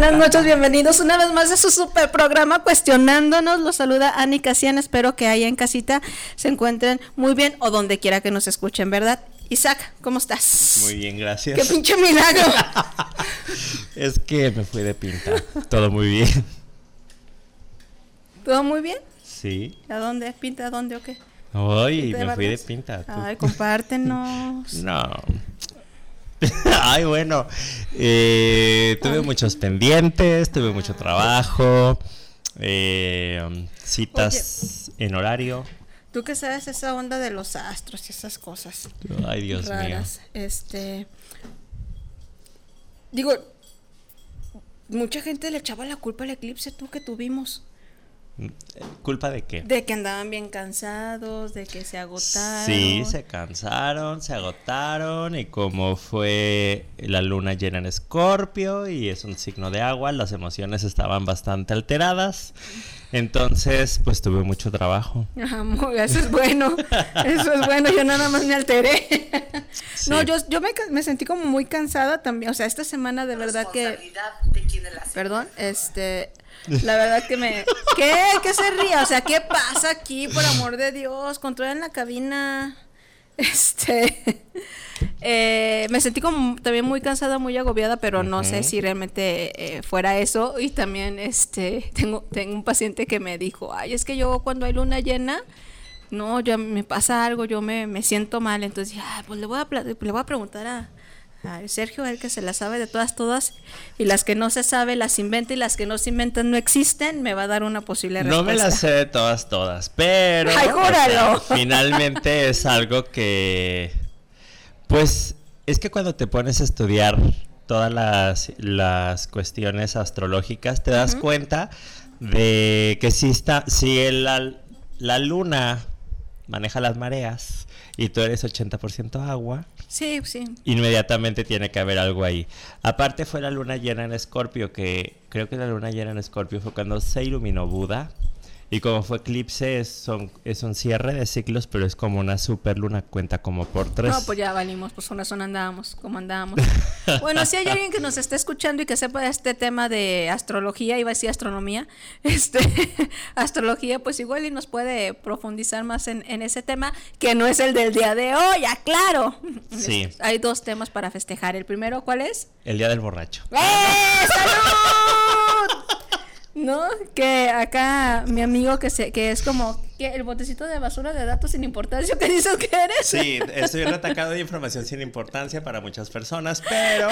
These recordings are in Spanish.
buenas noches, bienvenidos una vez más a su super programa Cuestionándonos. Los saluda Ani Casian, espero que ahí en casita se encuentren muy bien o donde quiera que nos escuchen, ¿verdad? Isaac, ¿cómo estás? Muy bien, gracias. ¡Qué pinche milagro! es que me fui de pinta. Todo muy bien. ¿Todo muy bien? Sí. ¿A dónde? ¿Pinta a dónde o qué? Ay, me fui de pinta. Ay, compártenos. no. Ay, bueno, eh, tuve muchos pendientes, tuve mucho trabajo, eh, citas en horario. ¿Tú qué sabes esa onda de los astros y esas cosas? Ay, Dios mío. Este. Digo, mucha gente le echaba la culpa al eclipse tú que tuvimos. ¿Culpa de qué? De que andaban bien cansados, de que se agotaron. Sí, se cansaron, se agotaron y como fue la luna llena en Escorpio y es un signo de agua, las emociones estaban bastante alteradas. Entonces, pues tuve mucho trabajo. Ajá, eso es bueno. Eso es bueno, yo nada más me alteré. No, yo, yo me, me, sentí como muy cansada también. O sea, esta semana de verdad que. Perdón, este. La verdad que me... ¿Qué? ¿Qué se ría? O sea, ¿qué pasa aquí? Por amor de Dios, controlen la cabina. Este... Eh, me sentí como también muy cansada, muy agobiada, pero no sé si realmente eh, fuera eso. Y también este tengo, tengo un paciente que me dijo, ay, es que yo cuando hay luna llena, no, yo me pasa algo, yo me, me siento mal. Entonces, ah, pues le voy a, le voy a preguntar a, Sergio, el que se las sabe de todas, todas, y las que no se sabe las inventa y las que no se inventan no existen, me va a dar una posible respuesta. No me las sé de todas, todas, pero ¡Ay, júralo! finalmente es algo que, pues, es que cuando te pones a estudiar todas las, las cuestiones astrológicas, te das cuenta de que si, está, si el, la, la luna maneja las mareas y tú eres 80% agua, Sí, sí. Inmediatamente tiene que haber algo ahí. Aparte fue la luna llena en Escorpio, que creo que la luna llena en Escorpio fue cuando se iluminó Buda. Y como fue eclipse, es, son, es un cierre de ciclos, pero es como una super luna, cuenta como por tres. No, pues ya valimos, pues una zona andábamos, como andábamos. bueno, si hay alguien que nos esté escuchando y que sepa de este tema de astrología, iba a decir astronomía, este, astrología, pues igual y nos puede profundizar más en, en ese tema, que no es el del día de hoy, aclaro. Sí. Hay dos temas para festejar. El primero, ¿cuál es? El día del borracho. ¡Eh! ¡Salud! ¿No? Que acá mi amigo que se, que es como que el botecito de basura de datos sin importancia que dices que eres. Sí, estoy atacado de información sin importancia para muchas personas, pero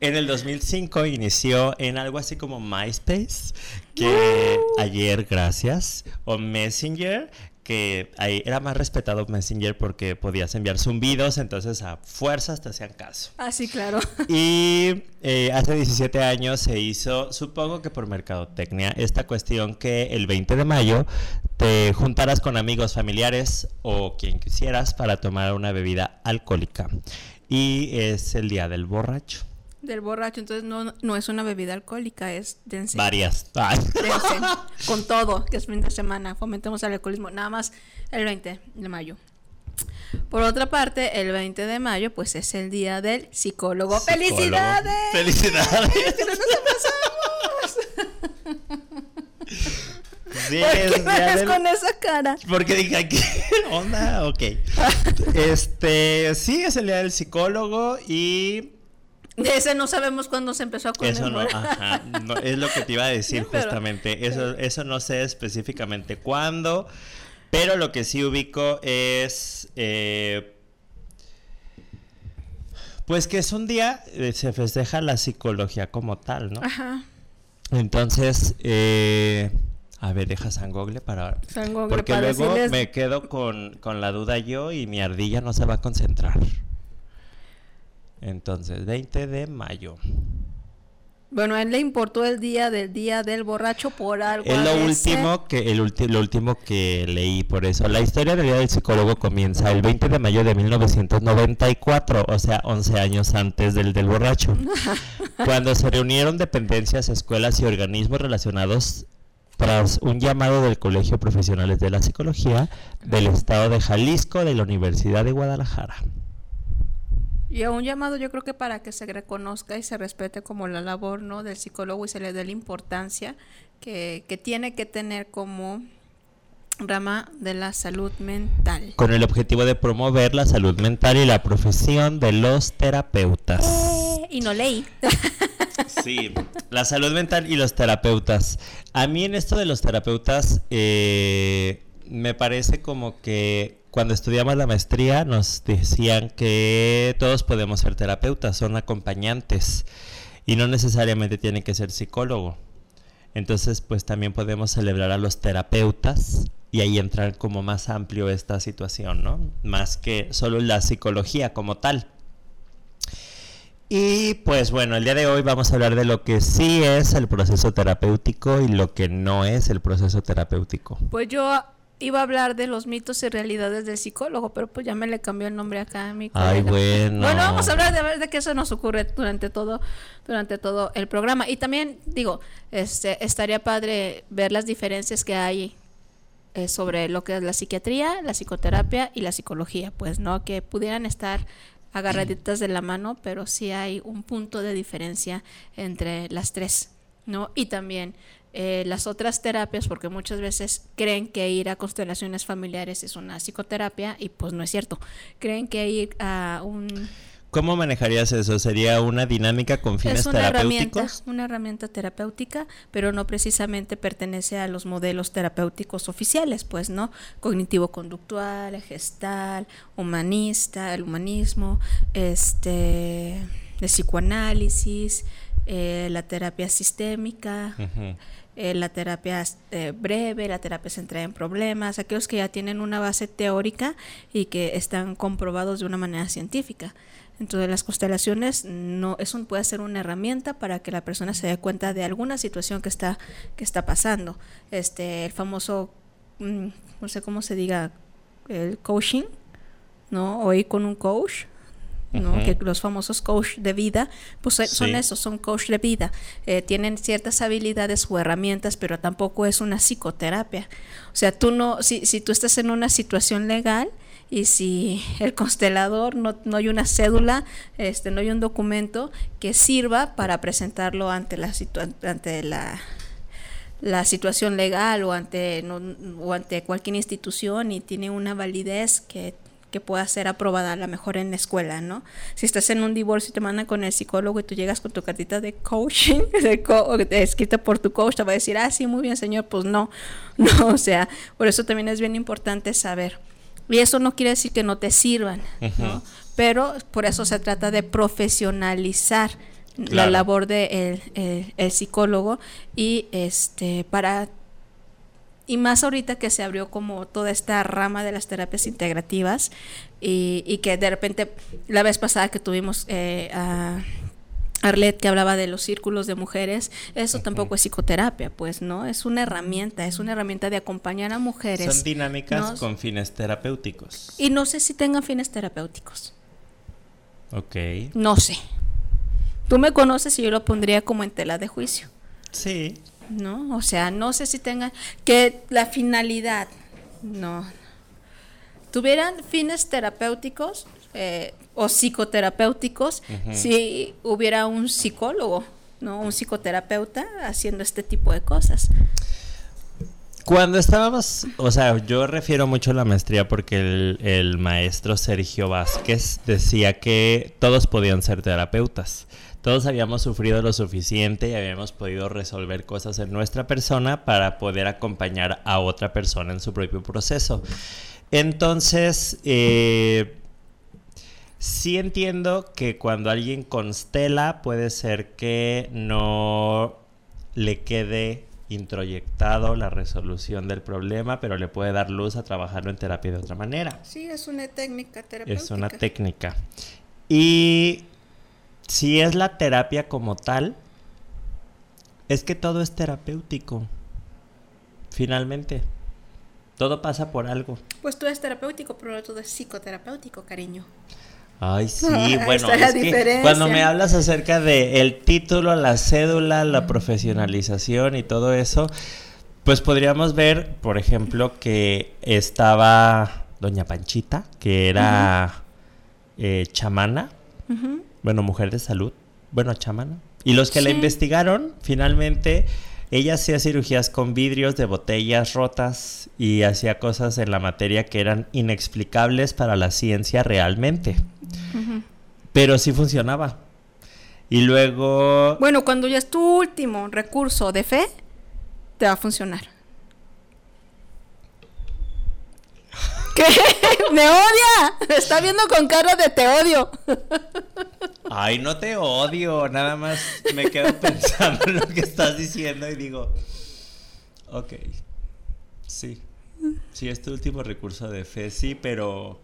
en el 2005 inició en algo así como MySpace, que uh. ayer, gracias, o Messenger, que ahí era más respetado Messenger porque podías enviar zumbidos, entonces a fuerzas te hacían caso. Ah, sí, claro. Y eh, hace 17 años se hizo, supongo que por mercadotecnia, esta cuestión que el 20 de mayo te juntaras con amigos familiares o quien quisieras para tomar una bebida alcohólica. Y es el día del borracho. Del borracho, entonces no, no es una bebida alcohólica, es dense. Varias. con todo, que es fin de semana, fomentemos el alcoholismo, nada más el 20 de mayo. Por otra parte, el 20 de mayo, pues es el día del psicólogo. ¡Felicidades! ¡Felicidades! ¡Que no nos Sí, ¿Por qué me del... con esa cara? Porque dije, ¿qué onda? Ok. este, sí, es el día del psicólogo y de ese no sabemos cuándo se empezó a conmemorar. Eso no, ajá, no, es lo que te iba a decir justamente. Eso, eso no sé específicamente cuándo, pero lo que sí ubico es... Eh, pues que es un día, eh, se festeja la psicología como tal, ¿no? Ajá. Entonces, eh, a ver, deja San Google para... San Google porque para luego decirles- me quedo con, con la duda yo y mi ardilla no se va a concentrar. Entonces, 20 de mayo. Bueno, a él le importó el día del día del borracho por algo. Es lo último que el ulti- lo último que leí por eso. La historia del día del psicólogo comienza el 20 de mayo de 1994, o sea, 11 años antes del del borracho, cuando se reunieron dependencias, escuelas y organismos relacionados tras un llamado del Colegio Profesionales de la Psicología del Estado de Jalisco de la Universidad de Guadalajara. Y a un llamado yo creo que para que se reconozca y se respete como la labor ¿no? del psicólogo y se le dé la importancia que, que tiene que tener como rama de la salud mental. Con el objetivo de promover la salud mental y la profesión de los terapeutas. Eh, y no leí. Sí, la salud mental y los terapeutas. A mí en esto de los terapeutas eh, me parece como que cuando estudiamos la maestría nos decían que todos podemos ser terapeutas, son acompañantes y no necesariamente tienen que ser psicólogo. Entonces, pues también podemos celebrar a los terapeutas y ahí entrar como más amplio esta situación, ¿no? Más que solo la psicología como tal. Y pues bueno, el día de hoy vamos a hablar de lo que sí es el proceso terapéutico y lo que no es el proceso terapéutico. Pues yo iba a hablar de los mitos y realidades del psicólogo, pero pues ya me le cambió el nombre acá a mi Ay, bueno. Bueno, vamos a hablar de a ver de qué se nos ocurre durante todo, durante todo el programa. Y también, digo, este, estaría padre ver las diferencias que hay eh, sobre lo que es la psiquiatría, la psicoterapia y la psicología, pues, ¿no? Que pudieran estar agarraditas de la mano, pero sí hay un punto de diferencia entre las tres, ¿no? Y también eh, las otras terapias, porque muchas veces creen que ir a constelaciones familiares es una psicoterapia y pues no es cierto. Creen que ir a un... ¿Cómo manejarías eso? ¿Sería una dinámica con fines Es una herramienta, terapéuticos? una herramienta terapéutica, pero no precisamente pertenece a los modelos terapéuticos oficiales, pues, ¿no? Cognitivo-conductual, gestal, humanista, el humanismo, este, el psicoanálisis, eh, la terapia sistémica, Ujú. Eh, la terapia eh, breve, la terapia centrada en problemas, aquellos que ya tienen una base teórica y que están comprobados de una manera científica. Entonces las constelaciones no, eso puede ser una herramienta para que la persona se dé cuenta de alguna situación que está, que está pasando. Este, el famoso, mm, no sé cómo se diga, el coaching, ¿no? O con un coach, ¿no? Que los famosos coach de vida, pues son- son Sí. esos, son coach de vida. Eh, tienen ciertas habilidades o herramientas, pero tampoco es una psicoterapia. O sea, tú no, si, si tú estás en una situación legal y si el constelador no, no hay una cédula, este, no hay un documento que sirva para presentarlo ante la ante la la situación legal o ante no- o ante cualquier institución y tiene una validez que, que pueda ser aprobada a lo mejor en la escuela, ¿no? Si estás en un divorcio y te mandan con el psicólogo y tú llegas con tu cartita de coaching, de co- escrita por tu coach, te va a decir, ah, sí, muy bien, señor, pues no, no, o sea, por eso también es bien importante saber. Y eso no quiere decir que no te sirvan, ¿no? Pero por eso se trata de profesionalizar la labor del de el, el- el psicólogo y este para y más ahorita que se abrió como toda esta rama de las terapias integrativas y, y que de repente la vez pasada que tuvimos eh, a Arlet que hablaba de los círculos de mujeres, eso tampoco es psicoterapia, pues, ¿no? Es una herramienta, es una herramienta de acompañar a mujeres. Son dinámicas ¿no? con fines terapéuticos. Y no sé si tengan fines terapéuticos. Ok. No sé. Tú me conoces y yo lo pondría como en tela de juicio, Sí. ¿No? O sea, no sé si tengan que la finalidad, no. Tuvieran fines terapéuticos eh, o psicoterapéuticos si hubiera un psicólogo, ¿no? Un psicoterapeuta haciendo este tipo de cosas. Cuando estábamos, o sea, yo refiero mucho a la maestría porque el, el maestro Sergio Vázquez decía que todos podían ser terapeutas. Todos habíamos sufrido lo suficiente y habíamos podido resolver cosas en nuestra persona para poder acompañar a otra persona en su propio proceso. Entonces, eh, sí entiendo que cuando alguien constela puede ser que no le quede introyectado la resolución del problema, pero le puede dar luz a trabajarlo en terapia de otra manera. Sí, es una técnica terapéutica. Es una técnica. Y si es la terapia como tal, es que todo es terapéutico. Finalmente. Todo pasa por algo. Pues tú eres terapéutico, pero todo es psicoterapéutico, cariño. Ay, sí, bueno, es que cuando me hablas acerca de el título, la cédula, la profesionalización y todo eso, pues podríamos ver, por ejemplo, que estaba Doña Panchita, que era eh, chamana, bueno, mujer de salud, bueno, chamana. Y los que la investigaron, finalmente, ella hacía cirugías con vidrios de botellas rotas y hacía cosas en la materia que eran inexplicables para la ciencia realmente. Pero sí funcionaba. Y luego... Bueno, cuando ya es tu último recurso de fe, te va a funcionar. ¿Qué? ¡Me odia! Me está viendo con cara de te odio. Ay, no te odio. Nada más me quedo pensando en lo que estás diciendo y digo, ok, sí. Sí, es tu último recurso de fe, sí, pero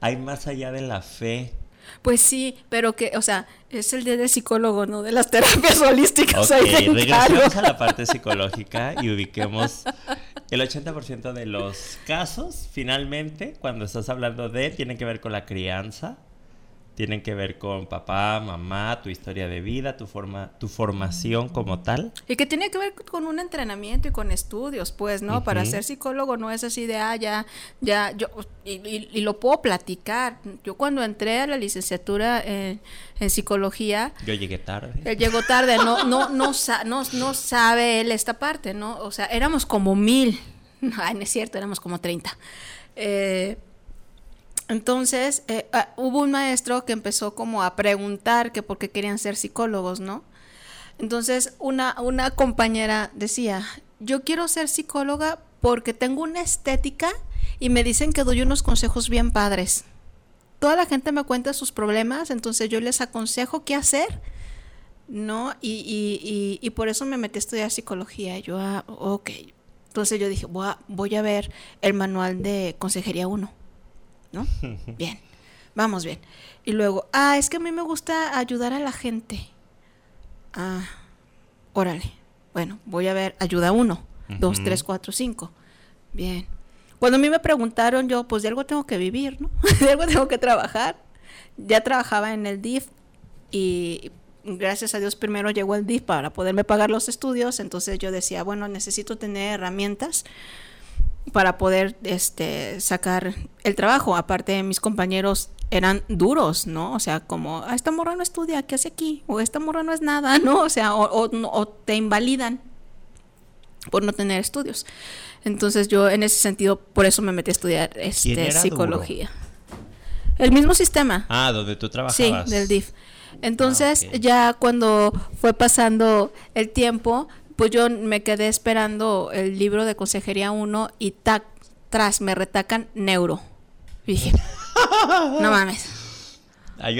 hay más allá de la fe. Pues sí, pero que, o sea, es el día del psicólogo, ¿no? De las terapias holísticas. Ok, regresemos a la parte psicológica y ubiquemos el 80% de los casos, finalmente, cuando estás hablando de, tienen que ver con la crianza, tienen que ver con papá, mamá, tu historia de vida, tu forma, tu formación como tal. Y que tiene que ver con un entrenamiento y con estudios, pues, ¿no? Para ser psicólogo no es así de, ah, ya, ya, yo, y, lo puedo platicar. Yo cuando entré a la licenciatura en, psicología... Yo llegué tarde. Él llegó tarde, no, no, no, no, no sabe él esta parte, ¿no? O sea, éramos como mil. Ay, no es cierto, éramos como treinta. Eh, entonces, eh, ah, hubo un maestro que empezó como a preguntar que por qué querían ser psicólogos, ¿no? Entonces, una, una compañera decía, yo quiero ser psicóloga porque tengo una estética y me dicen que doy unos consejos bien padres. Toda la gente me cuenta sus problemas, entonces yo les aconsejo qué hacer, ¿no? Y, y, y, por eso me metí a estudiar psicología. Yo, ah, ok. Entonces yo dije, voy a, voy a ver el manual de consejería 1. ¿No? Bien, vamos bien. Y luego, ah, es que a mí me gusta ayudar a la gente. Ah, órale. Bueno, voy a ver, ayuda uno, dos, tres, cuatro, cinco. Bien. Cuando a mí me preguntaron, yo, pues de algo tengo que vivir, ¿no? de algo tengo que trabajar. Ya trabajaba en el DIF y gracias a Dios primero llegó el DIF para poderme pagar los estudios, entonces yo decía, bueno, necesito tener herramientas para poder este, sacar el trabajo. Aparte, mis compañeros eran duros, ¿no? O sea, como, ah, esta morra no estudia, ¿qué hace aquí? O esta morra no es nada, ¿no? O sea, o, te invalidan por no tener estudios. Entonces yo en ese sentido, por eso me metí a estudiar este, psicología. El mismo sistema. Ah, donde tú trabajabas. Sí, del DIF. Entonces, ah, ya cuando fue pasando el tiempo, pues yo me quedé esperando el libro de consejería 1 y tac, tras me retacan neuro. Y dije, no mames.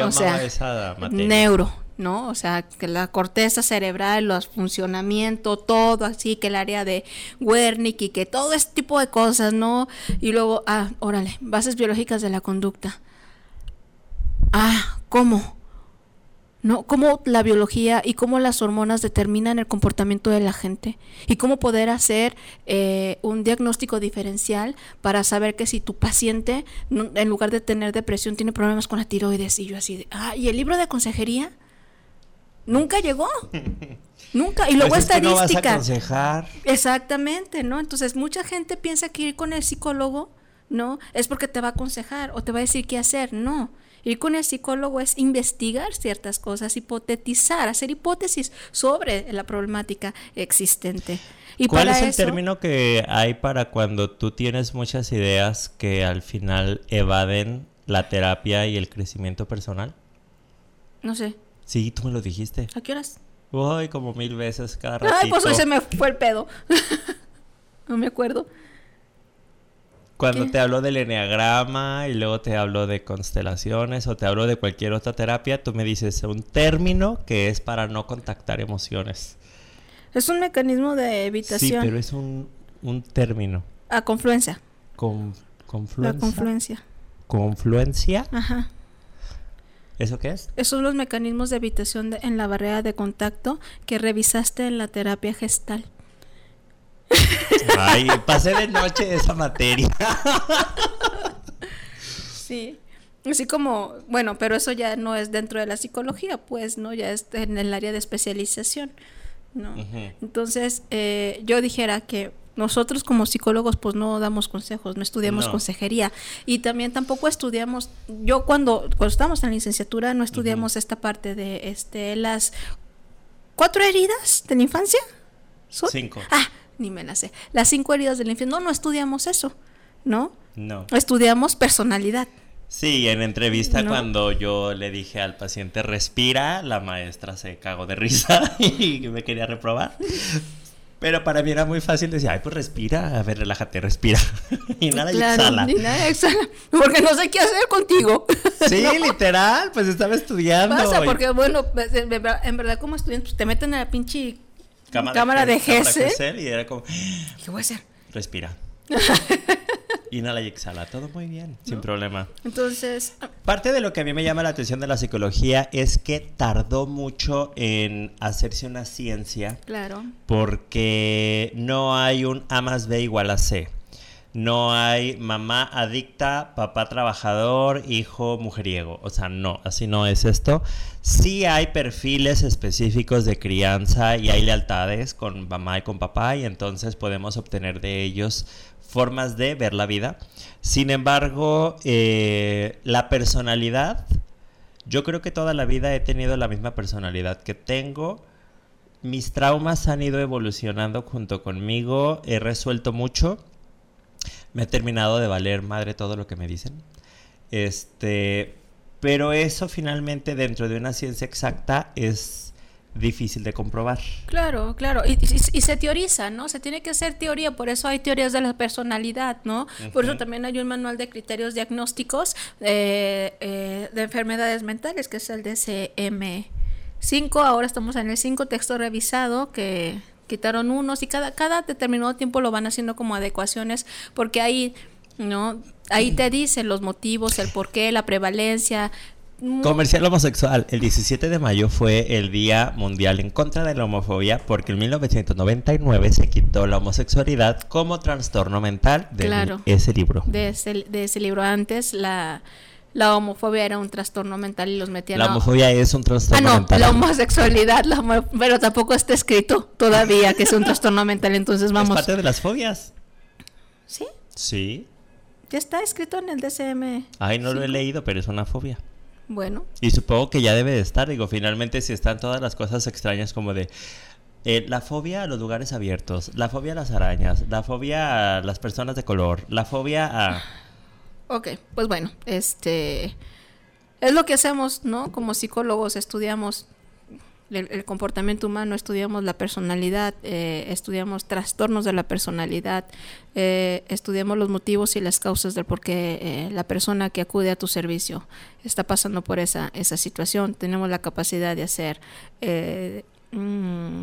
o sea, esa materia. Neuro, ¿no? O sea, que la corteza cerebral, los funcionamientos, todo así, que el área de Wernicke y que todo este tipo de cosas, ¿no? Y luego, ah, órale, bases biológicas de la conducta. Ah, ¿cómo? ¿No? Cómo la biología y cómo las hormonas determinan el comportamiento de la gente y cómo poder hacer eh, un diagnóstico diferencial para saber que si tu paciente, en lugar de tener depresión, tiene problemas con la tiroides y yo así de, ah, ¿y el libro de consejería? Nunca llegó. Nunca. Y luego pues estadística. aconsejar. Exactamente, ¿no? Entonces mucha gente piensa que ir con el psicólogo, ¿no? Es porque te va a aconsejar o te va a decir qué hacer. No Ir con el psicólogo es investigar ciertas cosas, hipotetizar, hacer hipótesis sobre la problemática existente. Y ¿Cuál es el término que hay para cuando tú tienes muchas ideas que al final evaden la terapia y el crecimiento personal? No sé. Sí, tú me lo dijiste. ¿A qué horas? Uy, como mil veces cada ratito. Ay, pues hoy se me fue el pedo. no me acuerdo. Cuando te hablo del enneagrama y luego te hablo de constelaciones o te hablo de cualquier otra terapia, tú me dices un término que es para no contactar emociones. Es un mecanismo de evitación. Sí, pero es un, un término. A confluencia. Con, confluencia. La confluencia. Confluencia. Ajá. ¿Eso qué es? Esos son los mecanismos de evitación de- en la barrera de contacto que revisaste en la terapia gestal. Ay, pasé de noche esa materia. Sí. Así como, bueno, pero eso ya no es dentro de la psicología, pues, ¿no? Ya es en el área de especialización, ¿no? Entonces, eh, yo dijera que nosotros como psicólogos, pues no damos consejos, no estudiamos No. consejería. Y también tampoco estudiamos, yo cuando, cuando estábamos en la licenciatura, no estudiamos esta parte de este las cuatro heridas de la infancia. ¿Son? Cinco. Ah, ni me las sé. Las cinco heridas de la infancia. No, no estudiamos eso, ¿no? No. Estudiamos personalidad. Sí, en entrevista No. cuando yo le dije al paciente respira, la maestra se cagó de risa y me quería reprobar. Pero para mí era muy fácil decir, ay, pues respira, a ver, relájate, respira. Y nada, y Claro, exhala. ni nada, exhala. Porque no sé qué hacer contigo. Sí, literal, pues estaba estudiando. Pasa, y- porque bueno, pues, en verdad, como estudiante, pues te meten en la pinche cámara, cámara de Gesell. Y era como, ¿Qué voy a hacer? respira. Inhala y exhala, todo muy bien, sin problema. Entonces, ah, Parte de lo que a mí me llama la atención de la psicología es que tardó mucho en hacerse una ciencia claro. porque no hay un A más B igual a C. No hay mamá adicta, papá trabajador, hijo mujeriego. O sea, no, así no es esto. Sí hay perfiles específicos de crianza y hay lealtades con mamá y con papá y entonces podemos obtener de ellos formas de ver la vida. Sin embargo, eh, la personalidad, yo creo que toda la vida he tenido la misma personalidad que tengo. Mis traumas han ido evolucionando junto conmigo, he resuelto mucho. Me ha terminado de valer madre todo lo que me dicen. Este, pero eso finalmente dentro de una ciencia exacta es difícil de comprobar. Claro, claro. Y, y- y se teoriza, ¿no? Se tiene que hacer teoría, por eso hay teorías de la personalidad, ¿no? Por eso también hay un manual de criterios diagnósticos eh, eh, de enfermedades mentales, que es el DSM-5. Ahora estamos en el 5 texto revisado, que quitaron unos y cada, cada determinado tiempo lo van haciendo como adecuaciones, porque ahí, ¿no? Ahí te dicen los motivos, el porqué, la prevalencia. Mm, Comercial homosexual. El 17 de mayo fue el Día Mundial en contra de la homofobia porque en 1999 se quitó la homosexualidad como trastorno mental de Claro. ese libro. de ese, de ese libro. Antes la, la homofobia era un trastorno mental y los metían La a- homofobia es un Ah, trastorno no, mental. la homosexualidad, la homo- pero tampoco está escrito todavía que es un trastorno mental, entonces Es vamos. parte de las fobias. Sí, Sí. ya está escrito en el DCM. Ay, no lo he leído, pero es una fobia. Bueno, Y supongo que ya debe de estar. Digo, finalmente si están todas las cosas extrañas como de eh, la fobia a los lugares abiertos, la fobia a las arañas, la fobia a las personas de color, la fobia a... ok, pues bueno, este es lo que hacemos, ¿no? Como psicólogos estudiamos el, comportamiento humano, estudiamos la personalidad, eh, estudiamos trastornos de la personalidad, eh, estudiamos los motivos y las causas del por qué eh, la persona que acude a tu servicio está pasando por esa, esa situación. Tenemos la capacidad de hacer mm,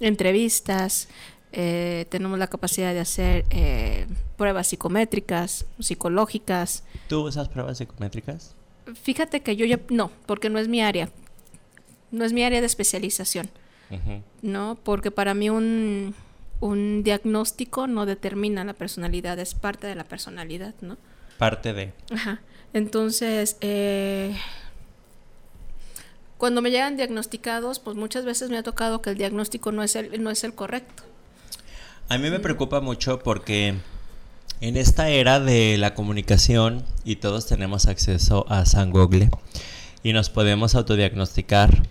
entrevistas, eh, tenemos la capacidad de hacer eh, pruebas psicométricas, psicológicas. ¿Tú usas pruebas psicométricas? Fíjate que yo ya no, porque no es mi área. No es mi área de especialización. ¿no? Porque para mí un, un diagnóstico no determina la personalidad, es parte de la personalidad, ¿no? Parte de... Ajá. Entonces, eh, cuando me llegan diagnosticados, pues muchas veces me ha tocado que el diagnóstico no es el, no es el correcto. A mí me preocupa mucho porque en esta era de la comunicación y todos tenemos acceso a San Google y nos podemos autodiagnosticar.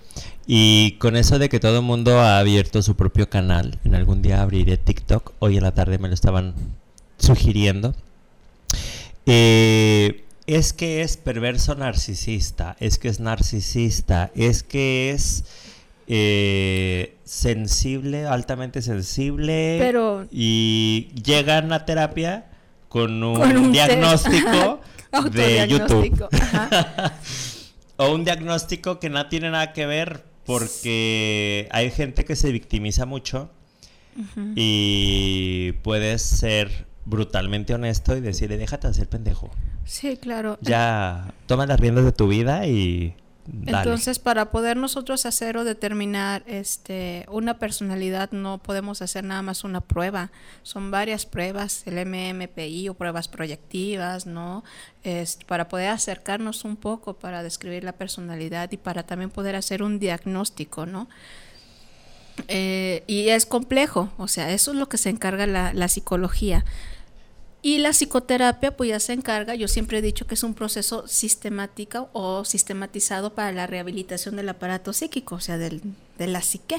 Y con eso de que todo el mundo ha abierto su propio canal, en algún día abriré TikTok, hoy en la tarde me lo estaban sugiriendo, eh, es que es perverso narcisista, es que es narcisista, es que es eh, sensible, altamente sensible. Pero- Y llegan a terapia con un, Con un test, diagnóstico de YouTube. O un diagnóstico que no tiene nada que ver Porque hay gente que se victimiza mucho y puedes ser brutalmente honesto y decirle, déjate hacer pendejo. Sí, claro. Ya toma las riendas de tu vida y entonces, para poder nosotros hacer o determinar este, una personalidad, no podemos hacer nada más una prueba. Son varias pruebas, el MMPI o pruebas proyectivas, ¿no? Para poder acercarnos un poco para describir la personalidad y para también poder hacer un diagnóstico, ¿no? Eh, y es complejo, o sea, eso es lo que se encarga la psicología. Y la psicoterapia pues ya se encarga, yo siempre he dicho que es un proceso sistemático o sistematizado para la rehabilitación del aparato psíquico, o sea, del, de la psique,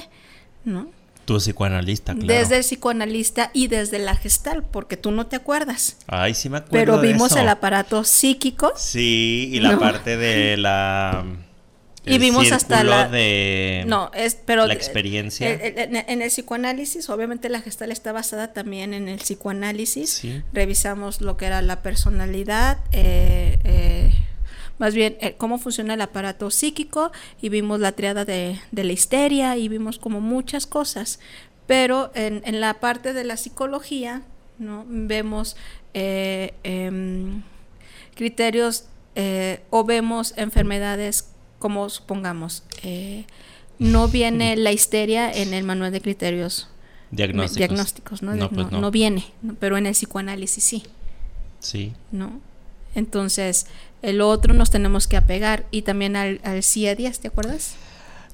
¿no? Tu psicoanalista, claro. Desde el psicoanalista y desde la gestal, porque tú no te acuerdas. Ay, sí me acuerdo. Pero vimos el aparato psíquico. Sí, y la parte de la y vimos hasta la de no es pero la experiencia. en, el psicoanálisis obviamente la gestal está basada también en el psicoanálisis. Revisamos lo que era la personalidad eh, eh, más bien eh, cómo funciona el aparato psíquico y vimos la triada de, de la histeria y vimos como muchas cosas. Pero en, en la parte de la psicología no vemos em, criterios o vemos enfermedades como supongamos, eh, no viene la histeria en el manual de criterios diagnósticos, ¿no? Pues no, viene, pero en el psicoanálisis sí. Sí. ¿No? Entonces, el otro nos tenemos que apegar y también al, al CIE-10, ¿te acuerdas?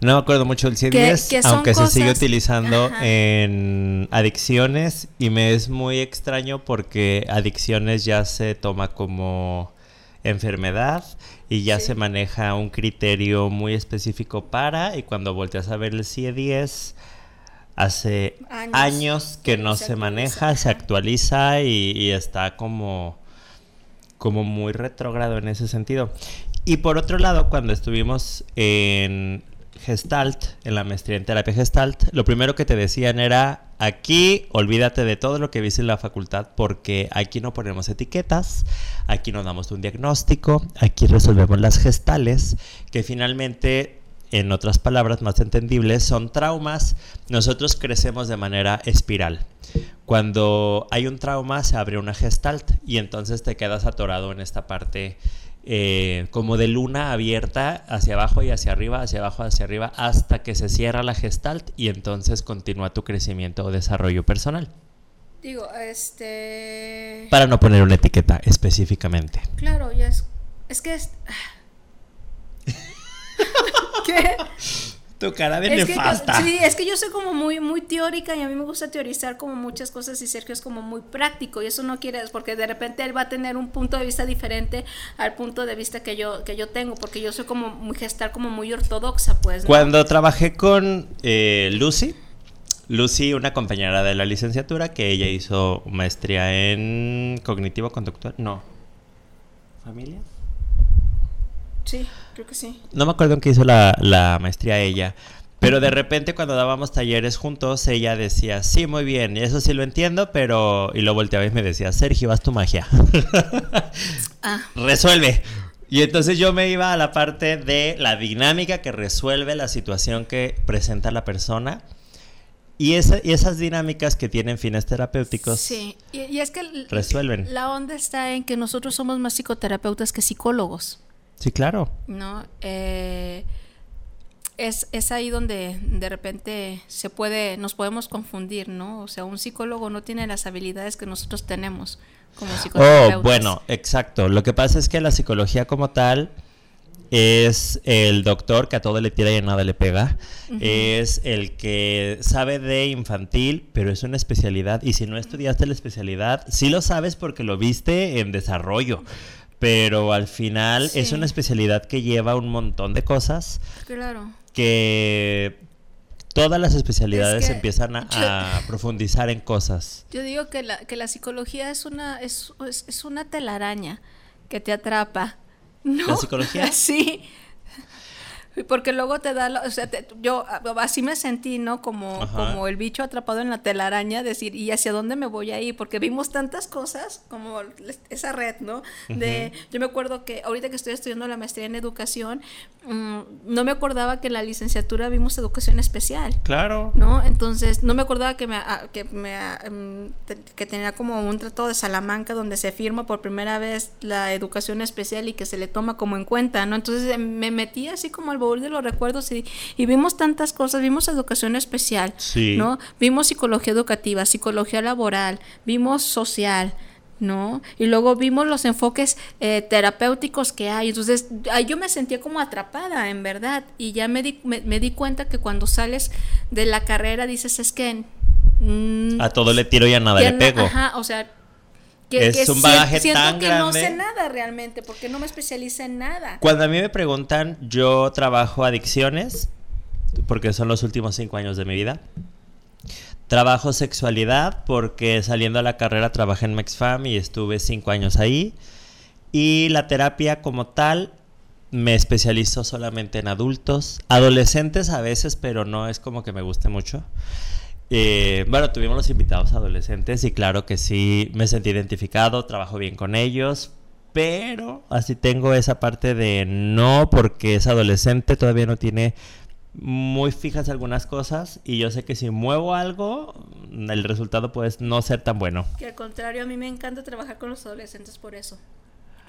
No me acuerdo mucho del CIE-10, aunque se sigue utilizando en adicciones y me es muy extraño porque adicciones ya se toma como enfermedad y ya se maneja un criterio muy específico para y cuando volteas a ver el CIE-10 hace años, que no se, maneja, se actualiza y, está como, como muy retrógrado en ese sentido. Y por otro lado, cuando estuvimos en Gestalt, en la maestría en terapia Gestalt, lo primero que te decían era, aquí olvídate de todo lo que viste en la facultad porque aquí no ponemos etiquetas, aquí no damos un diagnóstico, aquí resolvemos las gestales, que finalmente, en otras palabras más entendibles, son traumas. Nosotros crecemos de manera espiral. Cuando hay un trauma se abre una gestalt y entonces te quedas atorado en esta parte eh, como de luna abierta hacia abajo y hacia arriba, hacia abajo, hacia arriba, hasta que se cierra la gestalt y entonces continúa tu crecimiento o desarrollo personal. Digo, este... Para no poner una etiqueta específicamente. Claro, ya es... Es que es... ¿Qué? Tu cara de nefasta. sí, es que yo soy como muy, muy teórica y a mí me gusta teorizar como muchas cosas y Sergio es como muy práctico y eso no quiere, porque de repente él va a tener un punto de vista diferente al punto de vista que yo, que yo tengo, porque yo soy como muy gestar como muy ortodoxa, pues. Cuando trabajé con eh, Lucy, Lucy, una compañera de la licenciatura, que ella hizo maestría en cognitivo conductual, no. ¿Familia? Sí, creo que sí. No me acuerdo en qué hizo la, maestría ella. Pero de repente cuando dábamos talleres juntos, ella decía, sí, muy bien, y eso sí lo entiendo, pero... Y lo volteaba y me decía, Sergio, haz tu magia. ah. Resuelve. Y entonces yo me iba a la parte de la dinámica que resuelve la situación que presenta la persona. Y, y esas dinámicas que tienen fines terapéuticos sí. y, es que resuelven. La onda está en que nosotros somos más psicoterapeutas que psicólogos. Sí, claro. ¿No? Eh, es, es, ahí donde de repente se puede, nos podemos confundir, ¿no? O sea, un psicólogo no tiene las habilidades que nosotros tenemos como psicólogos. Oh, bueno, exacto. Lo que pasa es que la psicología como tal es el doctor que a todo le tira y a nada le pega. Es el que sabe de infantil, pero es una especialidad. Y si no estudiaste la especialidad, sí lo sabes porque lo viste en desarrollo pero al final es una especialidad que lleva un montón de cosas. Claro. Que todas las especialidades empiezan a, profundizar en cosas. Yo digo que la, que la psicología es una, es, es, una telaraña que te atrapa. ¿no? ¿La psicología? sí. Porque luego te da, o sea, yo así me sentí, ¿no? Como, como el bicho atrapado en la telaraña, decir, ¿y hacia dónde me voy a ir? Porque vimos tantas cosas, como esa red, ¿no? De, yo me acuerdo que ahorita que estoy estudiando la maestría en educación, mm, no me acordaba que en la licenciatura vimos educación especial. Claro. ¿No? Entonces, no me acordaba que me, que, me, mm, que tenía como un tratado de Salamanca donde se firma por primera vez la educación especial y que se le toma como en cuenta, ¿no? Entonces me metí así como al baúl de los recuerdos y, vimos tantas cosas, vimos educación especial, ¿no? Vimos psicología educativa, psicología laboral, vimos social, ¿no? Y luego vimos los enfoques eh, terapéuticos que hay. Entonces, yo me sentía como atrapada, en verdad. Y ya me di, me, di cuenta que cuando sales de la carrera dices, es que... Mm, a todo le tiro y a nada le pego. Ajá, o sea, que, es un bagaje siento que no sé nada realmente, porque no me especialicé en nada. Cuando a mí me preguntan, yo trabajo adicciones, porque son los últimos cinco años de mi vida. Trabajo sexualidad, porque saliendo a la carrera trabajé en MexFam y estuve cinco años ahí. Y la terapia como tal, me especializo solamente en adultos, adolescentes a veces, pero no es como que me guste mucho. Eh, bueno, tuvimos los invitados adolescentes y claro que sí me sentí identificado, trabajo bien con ellos, pero así tengo esa parte de no porque es adolescente, todavía no tiene muy fijas algunas cosas y yo sé que si muevo algo, el resultado puede no ser tan bueno. Que al contrario, a mí me encanta trabajar con los adolescentes por eso,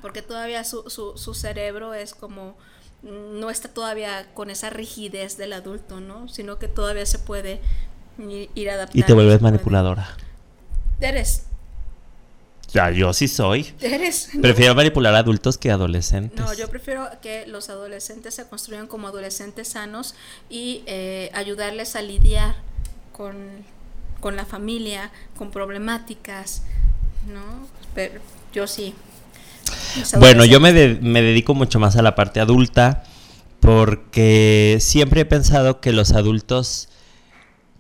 porque todavía su, su, su cerebro es como no está todavía con esa rigidez del adulto, ¿no? Sino que todavía se puede ir adaptando. Y te vuelves manipuladora. Eres. Ya, yo sí soy. Eres. Prefiero manipular a adultos que adolescentes. No, yo prefiero que los adolescentes se construyan como adolescentes sanos y eh, ayudarles a lidiar con, con, la familia, con problemáticas, ¿no? Pero yo sí. Bueno, yo me, me dedico mucho más a la parte adulta porque siempre he pensado que los adultos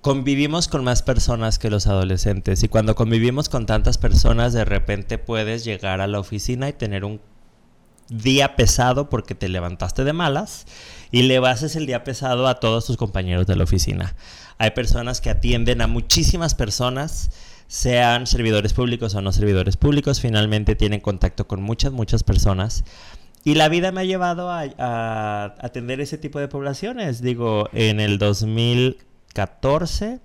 convivimos con más personas que los adolescentes y cuando convivimos con tantas personas de repente puedes llegar a la oficina y tener un día pesado porque te levantaste de malas y le bases el día pesado a todos tus compañeros de la oficina. Hay personas que atienden a muchísimas personas, sean servidores públicos o no servidores públicos, finalmente tienen contacto con muchas, muchas personas. Y la vida me ha llevado a, a atender ese tipo de poblaciones. Digo, en el 2000 14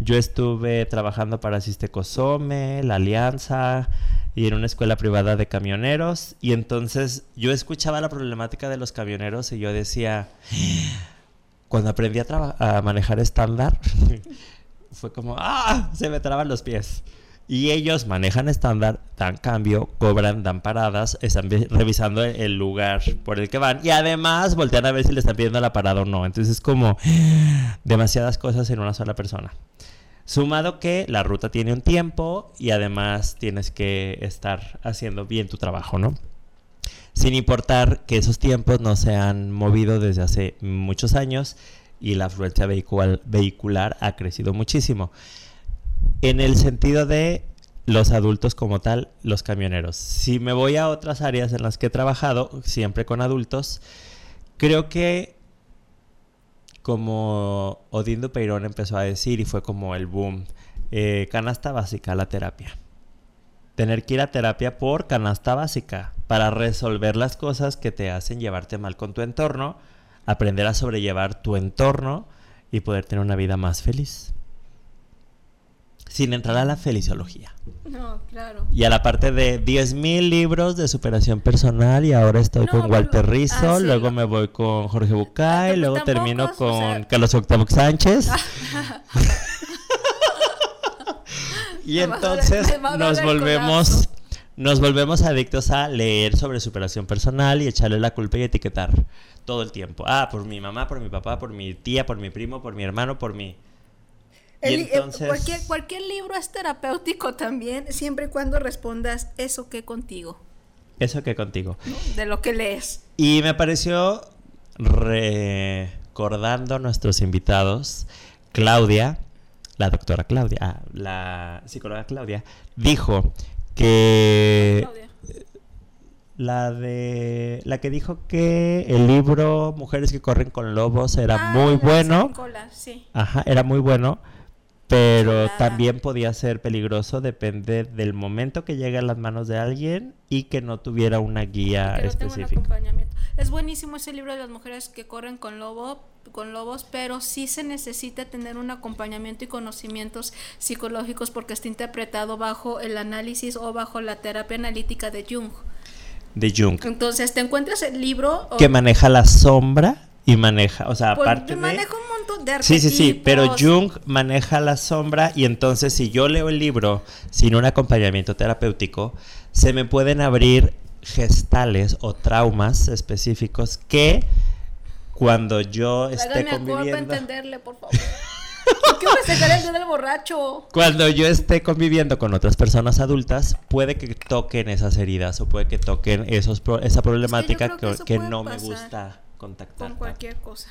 yo estuve trabajando para Sistecosome, la Alianza y en una escuela privada de camioneros y entonces yo escuchaba la problemática de los camioneros y yo decía, cuando aprendí a, a manejar estándar, fue como, ah, se me traban los pies. Y ellos manejan estándar, dan cambio, cobran, dan paradas, están revisando el lugar por el que van y además voltean a ver si le están pidiendo la parada o no. Entonces es como demasiadas cosas en una sola persona. Sumado que la ruta tiene un tiempo y además tienes que estar haciendo bien tu trabajo, ¿no? Sin importar que esos tiempos no se han movido desde hace muchos años y la afluencia vehicular ha crecido muchísimo en el sentido de los adultos como tal, los camioneros. Si me voy a otras áreas en las que he trabajado, siempre con adultos, creo que como Odindo Peirón empezó a decir y fue como el boom, eh, canasta básica, la terapia. Tener que ir a terapia por canasta básica para resolver las cosas que te hacen llevarte mal con tu entorno, aprender a sobrellevar tu entorno y poder tener una vida más feliz sin entrar a la feliciología. No, claro. Y a la parte de 10.000 libros de superación personal y ahora estoy con Walter Rizzo, ah, luego me voy con Jorge Bucay, luego termino con Carlos Octavio Sánchez. y entonces nos volvemos nos volvemos adictos a leer sobre superación personal y echarle la culpa y etiquetar todo el tiempo. Ah, por mi mamá, por mi papá, por mi tía, por mi primo, por mi hermano, por mi eh, cualquier, cualquier libro es terapéutico también, siempre y cuando respondas eso que contigo. Eso que contigo. De lo que lees. Y me pareció, recordando a nuestros invitados, Claudia, la doctora Claudia, ah, la psicóloga Claudia, dijo que... La de. La que dijo que el libro Mujeres que corren con lobos era Ah, muy bueno. San Nicolás, sí. Ajá, era muy bueno. Pero también podía ser peligroso, depende del momento que llegue a las manos de alguien y que no tuviera una guía no un específica. acompañamiento. Es buenísimo ese libro de las mujeres que corren con lobo con lobos, pero sí se necesita tener un acompañamiento y conocimientos psicológicos porque está interpretado bajo el análisis o bajo la terapia analítica de Jung. De Jung. Entonces, te encuentras el libro o- Que maneja la sombra y maneja, o sea, pues, aparte de... maneja un montón de Sí, sí, sí, pero arquetipos. Jung maneja la sombra y entonces si yo leo el libro sin un acompañamiento terapéutico, se me pueden abrir gestales o traumas específicos que cuando yo esté Tráigame para conviviendo... entenderle, por favor. ¿Por qué me el del borracho? Cuando yo esté conviviendo con otras personas adultas, puede que toquen esas heridas o puede que toquen esos pro- esa problemática creo que que, que puede no me pasar gusta contactar. Con cualquier cosa.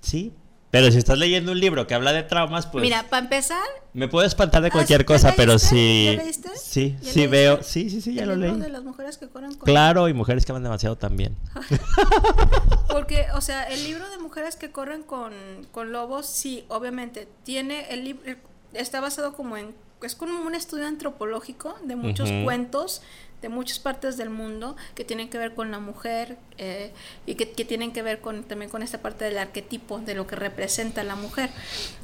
Sí, pero si estás leyendo un libro que habla de traumas, pues Mira, para empezar, me puedo espantar de Ah, cualquier ¿ya cosa, pero sí, ¿Ya leíste? sí, ¿Ya sí leíste? veo, sí, sí, sí, ya el lo libro leí. de las mujeres que corren con Claro, y mujeres que aman demasiado también. Porque, o sea, el libro de mujeres que corren con, con lobos, sí, obviamente, tiene el libro, está basado como en, es como un estudio antropológico de muchos cuentos de muchas partes del mundo que tienen que ver con la mujer eh, y que, que tienen que ver con también con esta parte del arquetipo de lo que representa la mujer.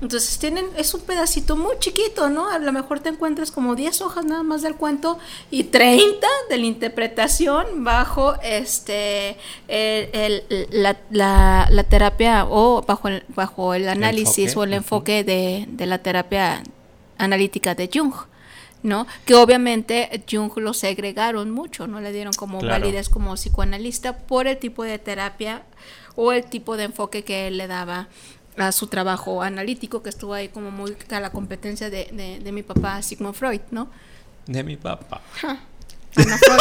Entonces tienen, es un pedacito muy chiquito, ¿no? A lo mejor te encuentras como 10 hojas nada más del cuento y 30 de la interpretación bajo este el- el- la, la- la terapia o bajo el, bajo el análisis o el enfoque de, de la terapia analítica de Jung. ¿No? Que obviamente Jung lo segregaron mucho, no le dieron como Claro. validez como psicoanalista por el tipo de terapia o el tipo de enfoque que él le daba a su trabajo analítico, que estuvo ahí como muy a la competencia de, de- de mi papá Sigmund Freud, ¿no? De mi papá. Ana Freud.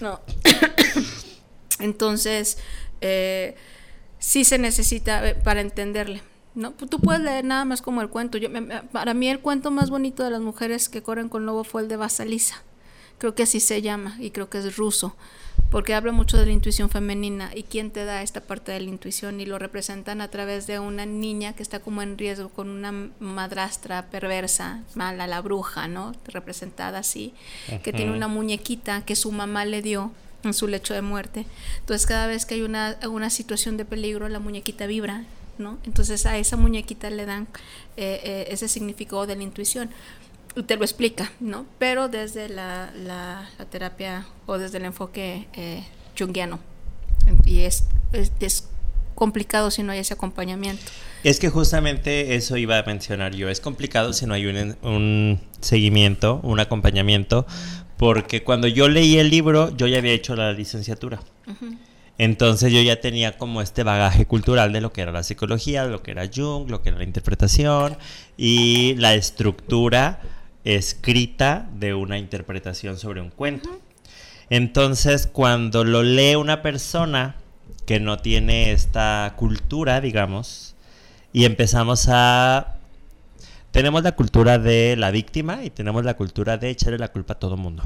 No. Entonces, eh, sí se necesita eh, para entenderle. ¿No? Tú puedes leer nada más como el cuento. Yo, para mí el cuento más bonito de las mujeres que corren con lobo fue el de Basalisa. Creo que así se llama y creo que es ruso, porque habla mucho de la intuición femenina y quién te da esta parte de la intuición y lo representan a través de una niña que está como en riesgo con una madrastra perversa, mala, la bruja, ¿no? Representada así, que tiene una muñequita que su mamá le dio en su lecho de muerte. Entonces cada vez que hay una, una situación de peligro, la muñequita vibra, ¿no? Entonces a esa muñequita le dan eh, eh, ese significado de la intuición. Y te lo explica, ¿no? Pero desde la, la- la terapia o desde el enfoque eh, junguiano. Y es, es, es complicado si no hay ese acompañamiento. Es que justamente eso iba a mencionar yo. Es complicado si no hay un, un seguimiento, un acompañamiento, porque cuando yo leí el libro, yo ya había hecho la licenciatura. Ujú. Entonces yo ya tenía como este bagaje cultural de lo que era la psicología, de lo que era Jung, lo que era la interpretación y la estructura escrita de una interpretación sobre un cuento. Entonces cuando lo lee una persona que no tiene esta cultura, digamos, y empezamos a... Tenemos la cultura de la víctima y tenemos la cultura de echarle la culpa a todo mundo.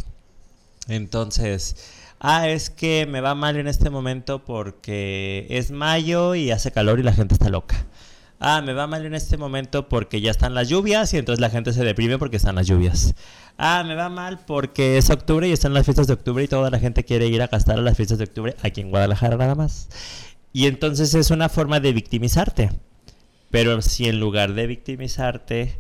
Entonces, ah, es que me va mal en este momento porque es mayo y hace calor y la gente está loca. Ah, me va mal en este momento porque ya están las lluvias y entonces la gente se deprime porque están las lluvias. Ah, me va mal porque es octubre y están las fiestas de octubre y toda la gente quiere ir a gastar a las fiestas de octubre aquí en Guadalajara nada más. Y entonces es una forma de victimizarte. Pero si en lugar de victimizarte,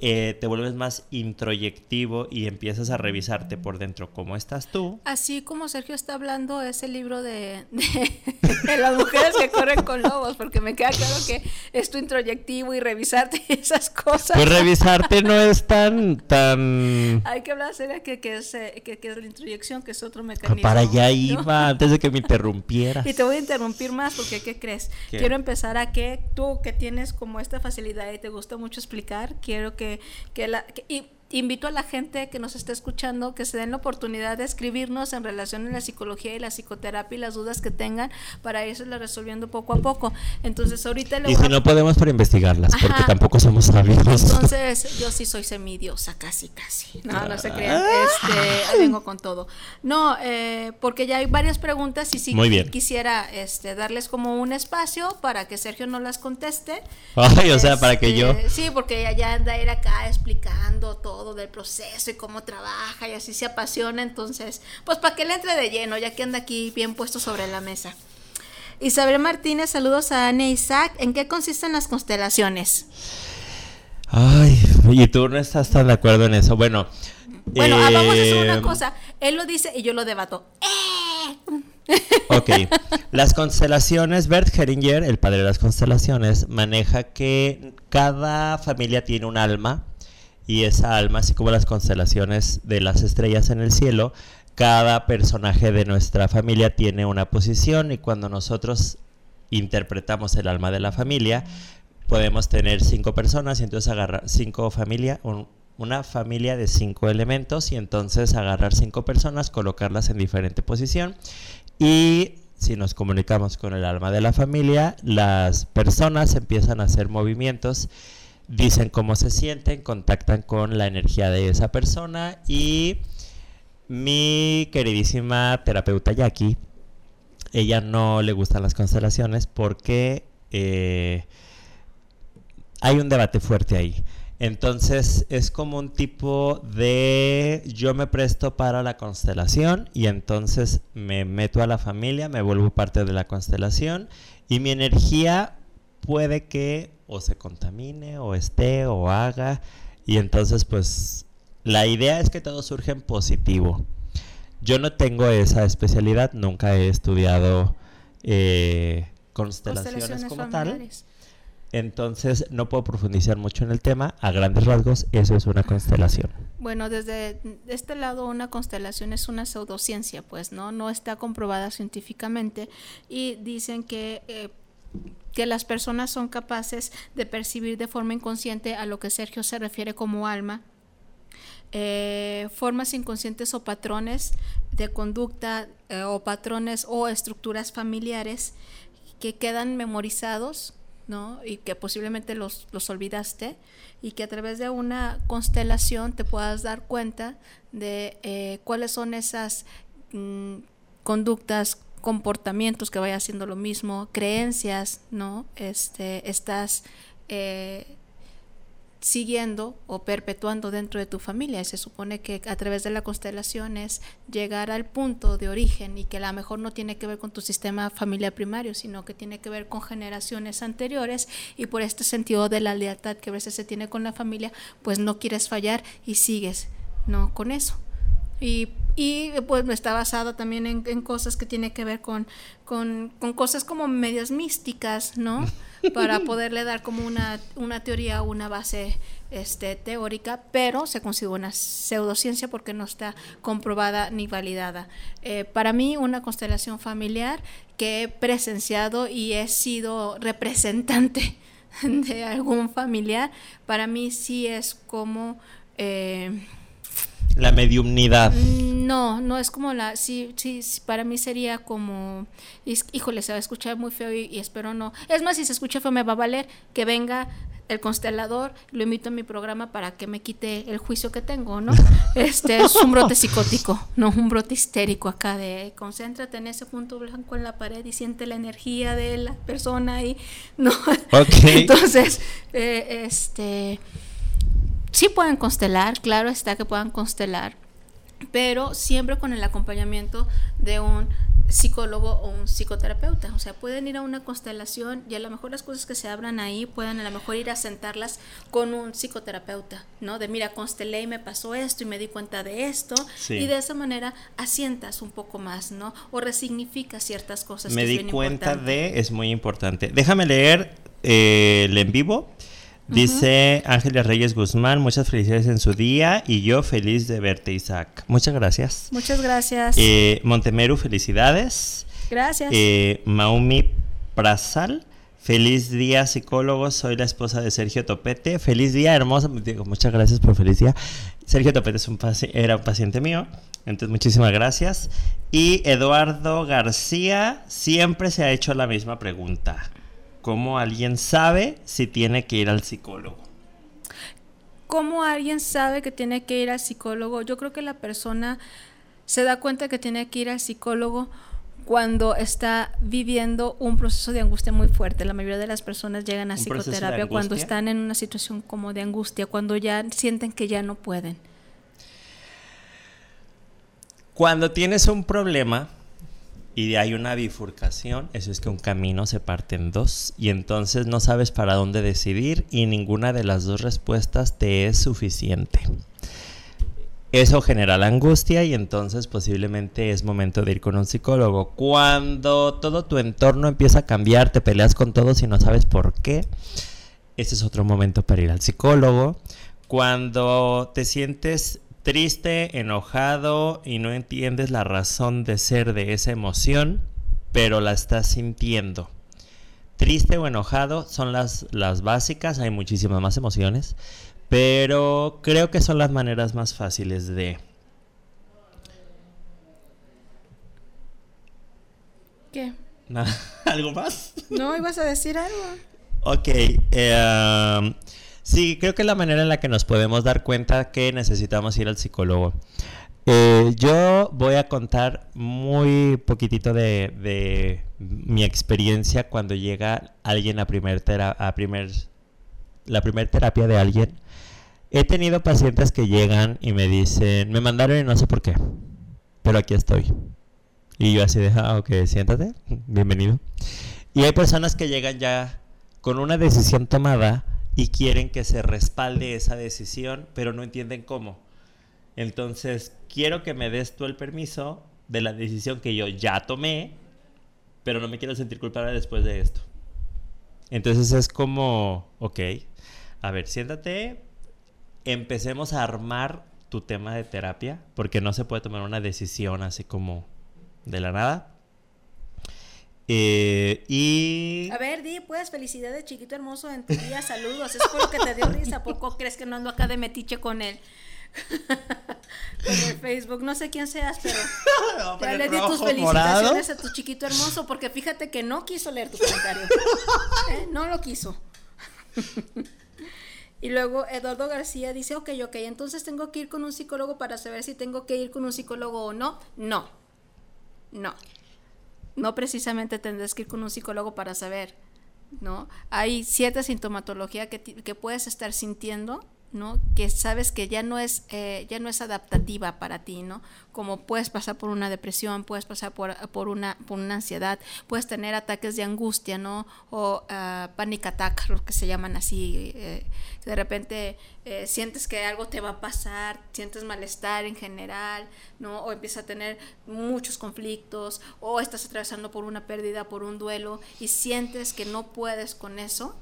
eh, te vuelves más introyectivo y empiezas a revisarte por dentro cómo estás tú. Así como Sergio está hablando ese libro de, de, de las mujeres que corren con lobos, porque me queda claro que es tu introyectivo y revisarte esas cosas. Pues revisarte no es tan, tan... Hay que hablar serio que, que, es, eh, que, que es la introyección, que es otro mecanismo. Para allá ¿no? iba, antes de que me interrumpieras. Y te voy a interrumpir más porque, ¿qué crees? ¿Qué? Quiero empezar a que tú que tienes como esta facilidad y te gusta mucho explicar, quiero que, que la... y invito a la gente que nos está escuchando que se den la oportunidad de escribirnos en relación a la psicología y la psicoterapia y las dudas que tengan para irse resolviendo poco a poco. Entonces, ahorita Y si no podemos para investigarlas, porque tampoco somos sabios. Entonces, yo sí soy semidiosa, casi, casi. No, no se crean. Este, vengo con todo. No, eh, porque ya hay varias preguntas y sí quisiera este, darles como un espacio para que Sergio no las conteste. Ay, o sea, para que yo. Este, sí, porque ya anda a ir acá explicando todo del proceso y cómo trabaja y así se apasiona, entonces, pues para que le entre de lleno, ya que anda aquí bien puesto sobre la mesa. Isabel Martínez, saludos a Anne Isaac. ¿En qué consisten las constelaciones? Ay, y tú no estás tan de acuerdo en eso. Bueno, bueno, ah, vamos a hacer una eh, cosa. Él lo dice y yo lo debato. ¡Eh! Ok, las constelaciones, Bert Heringer, el padre de las constelaciones, maneja que cada familia tiene un alma y esa alma, así como las constelaciones de las estrellas en el cielo, cada personaje de nuestra familia tiene una posición y cuando nosotros interpretamos el alma de la familia, podemos tener cinco personas y entonces agarrar cinco familias, una familia de cinco elementos y entonces agarrar cinco personas, colocarlas en diferente posición y si nos comunicamos con el alma de la familia, las personas empiezan a hacer movimientos dicen cómo se sienten, contactan con la energía de esa persona y mi queridísima terapeuta Jackie, ella no le gustan las constelaciones porque eh, hay un debate fuerte ahí. Entonces es como un tipo de yo me presto para la constelación y entonces me meto a la familia, me vuelvo parte de la constelación y mi energía puede que o se contamine o esté o haga y entonces pues la idea es que todo surge en positivo. Yo no tengo esa especialidad, nunca he estudiado eh, constelaciones, como tal. Entonces no puedo profundizar mucho en el tema. A grandes rasgos, eso es una constelación. Bueno, desde este lado una constelación es una pseudociencia, pues, ¿no? No está comprobada científicamente y dicen que eh, que las personas son capaces de percibir de forma inconsciente a lo que Sergio se refiere como alma, eh, formas inconscientes o patrones de conducta eh, o patrones o estructuras familiares que quedan memorizados ¿no? y que posiblemente los, los, olvidaste y que a través de una constelación te puedas dar cuenta de eh, cuáles son esas mm, conductas, comportamientos que vaya haciendo lo mismo, creencias, ¿no? Este, estás eh, siguiendo o perpetuando dentro de tu familia. Y se supone que a través de la constelación es llegar al punto de origen y que a lo mejor no tiene que ver con tu sistema familiar primario, sino que tiene que ver con generaciones anteriores y por este sentido de la lealtad que a veces se tiene con la familia, pues no quieres fallar y sigues, ¿no? Con eso. Y, y pues está basado también en, en, cosas que tiene que ver con, con, con, cosas como medias místicas, ¿no? Para poderle dar como una, una teoría, una base este, teórica, pero se considera una pseudociencia porque no está comprobada ni validada. Eh, para mí, una constelación familiar que he presenciado y he sido representante de algún familiar, para mí sí es como... Eh, la mediumnidad. Mm, no, no es como la. Sí, sí, para mí sería como. Híjole, se va a escuchar muy feo y, espero no. Es más, si se escucha feo, me va a valer que venga el constelador, lo invito a mi programa para que me quite el juicio que tengo, ¿no? Este es un brote psicótico, no un brote histérico acá de concéntrate en ese punto blanco en la pared y siente la energía de la persona y no. Entonces, eh, este Sí pueden constelar, claro está que puedan constelar, pero siempre con el acompañamiento de un psicólogo o un psicoterapeuta. O sea, pueden ir a una constelación y a lo mejor las cosas que se abran ahí pueden a lo mejor ir a sentarlas con un psicoterapeuta, ¿no? De mira, constelé y me pasó esto y me di cuenta de esto. Y de esa manera asientas un poco más, ¿no? O resignificas ciertas cosas. Me di cuenta de, es muy importante. Déjame leer eh, el en vivo. Dice Ángeles Reyes Guzmán, muchas felicidades en su día y yo feliz de verte, Isaac. Muchas gracias. Muchas gracias. Eh, Montemeru, felicidades. Gracias. Eh, Maumi Prasal, Feliz día, psicólogo. Soy la esposa de Sergio Topete. Feliz día, hermosa. Digo, muchas gracias por feliz día. Sergio Topete es un era un paciente mío. Entonces, muchísimas gracias. Y Eduardo García siempre se ha hecho la misma pregunta. ¿Cómo alguien sabe si tiene que ir al psicólogo? ¿Cómo alguien sabe que tiene que ir al psicólogo? Yo creo que la persona se da cuenta que tiene que ir al psicólogo cuando está viviendo un proceso de angustia muy fuerte. La mayoría de las personas llegan a psicoterapia cuando están en una situación como de angustia, cuando ya sienten que ya no pueden. Cuando tienes un problema y hay una bifurcación, eso es que un camino se parte en dos y entonces no sabes para dónde decidir y ninguna de las dos respuestas te es suficiente. Eso genera la angustia y entonces posiblemente es momento de ir con un psicólogo. Cuando todo tu entorno empieza a cambiar, te peleas con todos y no sabes por qué, ese es otro momento para ir al psicólogo. Cuando te sientes triste, enojado y no entiendes la razón de ser de esa emoción, pero la estás sintiendo. Triste o enojado son las, las básicas, hay muchísimas más emociones, pero creo que son las maneras más fáciles de... ¿Qué? ¿Algo más? No, ibas a decir algo. Ok. Eh, sí, creo que es la manera en la que nos podemos dar cuenta que necesitamos ir al psicólogo. Eh, yo voy a contar muy poquitito de, mi experiencia cuando llega alguien a primer, a primer la primera terapia de alguien He tenido pacientes que llegan y me dicen, me mandaron y no sé por qué, pero aquí estoy. Y yo así de, ah, ok, siéntate, bienvenido. Y hay personas que llegan ya con una decisión tomada y quieren que se respalde esa decisión, pero no entienden cómo. Entonces, quiero que me des tú el permiso de la decisión que yo ya tomé, pero no me quiero sentir culpable después de esto. Entonces es como, ok, a ver, siéntate, empecemos a armar tu tema de terapia, porque no se puede tomar una decisión así como de la nada. Eh, y. A ver, di, pues, felicidades, chiquito hermoso, en tu día, saludos. Es por lo que te dio risa. ¿Por qué crees que no ando acá de metiche con él? con el Facebook, no sé quién seas, pero ya le di tus felicitaciones a tu chiquito hermoso, porque fíjate que no quiso leer tu comentario. ¿Eh? No lo quiso. Y luego Eduardo García dice, ok, ok, entonces tengo que ir con un psicólogo para saber si tengo que ir con un psicólogo o no. No, no. No precisamente tendrás que ir con un psicólogo para saber, ¿no? Hay cierta sintomatología que, que puedes estar sintiendo Que sabes que ya no es, eh, ya no es adaptativa para ti, ¿no? Como puedes pasar por una depresión, puedes pasar por, por, una, por una ansiedad, puedes tener ataques de angustia, ¿no? O uh, panic attack, lo que se llaman así. Eh, de repente eh, sientes que algo te va a pasar, sientes malestar en general, ¿no? O empiezas a tener muchos conflictos, o estás atravesando por una pérdida, por un duelo, y sientes que no puedes con eso,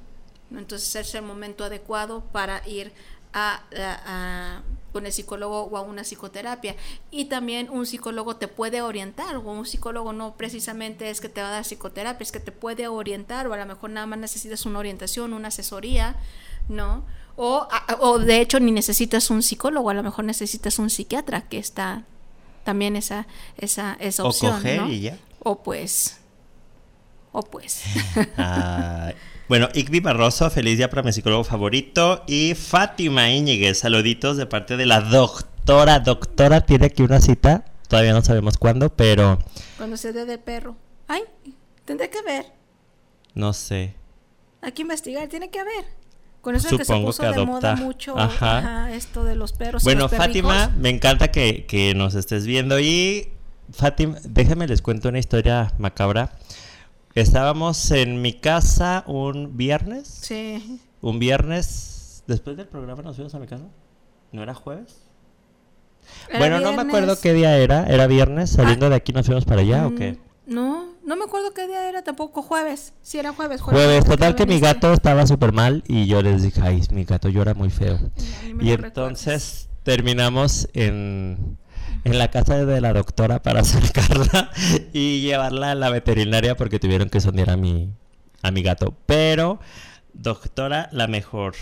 entonces es el momento adecuado para ir a, con el psicólogo o a una psicoterapia. Y también un psicólogo te puede orientar, o un psicólogo no precisamente es que te va a dar psicoterapia, es que te puede orientar, o a lo mejor nada más necesitas una orientación, una asesoría, ¿no? O, o de hecho ni necesitas un psicólogo, a lo mejor necesitas un psiquiatra, que está también esa, esa, esa opción. O O pues. O pues. Bueno, Igby Barroso, feliz día para mi psicólogo favorito. Y Fátima Íñiguez, saluditos de parte de la doctora. Doctora tiene aquí una cita, todavía no sabemos cuándo, pero... Cuando se dé de perro. Ay, tendré que ver. No sé. Hay que investigar, tiene que haber. Con eso que se puso de moda mucho esto de los perros. Bueno, Fátima, me encanta que, que nos estés viendo. Y Fátima, déjenme les cuento una historia macabra. Estábamos en mi casa un viernes. Sí. Un viernes. Después del programa nos fuimos a mi casa. ¿No era jueves? bueno, no me acuerdo qué día era. ¿Era viernes? ¿Saliendo ah. de aquí nos fuimos para allá o mm, qué? No, no me acuerdo qué día era tampoco. Jueves. Sí, era jueves. Jueves. total que mi gato estaba súper mal y yo les dije, ay, mi gato llora muy feo. y entonces terminamos en en la casa de la doctora para acercarla y llevarla a la veterinaria porque tuvieron que sondear a mi, a mi gato. Pero, doctora, la mejor.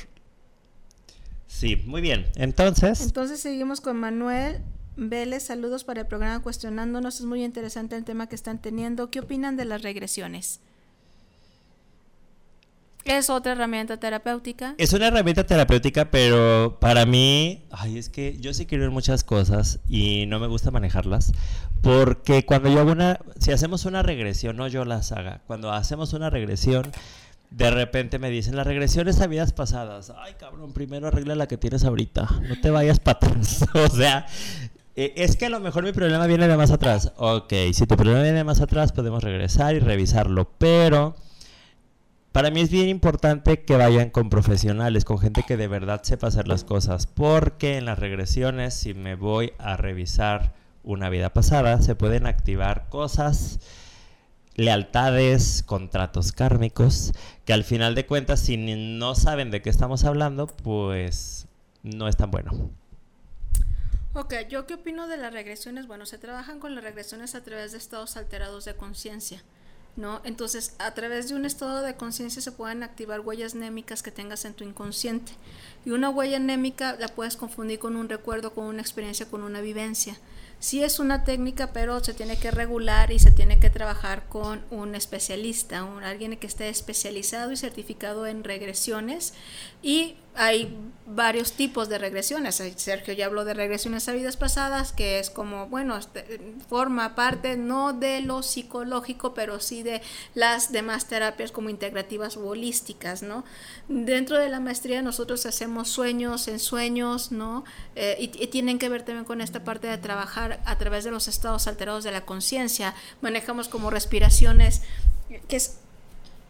Sí, muy bien. Entonces. Entonces seguimos con Manuel Vélez. Saludos para el programa Cuestionándonos. Es muy interesante el tema que están teniendo. ¿Qué opinan de las regresiones? Es otra herramienta terapéutica. Es una herramienta terapéutica, pero para mí, ay, es que yo sí quiero muchas cosas y no me gusta manejarlas, porque cuando yo hago una, si hacemos una regresión, no yo las haga, cuando hacemos una regresión, de repente me dicen, las regresiones a vidas pasadas, ay cabrón, primero arregla la que tienes ahorita, no te vayas para atrás, o sea, eh, es que a lo mejor mi problema viene de más atrás, ok, si tu problema viene de más atrás podemos regresar y revisarlo, pero para mí es bien importante que vayan con profesionales, con gente que de verdad sepa hacer las cosas, porque en las regresiones, si me voy a revisar una vida pasada, se pueden activar cosas, lealtades, contratos kármicos, que al final de cuentas, si no saben de qué estamos hablando, pues no es tan bueno. Ok, yo qué opino de las regresiones. Bueno, se trabajan con las regresiones a través de estados alterados de conciencia. ¿No? Entonces, a través de un estado de conciencia se pueden activar huellas némicas que tengas en tu inconsciente. Y una huella némica la puedes confundir con un recuerdo, con una experiencia, con una vivencia. Sí es una técnica, pero se tiene que regular y se tiene que trabajar con un especialista, un, alguien que esté especializado y certificado en regresiones y hay varios tipos de regresiones. Sergio ya habló de regresiones a vidas pasadas, que es como, bueno, este, forma parte no de lo psicológico, pero sí de las demás terapias como integrativas holísticas, ¿no? Dentro de la maestría nosotros hacemos sueños en sueños, ¿no? Eh, y, y, tienen que ver también con esta parte de trabajar a través de los estados alterados de la conciencia. Manejamos como respiraciones, que es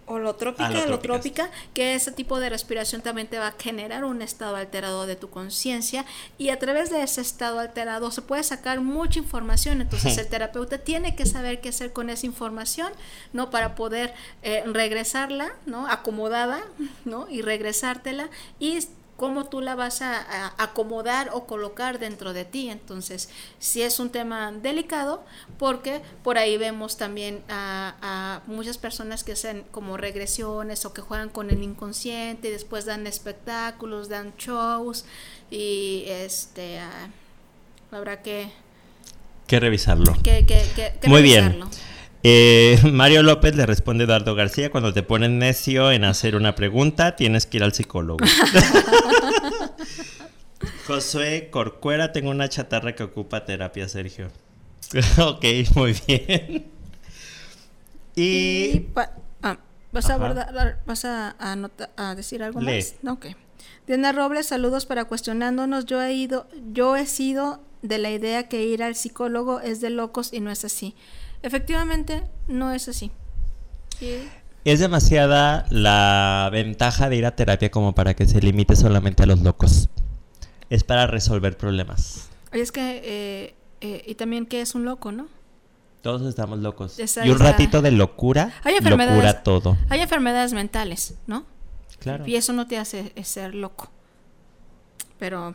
holotrópica, holotrópica, que ese tipo de respiración también te va a generar un estado alterado de tu conciencia y a través de ese estado alterado se puede sacar mucha información, entonces el terapeuta tiene que saber qué hacer con esa información, ¿no? Para poder eh, regresarla, ¿no? Acomodada, ¿no? Y regresártela y cómo tú la vas a, acomodar o colocar dentro de ti. Entonces, sí es un tema delicado porque por ahí vemos también a, muchas personas que hacen como regresiones o que juegan con el inconsciente y después dan espectáculos, dan shows y este ah, habrá que... Que revisarlo. Que, Muy bien. Eh, Mario López le responde a Eduardo García, cuando te ponen necio en hacer una pregunta, tienes que ir al psicólogo. Josué Corcuera, tengo una chatarra que ocupa terapia, Sergio. ok, muy bien. Y... Ah, ¿Vas, a, abordar, ¿Vas a, a, decir algo más? Ok. Diana Robles, saludos para cuestionándonos. Yo he ido, yo he sido de la idea que ir al psicólogo es de locos y no es así. Efectivamente, no es así. Es demasiada la ventaja de ir a terapia como para que se limite solamente a los locos. Es para resolver problemas. Es que, eh, eh, y también que es un loco, ¿no? Todos estamos locos. y un ratito de locura, hay locura todo. Hay enfermedades mentales, ¿no? Claro. Y eso no te hace ser loco. Pero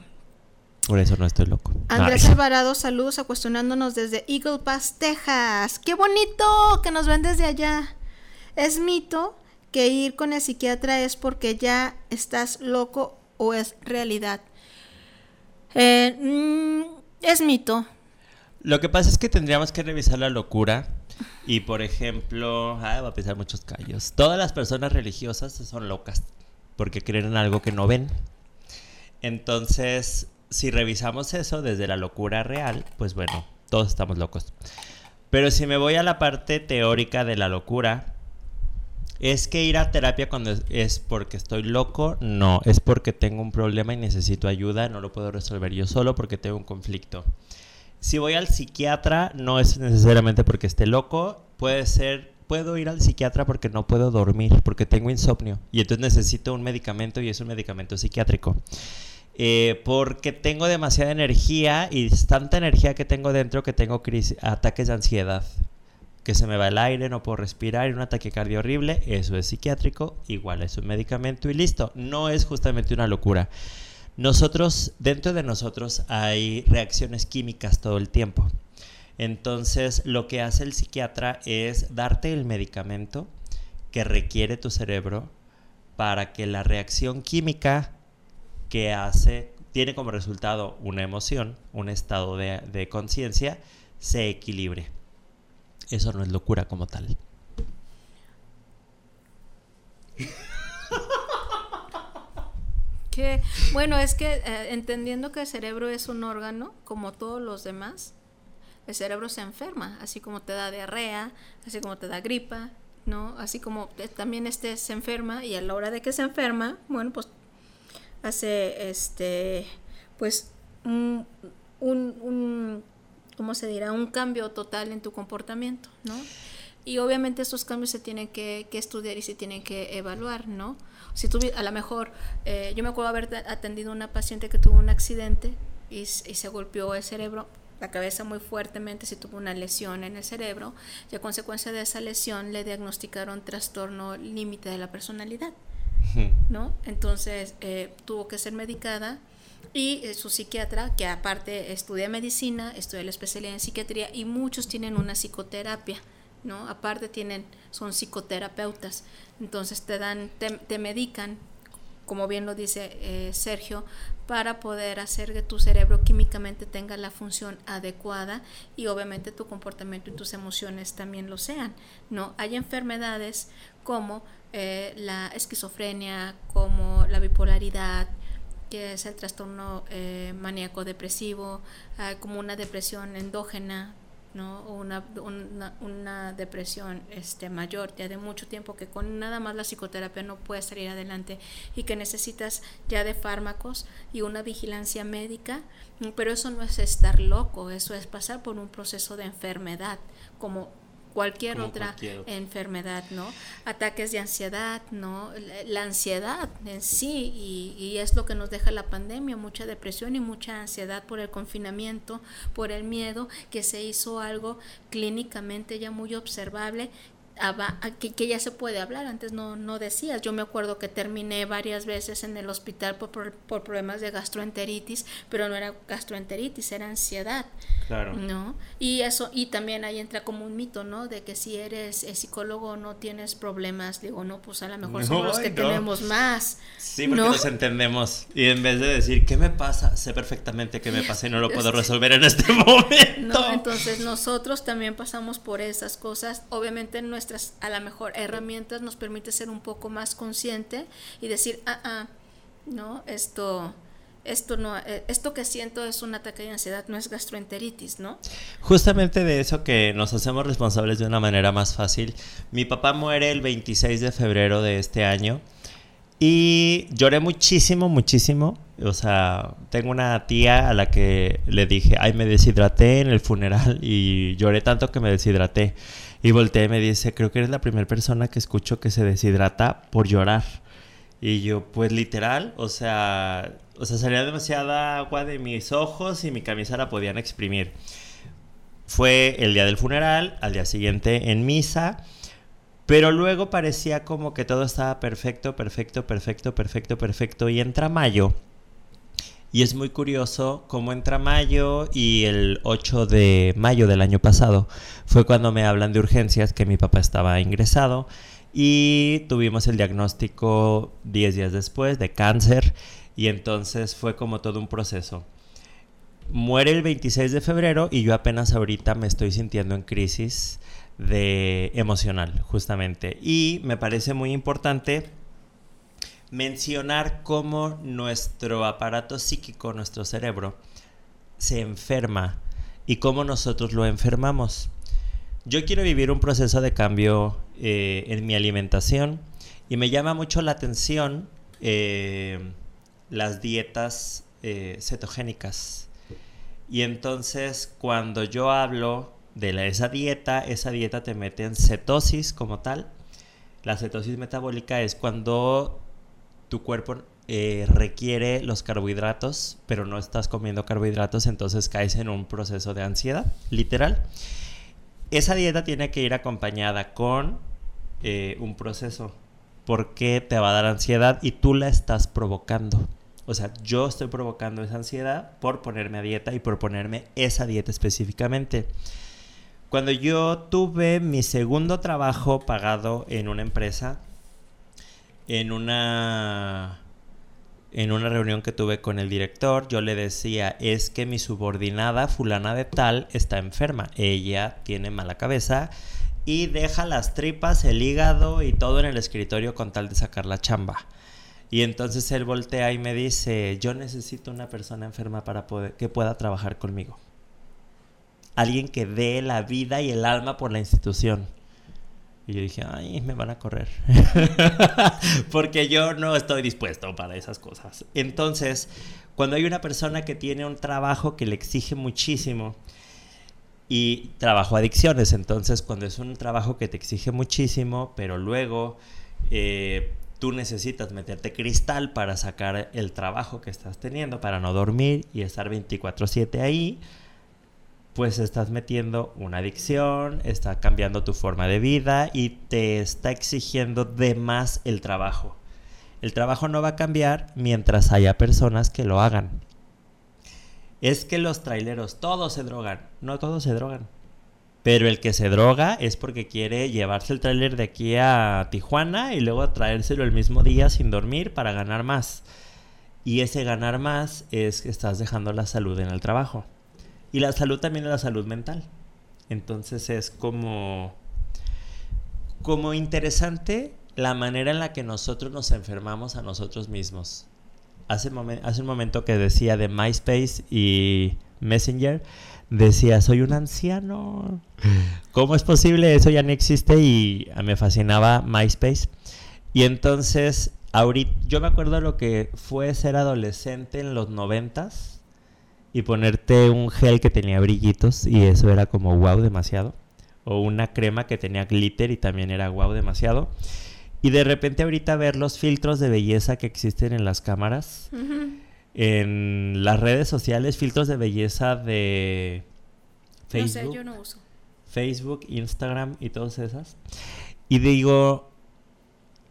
por eso no estoy loco. Andrés Alvarado, saludos a cuestionándonos desde Eagle Pass, Texas. ¡Qué bonito que nos ven desde allá! Es mito que ir con el psiquiatra es porque ya estás loco o es realidad. Eh, mm, es mito. Lo que pasa es que tendríamos que revisar la locura y, por ejemplo, ay, va a pisar muchos callos. Todas las personas religiosas son locas porque creen en algo que no ven. Entonces, si revisamos eso desde la locura real, pues bueno, todos estamos locos. Pero si me voy a la parte teórica de la locura, ¿es que ir a terapia cuando es porque estoy loco? No, es porque tengo un problema y necesito ayuda, no lo puedo resolver yo solo porque tengo un conflicto. Si voy al psiquiatra, no es necesariamente porque esté loco, puede ser, puedo ir al psiquiatra porque no puedo dormir, porque tengo insomnio y entonces necesito un medicamento y es un medicamento psiquiátrico. Eh, porque tengo demasiada energía y es tanta energía que tengo dentro que tengo ataques de ansiedad. Que se me va el aire, no puedo respirar, y un ataque cardio horrible, eso es psiquiátrico, igual es un medicamento y listo. No es justamente una locura. Nosotros, dentro de nosotros hay reacciones químicas todo el tiempo. Entonces, lo que hace el psiquiatra es darte el medicamento que requiere tu cerebro para que la reacción química que hace tiene como resultado una emoción, un estado de, conciencia, se equilibre. Eso no es locura como tal. Bueno, es que eh, entendiendo que el cerebro es un órgano, como todos los demás, el cerebro se enferma, así como te da diarrea, así como te da gripa, ¿no? Así como también este se enferma y a la hora de que se enferma, bueno, pues hace este, pues un, un, ¿cómo se dirá? Un cambio total en tu comportamiento, ¿no? Y obviamente estos cambios se tienen que, que estudiar y se tienen que evaluar, ¿no? Si tú, a lo mejor, eh, yo me acuerdo haber atendido a una paciente que tuvo un accidente y, y, se golpeó el cerebro, la cabeza muy fuertemente, se tuvo una lesión en el cerebro y a consecuencia de esa lesión le diagnosticaron trastorno límite de la personalidad, ¿no? Entonces eh, tuvo que ser medicada y eh, su psiquiatra, que aparte estudia medicina, estudia la especialidad en psiquiatría y muchos tienen una psicoterapia. ¿no? Aparte tienen, son psicoterapeutas, entonces te dan, te, medican, como bien lo dice eh, Sergio, para poder hacer que tu cerebro químicamente tenga la función adecuada y obviamente tu comportamiento y tus emociones también lo sean, ¿no? Hay enfermedades como eh, la esquizofrenia, como la bipolaridad, que es el trastorno eh, maníaco depresivo, como una depresión endógena, ¿no? O una, una, depresión este, mayor ya de mucho tiempo que con nada más la psicoterapia no puede salir adelante y que necesitas ya de fármacos y una vigilancia médica, pero eso no es estar loco, eso es pasar por un proceso de enfermedad, como cualquier, otra, enfermedad, ¿no? Ataques de ansiedad, ¿no? La, ansiedad en sí, y, y, es lo que nos deja la pandemia, mucha depresión y mucha ansiedad por el confinamiento, por el miedo, que se hizo algo clínicamente ya muy observable que, ya se puede hablar, antes no, no decías. Yo me acuerdo que terminé varias veces en el hospital por, por, problemas de gastroenteritis, pero no era gastroenteritis, era ansiedad. Claro. ¿No? Y eso, y también ahí entra como un mito, ¿no? De que si eres eh, psicólogo no tienes problemas. Digo, no, pues a lo mejor somos los que tenemos más. Sí, porque nos entendemos. Y en vez de decir, ¿qué me pasa? Sé perfectamente qué me pasa y no lo puedo resolver en este momento. No, entonces nosotros también pasamos por esas cosas. Obviamente no es a la mejor herramientas nos permite ser un poco más consciente y decir, ah, ah, no, esto, esto no, eh, esto que siento es un ataque de ansiedad, no es gastroenteritis, ¿no? Justamente de eso que nos hacemos responsables de una manera más fácil. Mi papá muere el 26 de febrero de este año y lloré muchísimo, muchísimo. O sea, tengo una tía a la que le dije, ay, me deshidraté en el funeral y lloré tanto que me deshidraté. Y volteé y me dice, creo que eres la primera persona que escucho que se deshidrata por llorar. Y yo, pues literal, o sea, o sea, salía demasiada agua de mis ojos y mi camisa la podían exprimir. Fue el día del funeral, al día siguiente en misa, pero luego parecía como que todo estaba perfecto, perfecto, perfecto, perfecto, perfecto. Y entra mayo y es muy curioso cómo entra mayo y el 8 de mayo del año pasado fue cuando me hablan de urgencias que mi papá estaba ingresado y tuvimos el diagnóstico 10 días después de cáncer y entonces fue como todo un proceso. Muere el 26 de febrero y yo apenas ahorita me estoy sintiendo en crisis de emocional justamente y me parece muy importante mencionar cómo nuestro aparato psíquico, nuestro cerebro, se enferma y cómo nosotros lo enfermamos. Yo quiero vivir un proceso de cambio eh, en mi alimentación y me llama mucho la atención eh, las dietas eh, cetogénicas. Y entonces cuando yo hablo de esa dieta, esa dieta te mete en cetosis como tal. La cetosis metabólica es cuando tu cuerpo eh, requiere los carbohidratos, pero no estás comiendo carbohidratos, entonces caes en un proceso de ansiedad, literal. Esa dieta tiene que ir acompañada con eh, un proceso, porque te va a dar ansiedad y tú la estás provocando. O sea, yo estoy provocando esa ansiedad por ponerme a dieta y por ponerme esa dieta específicamente. Cuando yo tuve mi segundo trabajo pagado en una empresa, en una en una reunión que tuve con el director, yo le decía, es que mi subordinada fulana de tal está enferma, ella tiene mala cabeza y deja las tripas, el hígado y todo en el escritorio con tal de sacar la chamba. Y entonces él voltea y me dice, yo necesito una persona enferma para poder, que pueda trabajar conmigo. Alguien que dé la vida y el alma por la institución. Y yo dije, ay, me van a correr. Porque yo no estoy dispuesto para esas cosas. Entonces, cuando hay una persona que tiene un trabajo que le exige muchísimo, y trabajo adicciones, entonces cuando es un trabajo que te exige muchísimo, pero luego eh, tú necesitas meterte cristal para sacar el trabajo que estás teniendo, para no dormir y estar 24/7 ahí, pues estás metiendo una adicción, está cambiando tu forma de vida y te está exigiendo de más el trabajo. El trabajo no va a cambiar mientras haya personas que lo hagan. Es que los traileros todos se drogan, no todos se drogan. Pero el que se droga es porque quiere llevarse el trailer de aquí a Tijuana y luego traérselo el mismo día sin dormir para ganar más. Y ese ganar más es que estás dejando la salud en el trabajo. Y la salud también es la salud mental. Entonces es como, como interesante la manera en la que nosotros nos enfermamos a nosotros mismos. Hace, hace un momento que decía de MySpace y Messenger, decía, soy un anciano. ¿Cómo es posible? Eso ya no existe y me fascinaba MySpace. Y entonces, ahorita, yo me acuerdo lo que fue ser adolescente en los noventas y ponerte un gel que tenía brillitos y eso era como wow demasiado. O una crema que tenía glitter y también era wow demasiado. Y de repente ahorita ver los filtros de belleza que existen en las cámaras, en las redes sociales, filtros de belleza de Facebook. No sé, yo no uso. Facebook, Instagram y todas esas. Y digo,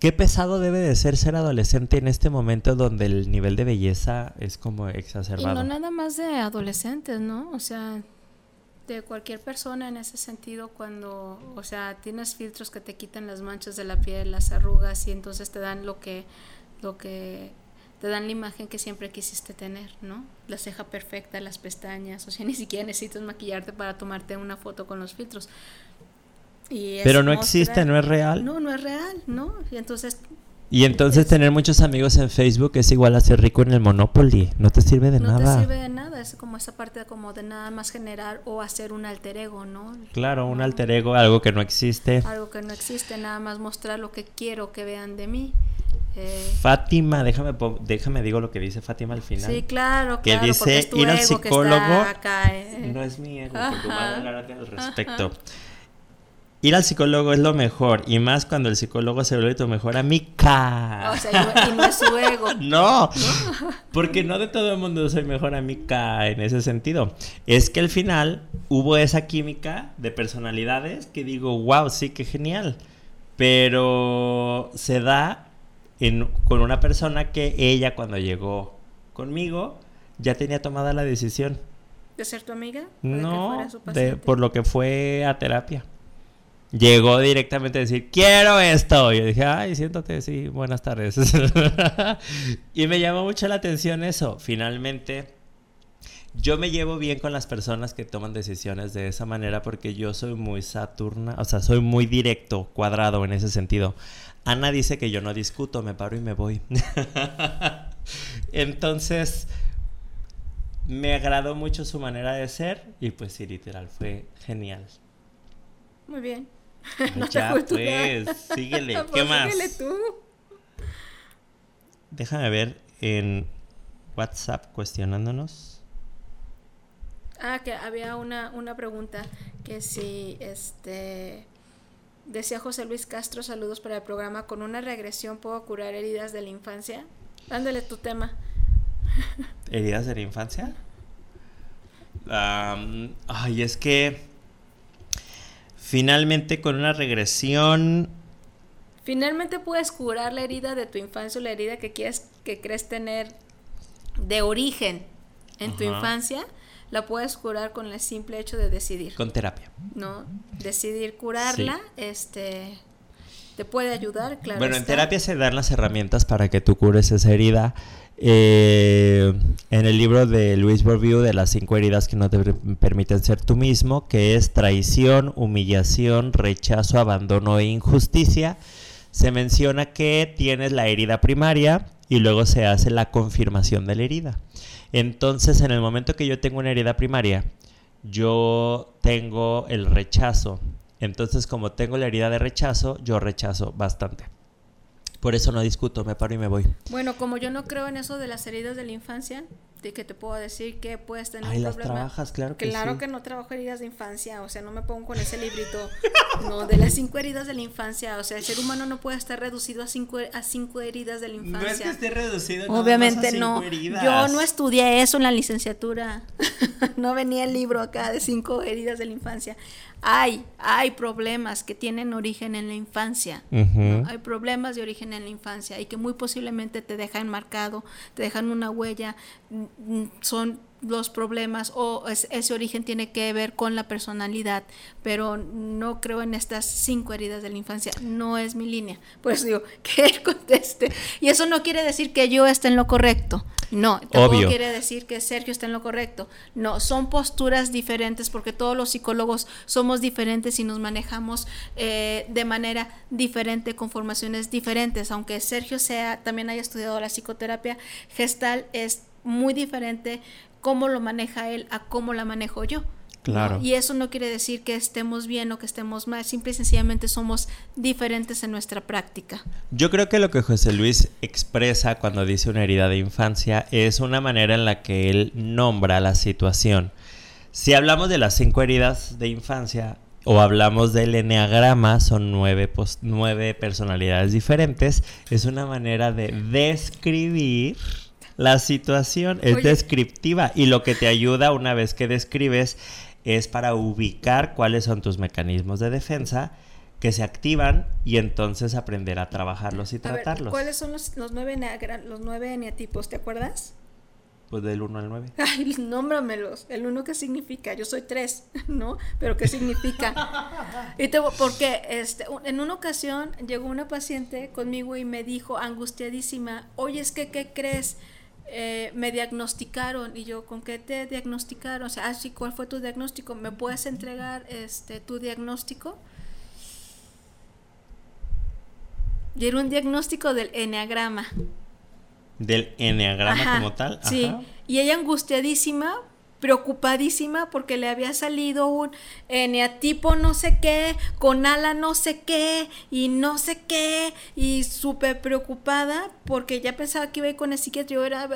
Qué pesado debe de ser ser adolescente en este momento donde el nivel de belleza es como exacerbado. Y no nada más de adolescentes, ¿no? O sea, de cualquier persona en ese sentido cuando, o sea, tienes filtros que te quitan las manchas de la piel, las arrugas y entonces te dan lo que lo que te dan la imagen que siempre quisiste tener, ¿no? La ceja perfecta, las pestañas, o sea, ni siquiera necesitas maquillarte para tomarte una foto con los filtros. Pero no existe, no es real. No, no es real, ¿no? Y entonces... Y entonces tener muchos amigos en Facebook es igual a ser rico en el Monopoly, no te sirve de nada. No te sirve de nada, es como esa parte como de nada más generar o hacer un alter ego, ¿no? Claro, un alter ego, algo que no existe. Algo que no existe, nada más mostrar lo que quiero que vean de mí. Eh, Fátima, déjame, déjame digo lo que dice Fátima al final. Sí, claro, que dice ir al psicólogo. Eh. No es mi ego, que tú vas a hablar al respecto ir al psicólogo es lo mejor, y más cuando el psicólogo se vuelve tu mejor amiga. O sea, y no es su ego. no, porque no de todo el mundo soy mejor amiga en ese sentido. Es que al final hubo esa química de personalidades que digo, wow, sí, qué genial. Pero se da con una persona que ella cuando llegó conmigo ya tenía tomada la decisión. ¿De ser tu amiga? No, de, por lo que fue a terapia llegó directamente a decir, quiero esto. Y yo dije, ay, siéntate, sí, buenas tardes. y me llamó mucho la atención eso. Finalmente, yo me llevo bien con las personas que toman decisiones de esa manera porque yo soy muy Saturna, o sea, soy muy directo, cuadrado en ese sentido. Ana dice que yo no discuto, me paro y me voy. Entonces, me agradó mucho su manera de ser y pues sí, literal, fue genial. Muy bien. ya, pues, síguele. ¿Qué pues, más? Síguele tú. Déjame ver en WhatsApp cuestionándonos. Ah, que había una, una pregunta que si este decía José Luis Castro, saludos para el programa, con una regresión puedo curar heridas de la infancia. Dándole tu tema. ¿Heridas de la infancia? ay, es que Finalmente, con una regresión. Finalmente puedes curar la herida de tu infancia o la herida que quieres, que crees tener de origen en tu infancia, la puedes curar con el simple hecho de decidir. Con terapia. ¿No? Decidir curarla, este te puede ayudar, claro. Bueno, en terapia se dan las herramientas para que tú cures esa herida. Eh, en el libro de Luis Bourdieu de las cinco heridas que no te permiten ser tú mismo, que es traición, humillación, rechazo, abandono e injusticia, se menciona que tienes la herida primaria y luego se hace la confirmación de la herida. Entonces, en el momento que yo tengo una herida primaria, yo tengo el rechazo, entonces, como tengo la herida de rechazo, yo rechazo bastante. Por eso no discuto, me paro y me voy. Bueno, como yo no creo en eso de las heridas de la infancia, de que te puedo decir que puedes tener Ay, las trabajas, claro que Claro que no trabajo heridas de infancia, o sea, no me pongo con ese librito, no, de las cinco heridas de la infancia, o sea, el ser humano no puede estar reducido a cinco, a cinco heridas de la infancia. No es que esté reducido. Obviamente no. Yo no estudié eso en la licenciatura, no venía el libro acá de cinco heridas de la infancia. Hay, hay problemas que tienen origen en la infancia. Hay problemas de origen en la infancia y que muy posiblemente te dejan marcado, te dejan una huella. Mm, son los problemas o ese origen tiene que ver con la personalidad, pero no creo en estas cinco heridas de la infancia, no es mi línea. Por eso digo, que él conteste. Y eso no quiere decir que yo esté en lo correcto, no, tampoco quiere decir que Sergio esté en lo correcto. No, son posturas diferentes porque todos los psicólogos somos diferentes y nos manejamos eh, de manera diferente, con formaciones diferentes. Aunque Sergio sea, también haya estudiado la psicoterapia gestal, es muy diferente cómo lo maneja él a cómo la manejo yo. Claro. Y eso no quiere decir que estemos bien o que estemos mal, simple y sencillamente somos diferentes en nuestra práctica. Yo creo que lo que José Luis expresa cuando dice una herida de infancia es una manera en la que él nombra la situación. Si hablamos de las cinco heridas de infancia o hablamos del enneagrama, son nueve, nueve personalidades diferentes, es una manera de describir la situación, es descriptiva y lo que te ayuda una vez que describes es para ubicar cuáles son tus mecanismos de defensa que se activan y entonces aprender a trabajarlos y tratarlos. ¿Cuáles son los, nueve los nueve eneatipos? ¿Te acuerdas? Pues del 1 al 9. Ay, nómbramelos. El 1 qué significa? Yo soy 3, ¿no? Pero ¿qué significa? y te, porque este, en una ocasión llegó una paciente conmigo y me dijo angustiadísima, oye, es que, ¿qué crees? Eh, me diagnosticaron y yo, ¿con qué te diagnosticaron? O sea, así, ah, ¿cuál fue tu diagnóstico? ¿Me puedes entregar este tu diagnóstico? Y era un diagnóstico del enneagrama. ¿Del enneagrama como tal? Sí, y ella angustiadísima preocupadísima porque le había salido un eneatipo no sé qué, con ala no sé qué y no sé qué y súper preocupada porque ya pensaba que iba a ir con el psiquiatra. Era,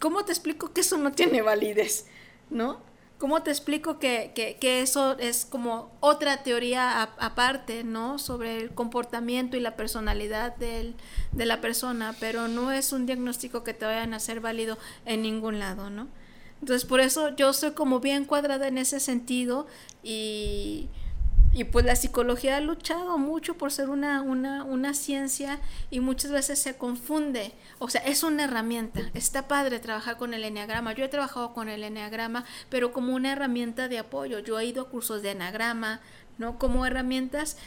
¿cómo te explico que eso no tiene validez? ¿No? ¿Cómo te explico que, que, eso es como otra teoría aparte, ¿no? Sobre el comportamiento y la personalidad del, de la persona, pero no es un diagnóstico que te vayan a hacer válido en ningún lado, ¿no? Entonces, por eso yo soy como bien cuadrada en ese sentido y, y pues la psicología ha luchado mucho por ser una, una, una, ciencia y muchas veces se confunde. O sea, es una herramienta. Está padre trabajar con el enneagrama. Yo he trabajado con el enneagrama, pero como una herramienta de apoyo. Yo he ido a cursos de enneagrama, ¿no? Como herramientas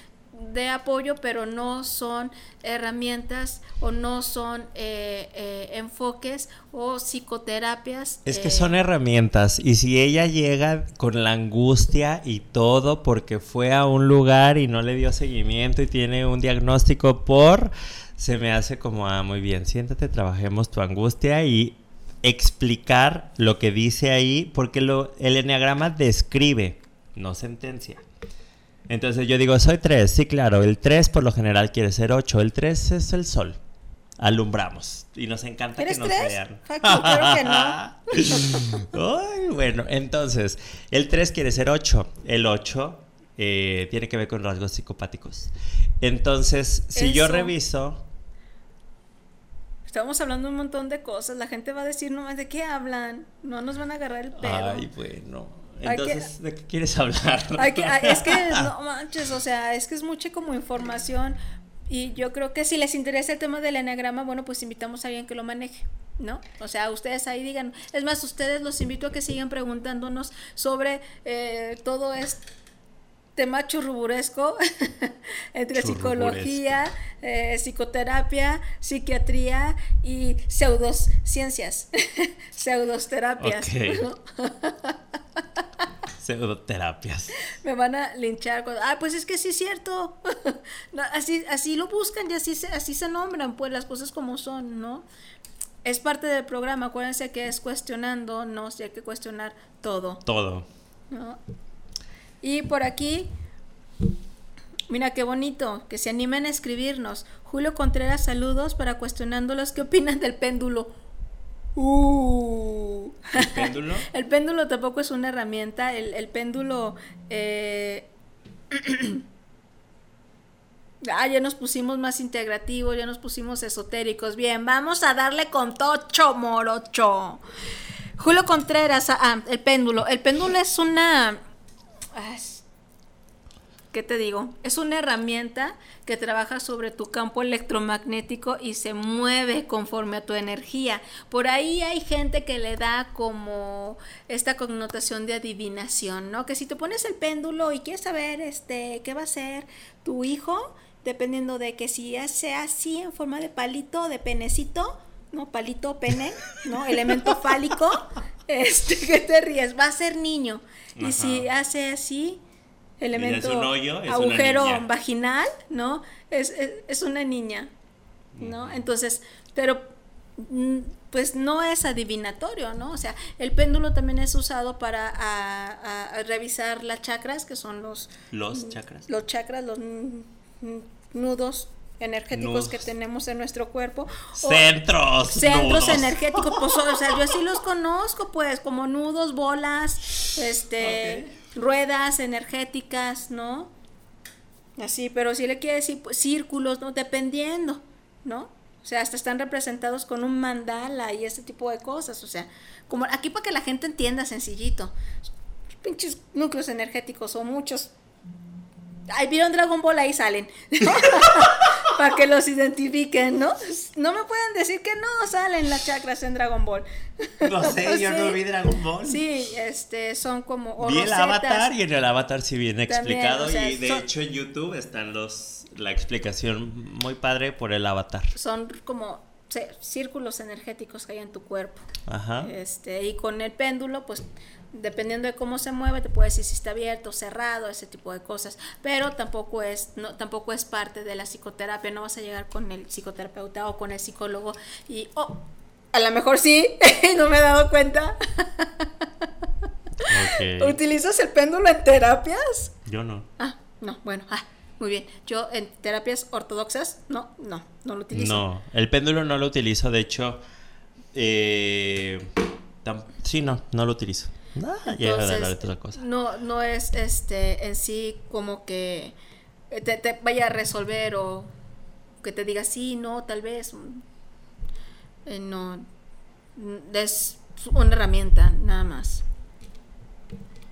de apoyo, pero no son herramientas o no son eh, eh, enfoques o psicoterapias. Es que son herramientas y si ella llega con la angustia y todo porque fue a un lugar y no le dio seguimiento y tiene un diagnóstico por, se me hace como, ah, muy bien, siéntate, trabajemos tu angustia y explicar lo que dice ahí, porque lo, el enneagrama describe, no sentencia. Entonces yo digo, soy 3, sí, claro, el 3 por lo general quiere ser 8, el 3 es el sol. Alumbramos y nos encanta que nos vean. Claro que no. Ay, bueno, entonces, el 3 quiere ser 8, el 8 eh, tiene que ver con rasgos psicopáticos. Entonces, si yo reviso... Estamos hablando un montón de cosas, la gente va a decir nomás de qué hablan, no nos van a agarrar el pelo. Ay, bueno. Entonces, ¿de qué quieres hablar? es que, no manches, o sea, es que es mucha como información. Y yo creo que si les interesa el tema del enagrama, bueno, pues invitamos a alguien que lo maneje. ¿no? O sea, ustedes ahí digan, es más, ustedes los invito a que sigan preguntándonos sobre eh, todo este tema churruburesco entre psicología, eh, psicoterapia, psiquiatría y pseudociencias, pseudoterapias. Pseudoterapias. Me van a linchar. ah, pues es que sí es cierto. así, así lo buscan y así se, así se nombran, pues las cosas como son, ¿no? es parte del programa, acuérdense que es cuestionando, no si hay que cuestionar todo. Todo. Y por aquí, mira qué bonito, que se animen a escribirnos. Julio Contreras, saludos para cuestionándolos qué opinan del péndulo. Uh. ¿El péndulo? el péndulo tampoco es una herramienta, el, el péndulo... Eh, Ah, ya nos pusimos más integrativos, ya nos pusimos esotéricos. Bien, vamos a darle con tocho morocho. Julio Contreras, ah, ah el péndulo. El péndulo es una... ¿Qué te digo? Es una herramienta que trabaja sobre tu campo electromagnético y se mueve conforme a tu energía. Por ahí hay gente que le da como esta connotación de adivinación, ¿no? Que si te pones el péndulo y quieres saber este qué va a ser tu hijo, dependiendo de que si sea así en forma de palito, de penecito, ¿no? Palito, pene, ¿no? Elemento fálico, este, ¿qué te ríes? Va a ser niño. Y si hace así, elemento agujero vaginal, ¿no? Es, es, una niña, ¿no? Entonces, pero mm, pues no es adivinatorio, ¿no? O sea, el péndulo también es usado para a, revisar las chakras, que son los... Los chakras. Los chakras, los nudos energéticos que tenemos en nuestro cuerpo. Centros. Centros energéticos, pues, o sea, yo así los conozco, pues, como nudos, bolas, este, ruedas energéticas, ¿no? Así, pero si le quiere decir pues, círculos, ¿no? Dependiendo, ¿no? O sea, hasta están representados con un mandala y ese tipo de cosas. O sea, como aquí para que la gente entienda sencillito. Pinches núcleos energéticos o muchos Ay, vieron Dragon Ball, ahí salen. Para que los identifiquen, ¿no? No me pueden decir que no salen las chakras en Dragon Ball. No sé, yo no vi Dragon Ball. Sí, este, son como. vi el avatar y en el avatar sí viene explicado. y de hecho en YouTube están los la explicación muy padre por el avatar. Son como círculos energéticos que hay en tu cuerpo. Ajá. Este, y con el péndulo, pues dependiendo de cómo se mueve, te puede decir si está abierto, cerrado, ese tipo de cosas. Pero tampoco es, no, tampoco es parte de la psicoterapia. No vas a llegar con el psicoterapeuta o con el psicólogo y, oh, a lo mejor sí, no me he dado cuenta. ¿Utilizas el péndulo en terapias? Yo no. Ah, no, bueno, ah, muy bien. Yo en terapias ortodoxas, no, no, no lo utilizo. No, el péndulo no lo utilizo, de hecho, eh, sí, no, no lo utilizo. No, no es este en sí como que te, vaya a resolver o que te diga sí, no, tal vez. Eh, no, es una herramienta nada más.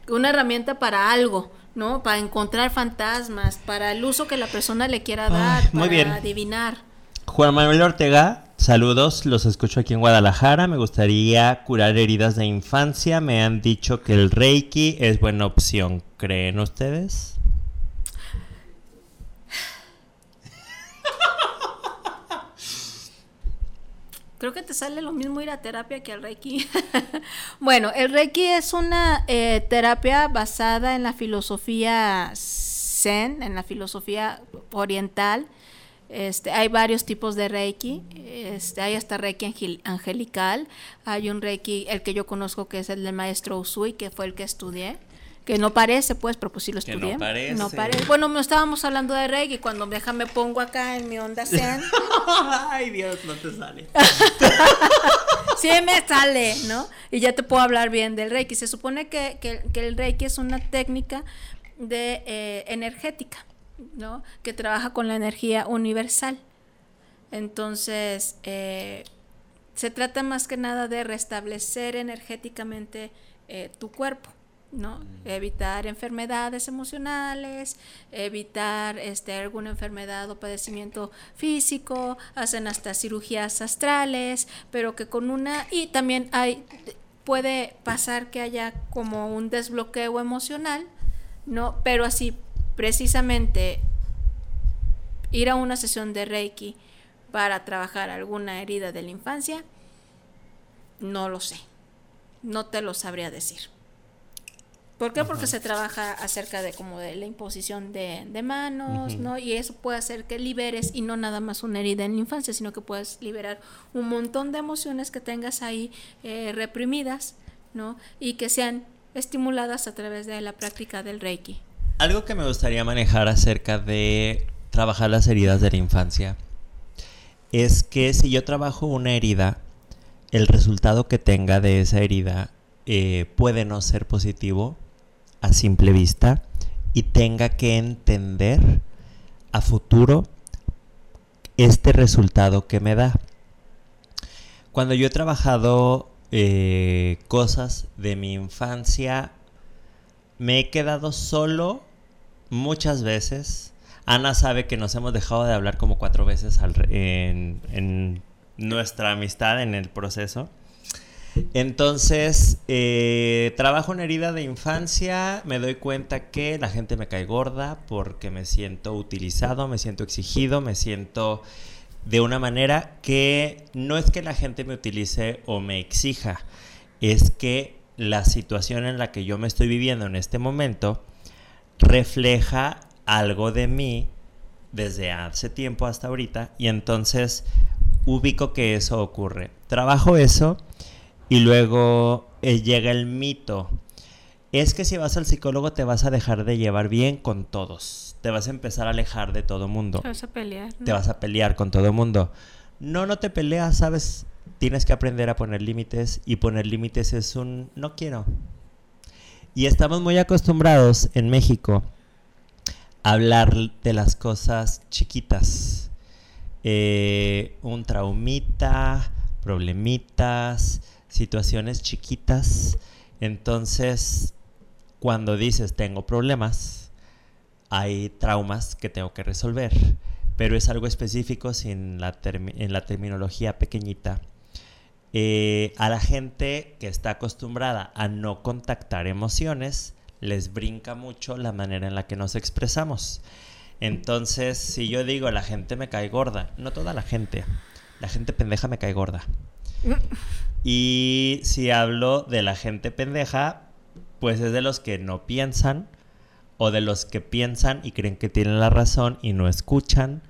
Una herramienta para algo, ¿no? Para encontrar fantasmas, para el uso que la persona le quiera dar, para adivinar. Juan Manuel Ortega Saludos, los escucho aquí en Guadalajara. Me gustaría curar heridas de infancia. Me han dicho que el Reiki es buena opción. ¿Creen ustedes? Creo que te sale lo mismo ir a terapia que al Reiki. bueno, el Reiki es una eh, terapia basada en la filosofía Zen, en la filosofía oriental este, hay varios tipos de Reiki, este, hay hasta Reiki angelical, hay un Reiki, el que yo conozco que es el del maestro Usui, que fue el que estudié, que no parece pues, pero pues sí lo estudié. no parece. No parece. Bueno, no estábamos hablando de Reiki, cuando déjame pongo acá en mi onda Zen. Ay Dios, no te sale. sí me sale, ¿no? Y ya te puedo hablar bien del Reiki. Se supone que, que, el Reiki es una técnica de eh, energética ¿no? que trabaja con la energía universal. Entonces, eh, se trata más que nada de restablecer energéticamente eh, tu cuerpo, ¿no? Evitar enfermedades emocionales, evitar este, alguna enfermedad o padecimiento físico, hacen hasta cirugías astrales, pero que con una... Y también hay, puede pasar que haya como un desbloqueo emocional, ¿no? Pero así, precisamente, ir a una sesión de Reiki para trabajar alguna herida de la infancia, no lo sé. No te lo sabría decir. ¿Por qué? Porque se trabaja acerca de como de la imposición de, manos, ¿no? Y eso puede hacer que liberes y no nada más una herida en la infancia, sino que puedes liberar un montón de emociones que tengas ahí eh, reprimidas, ¿no? Y que sean estimuladas a través de la práctica del Reiki. Algo que me gustaría manejar acerca de trabajar las heridas de la infancia es que si yo trabajo una herida, el resultado que tenga de esa herida eh, puede no ser positivo a simple vista y tenga que entender a futuro este resultado que me da. Cuando yo he trabajado eh, cosas de mi infancia, me he quedado solo muchas veces. Ana sabe que nos hemos dejado de hablar como cuatro veces en nuestra amistad en el proceso. Entonces, eh, trabajo en herida de infancia, me doy cuenta que la gente me cae gorda porque me siento utilizado, me siento exigido, me siento de una manera que no es que la gente me utilice o me exija, es que la situación en la que yo me estoy viviendo en este momento refleja algo de mí desde hace tiempo hasta ahorita y entonces ubico que eso ocurre. Trabajo eso y luego eh, llega el mito. Es que si vas al psicólogo te vas a dejar de llevar bien con todos. Te vas a empezar a alejar de todo mundo. Te vas a pelear. Te vas a pelear con todo mundo. No, no te peleas, ¿sabes? Tienes que aprender a poner límites y poner límites es un no quiero. Y estamos muy acostumbrados en México a hablar de las cosas chiquitas. Eh, un traumita, problemitas, situaciones chiquitas. Entonces, cuando dices tengo problemas, hay traumas que tengo que resolver, pero es algo específico en la terminología pequeñita. Eh, a la gente que está acostumbrada a no contactar emociones, les brinca mucho la manera en la que nos expresamos. Entonces, si yo digo la gente me cae gorda, no toda la gente, la gente pendeja me cae gorda. Y si hablo de la gente pendeja, pues es de los que no piensan o de los que piensan y creen que tienen la razón y no escuchan.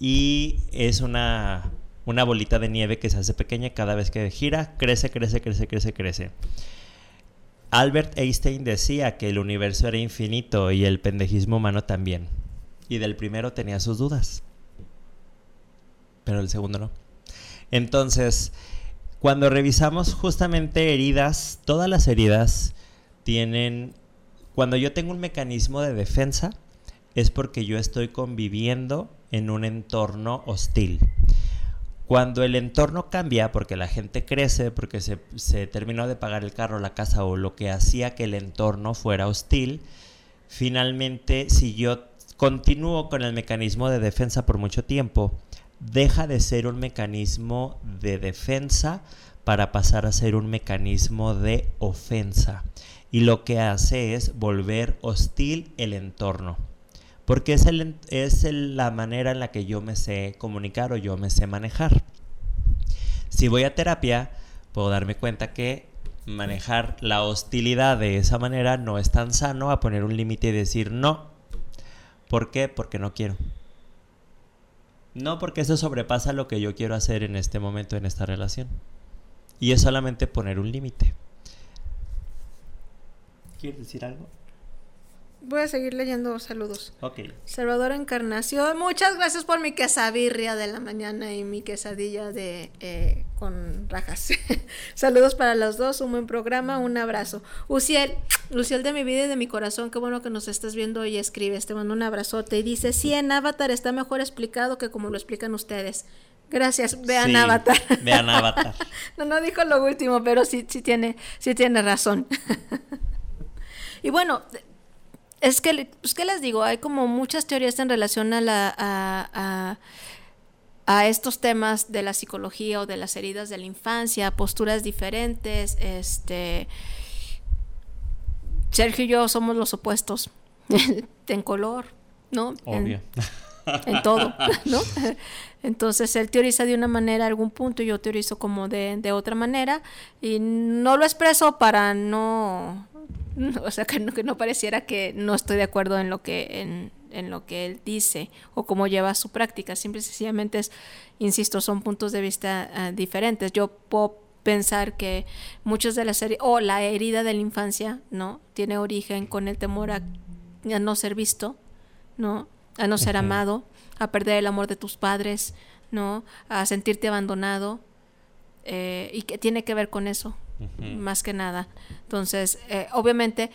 Y es una, una bolita de nieve que se hace pequeña cada vez que gira, crece, crece, crece, crece, crece. Albert Einstein decía que el universo era infinito y el pendejismo humano también. Y del primero tenía sus dudas. Pero el segundo no. Entonces, cuando revisamos justamente heridas, todas las heridas tienen, cuando yo tengo un mecanismo de defensa, es porque yo estoy conviviendo en un entorno hostil. Cuando el entorno cambia, porque la gente crece, porque se, se, terminó de pagar el carro, la casa o lo que hacía que el entorno fuera hostil, finalmente si yo continúo con el mecanismo de defensa por mucho tiempo, deja de ser un mecanismo de defensa para pasar a ser un mecanismo de ofensa. Y lo que hace es volver hostil el entorno. Porque es, es la manera en la que yo me sé comunicar o yo me sé manejar. Si voy a terapia, puedo darme cuenta que manejar la hostilidad de esa manera no es tan sano a poner un límite y decir no. ¿Por qué? Porque no quiero. No, porque eso sobrepasa lo que yo quiero hacer en este momento, en esta relación. Y es solamente poner un límite. ¿Quieres decir algo? Voy a seguir leyendo saludos. Ok. Salvador Encarnación, muchas gracias por mi quesabirria de la mañana y mi quesadilla de eh, con rajas. saludos para los dos, un buen programa, un abrazo. Uciel, Luciel de mi vida y de mi corazón, qué bueno que nos estás viendo y escribes, te mando un abrazote. Y dice, sí, en Avatar está mejor explicado que como lo explican ustedes. Gracias, vean Avatar. Vean Avatar. no, no dijo lo último, pero sí, sí tiene, sí tiene razón. Y bueno, es que, pues, ¿qué les digo? Hay como muchas teorías en relación a, la, a, a, estos temas de la psicología o de las heridas de la infancia, posturas diferentes. Este, Sergio y yo somos los opuestos en color, ¿no? Obvio. En, todo, ¿no? Entonces él teoriza de una manera algún punto y yo teorizo como de, de otra manera y no lo expreso para no o sea, que no, que no pareciera que no estoy de acuerdo en lo que, en, en lo que él dice o cómo lleva su práctica. Simple y sencillamente es, insisto, son puntos de vista uh, diferentes. Yo puedo pensar que muchas de las series, o la herida de la infancia, ¿no? Tiene origen con el temor a, a no ser visto, ¿no? A no ser uh -huh. amado, a perder el amor de tus padres, ¿no? A sentirte abandonado. Eh, y que tiene que ver con eso, Más que nada. Entonces, eh, obviamente,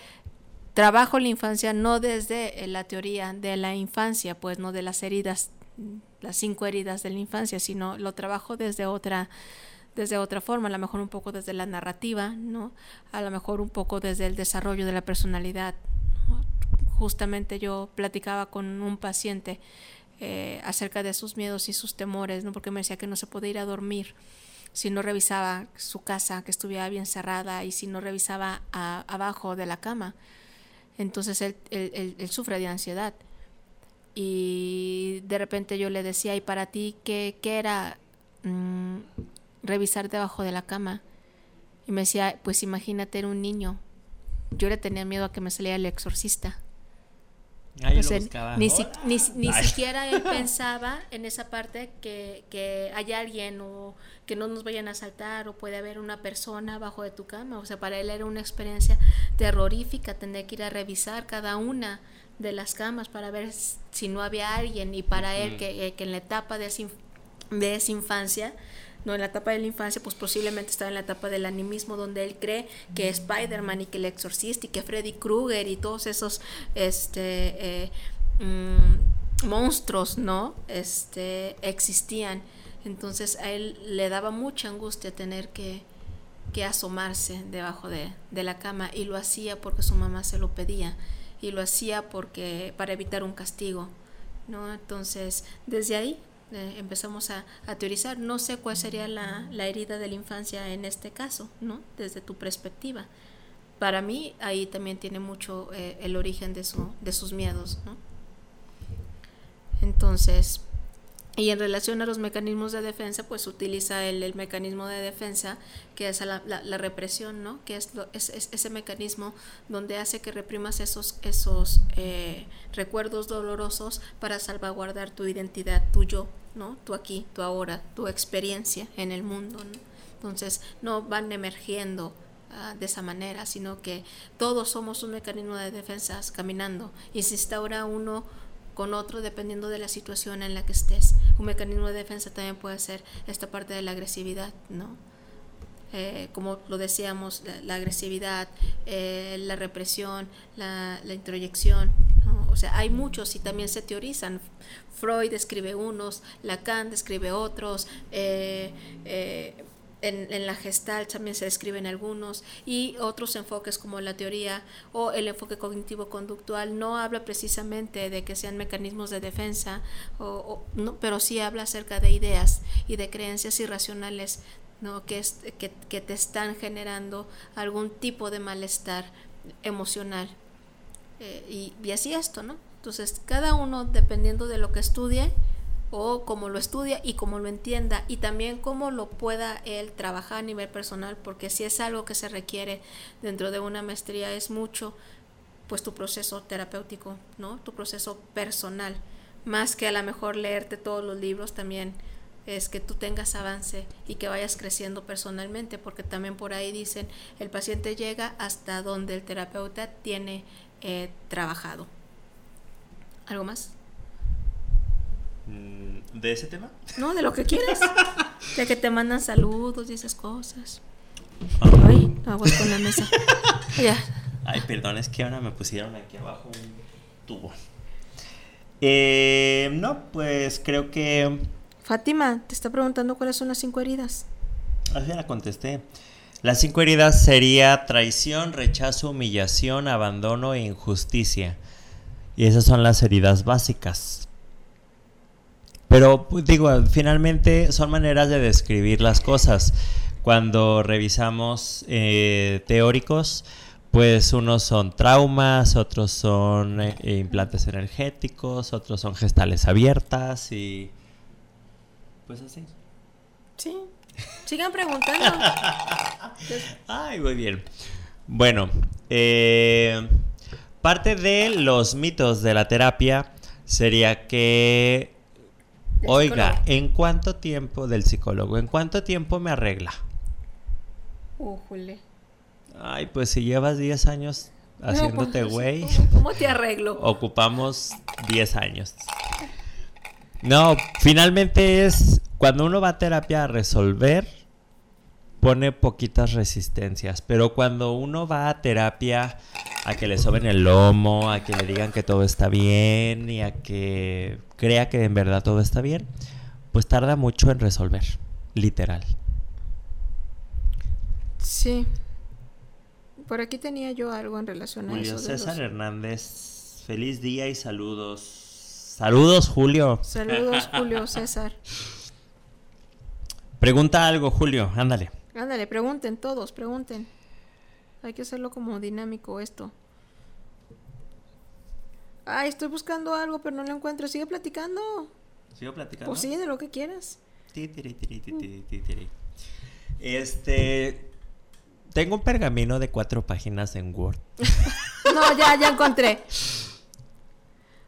trabajo la infancia no desde eh, la teoría de la infancia, pues no de las heridas, las cinco heridas de la infancia, sino lo trabajo desde otra desde otra forma, a lo mejor un poco desde la narrativa, ¿no? A lo mejor un poco desde el desarrollo de la personalidad. Justamente yo platicaba con un paciente eh, acerca de sus miedos y sus temores, ¿no? Porque me decía que no se podía ir a dormir si no revisaba su casa, que estuviera bien cerrada y si no revisaba a, abajo de la cama. Entonces él, él, él, sufre de ansiedad. Y de repente yo le decía, ¿y para ti qué, qué era mmm, revisar debajo de la cama? Y me decía, pues imagínate, era un niño. Yo le tenía miedo a que me saliera el exorcista. Sea, ni, si, ni, ni siquiera él pensaba en esa parte que, que hay alguien o que no nos vayan a asaltar o puede haber una persona abajo de tu cama. O sea, para él era una experiencia terrorífica tener que ir a revisar cada una de las camas para ver si no había alguien. Y para él que, eh, que en la etapa de esa, de esa infancia no en la etapa de la infancia, pues posiblemente estaba en la etapa del animismo donde él cree que Spider-Man y que el exorcista y que Freddy Krueger y todos esos este eh, mmm, monstruos, ¿no? Este existían. Entonces a él le daba mucha angustia tener que, que asomarse debajo de, de la cama y lo hacía porque su mamá se lo pedía y lo hacía porque para evitar un castigo, ¿no? Entonces, desde ahí eh, empezamos a, a, teorizar. No sé cuál sería la, la, herida de la infancia en este caso, ¿no? Desde tu perspectiva. Para mí, ahí también tiene mucho eh, el origen de, su, de sus miedos, ¿no? Entonces, y en relación a los mecanismos de defensa, pues utiliza el, el mecanismo de defensa, que es la, la, represión, ¿no? Que es, es, ese mecanismo donde hace que reprimas esos, esos eh, recuerdos dolorosos para salvaguardar tu identidad, tu yo, ¿no? Tu aquí, tu ahora, tu experiencia en el mundo. Entonces, no van emergiendo uh, de esa manera, sino que todos somos un mecanismo de defensa caminando y se instaura uno con otro dependiendo de la situación en la que estés. Un mecanismo de defensa también puede ser esta parte de la agresividad, ¿no? Eh, como lo decíamos, la, la agresividad, eh, la represión, la, la introyección, o sea, hay muchos y también se teorizan. Freud describe unos, Lacan describe otros, eh, en, en, la gestal también se describen algunos y otros enfoques como la teoría o el enfoque cognitivo-conductual no habla precisamente de que sean mecanismos de defensa, o, no, pero sí habla acerca de ideas y de creencias irracionales ¿no? que, es, que, que te están generando algún tipo de malestar emocional. Eh, y, así esto, ¿no? Entonces, cada uno, dependiendo de lo que estudie, o cómo lo estudia y cómo lo entienda y también cómo lo pueda él trabajar a nivel personal porque si es algo que se requiere dentro de una maestría es mucho pues tu proceso terapéutico no tu proceso personal más que a lo mejor leerte todos los libros también es que tú tengas avance y que vayas creciendo personalmente porque también por ahí dicen el paciente llega hasta donde el terapeuta tiene eh, trabajado algo más Mm, ¿De ese tema? No, de lo que quieras. de que te mandan saludos y esas cosas. Oh. Ay, aguas con la mesa. ya. Ay, perdón, es que ahora me pusieron aquí abajo un tubo. Eh, no, pues creo que. Fátima, te está preguntando cuáles son las cinco heridas. Así la contesté. Las cinco heridas sería traición, rechazo, humillación, abandono e injusticia. Y esas son las heridas básicas. Pero pues, digo, finalmente son maneras de describir las cosas. Cuando revisamos eh, teóricos, pues unos son traumas, otros son eh, implantes energéticos, otros son gestales abiertas y pues así. Sí. Sigan preguntando. Ay, muy bien. Bueno, eh, parte de los mitos de la terapia sería que, oiga, ¿en cuánto tiempo del psicólogo? ¿En cuánto tiempo me arregla? Ujule. Ay, pues si llevas 10 años haciéndote pues, güey. ¿Cómo te arreglo? Ocupamos 10 años. No, finalmente es cuando uno va a terapia a resolver, pone poquitas resistencias, pero cuando uno va a terapia a que le soben el lomo, a que le digan que todo está bien y a que crea que en verdad todo está bien, pues tarda mucho en resolver, literal. Sí. Por aquí tenía yo algo en relación a Julio eso. César Hernández, feliz día y saludos. Saludos, Julio. Saludos, Julio César. Pregunta algo, Julio, ándale. Ándale, pregunten todos, pregunten. Hay que hacerlo como dinámico esto. Ay, estoy buscando algo, pero no lo encuentro. Sigue platicando. ¿Sigo platicando? Pues sí, de lo que quieras. Este. Tengo un pergamino de cuatro páginas en Word. no, ya, ya encontré.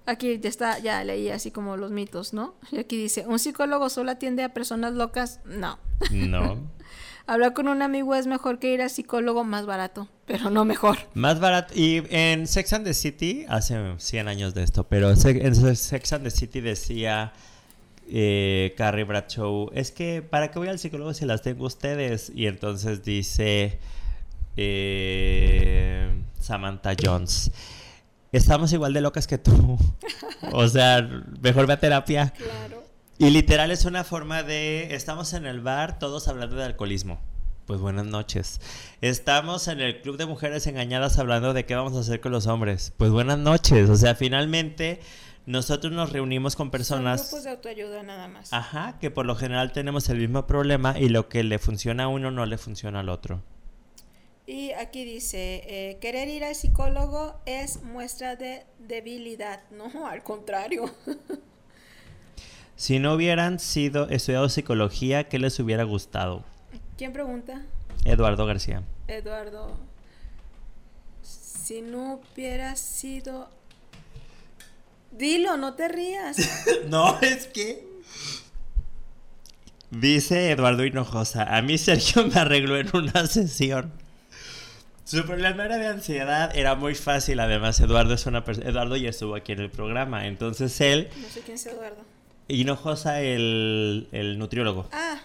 Aquí ya está, ya leí así como los mitos, ¿no? Y aquí dice, ¿un psicólogo solo atiende a personas locas? No. No. Hablar con un amigo es mejor que ir a psicólogo más barato, pero no mejor. Más barato. Y en Sex and the City, hace 100 años de esto, pero en Sex and the City decía eh, Carrie Bradshaw, es que ¿para qué voy al psicólogo si las tengo ustedes? Y entonces dice eh, Samantha Jones estamos igual de locas que tú. o sea, mejor ve a terapia. Claro. Y literal es una forma de, estamos en el bar todos hablando de alcoholismo. Pues buenas noches. Estamos en el club de mujeres engañadas hablando de qué vamos a hacer con los hombres. Pues buenas noches. O sea, finalmente nosotros nos reunimos con personas... Son grupos de autoayuda nada más. Ajá, que por lo general tenemos el mismo problema y lo que le funciona a uno no le funciona al otro. Y aquí dice, eh, querer ir al psicólogo es muestra de debilidad. No, al contrario. si no hubieran sido estudiado psicología, ¿qué les hubiera gustado? ¿Quién pregunta? Eduardo García. Eduardo, si no hubiera sido... Dilo, no te rías. no, es que... Dice Eduardo Hinojosa, a mí Sergio me arregló en una sesión. Su problema era de ansiedad, era muy fácil. Además, Eduardo es una persona. Eduardo ya estuvo aquí en el programa. Entonces él. No sé quién es Eduardo. Hinojosa, el, el nutriólogo. Ah.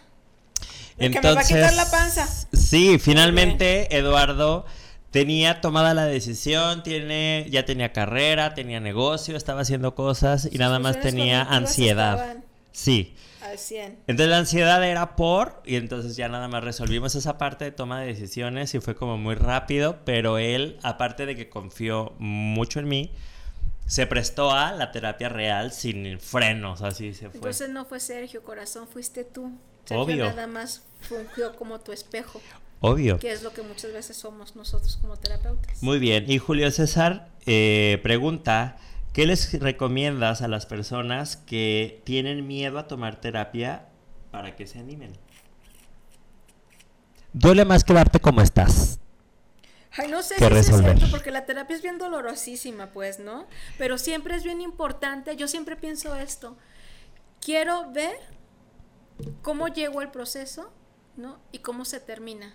El que me va a quitar la panza. Sí, finalmente Eduardo tenía tomada la decisión, tiene, ya tenía carrera, tenía negocio, estaba haciendo cosas y nada más tenía ansiedad. Sí. Entonces la ansiedad era por, y entonces ya nada más resolvimos esa parte de toma de decisiones y fue como muy rápido, pero él, aparte de que confió mucho en mí, se prestó a la terapia real sin frenos, así se fue. Entonces no fue Sergio, corazón, fuiste tú. Sergio Obvio. nada más fungió como tu espejo. Obvio. Que es lo que muchas veces somos nosotros como terapeutas. Muy bien. Y Julio César eh, pregunta ¿Qué les recomiendas a las personas que tienen miedo a tomar terapia para que se animen? Duele más quedarte como estás. Ay, no sé si es cierto, porque la terapia es bien dolorosísima, pues, ¿no? Pero siempre es bien importante, yo siempre pienso esto, quiero ver cómo llegó el proceso, ¿no? Y cómo se termina.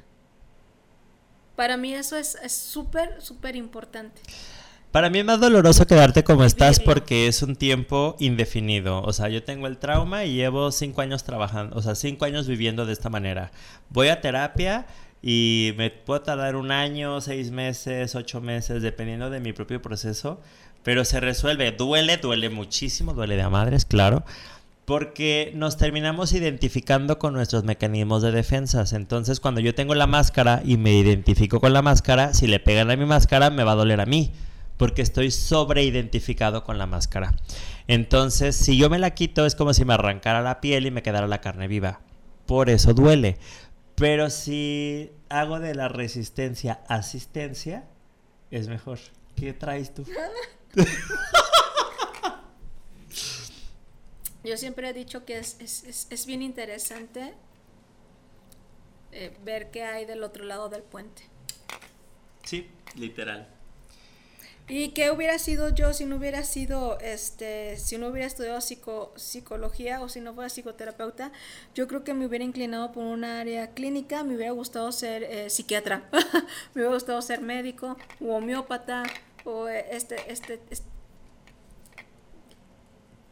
Para mí eso es súper, súper importante. Para mí es más doloroso quedarte como estás porque es un tiempo indefinido. O sea, yo tengo el trauma y llevo cinco años trabajando, o sea, cinco años viviendo de esta manera. Voy a terapia y me puedo tardar un año, seis meses, ocho meses, dependiendo de mi propio proceso, pero se resuelve. Duele, duele muchísimo, duele de a madres, claro. Porque nos terminamos identificando con nuestros mecanismos de defensas. Entonces, cuando yo tengo la máscara y me identifico con la máscara, si le pegan a mi máscara, me va a doler a mí. Porque estoy sobreidentificado con la máscara. Entonces, si yo me la quito, es como si me arrancara la piel y me quedara la carne viva. Por eso duele. Pero si hago de la resistencia asistencia, es mejor. ¿Qué traes tú? Yo siempre he dicho que es, es, es bien interesante eh, ver qué hay del otro lado del puente. Sí, literal. ¿Y qué hubiera sido yo si no hubiera sido, este, si no hubiera estudiado psico, psicología o si no fuera psicoterapeuta? Yo creo que me hubiera inclinado por una área clínica, me hubiera gustado ser eh, psiquiatra, me hubiera gustado ser médico o homeópata o eh, este, este, este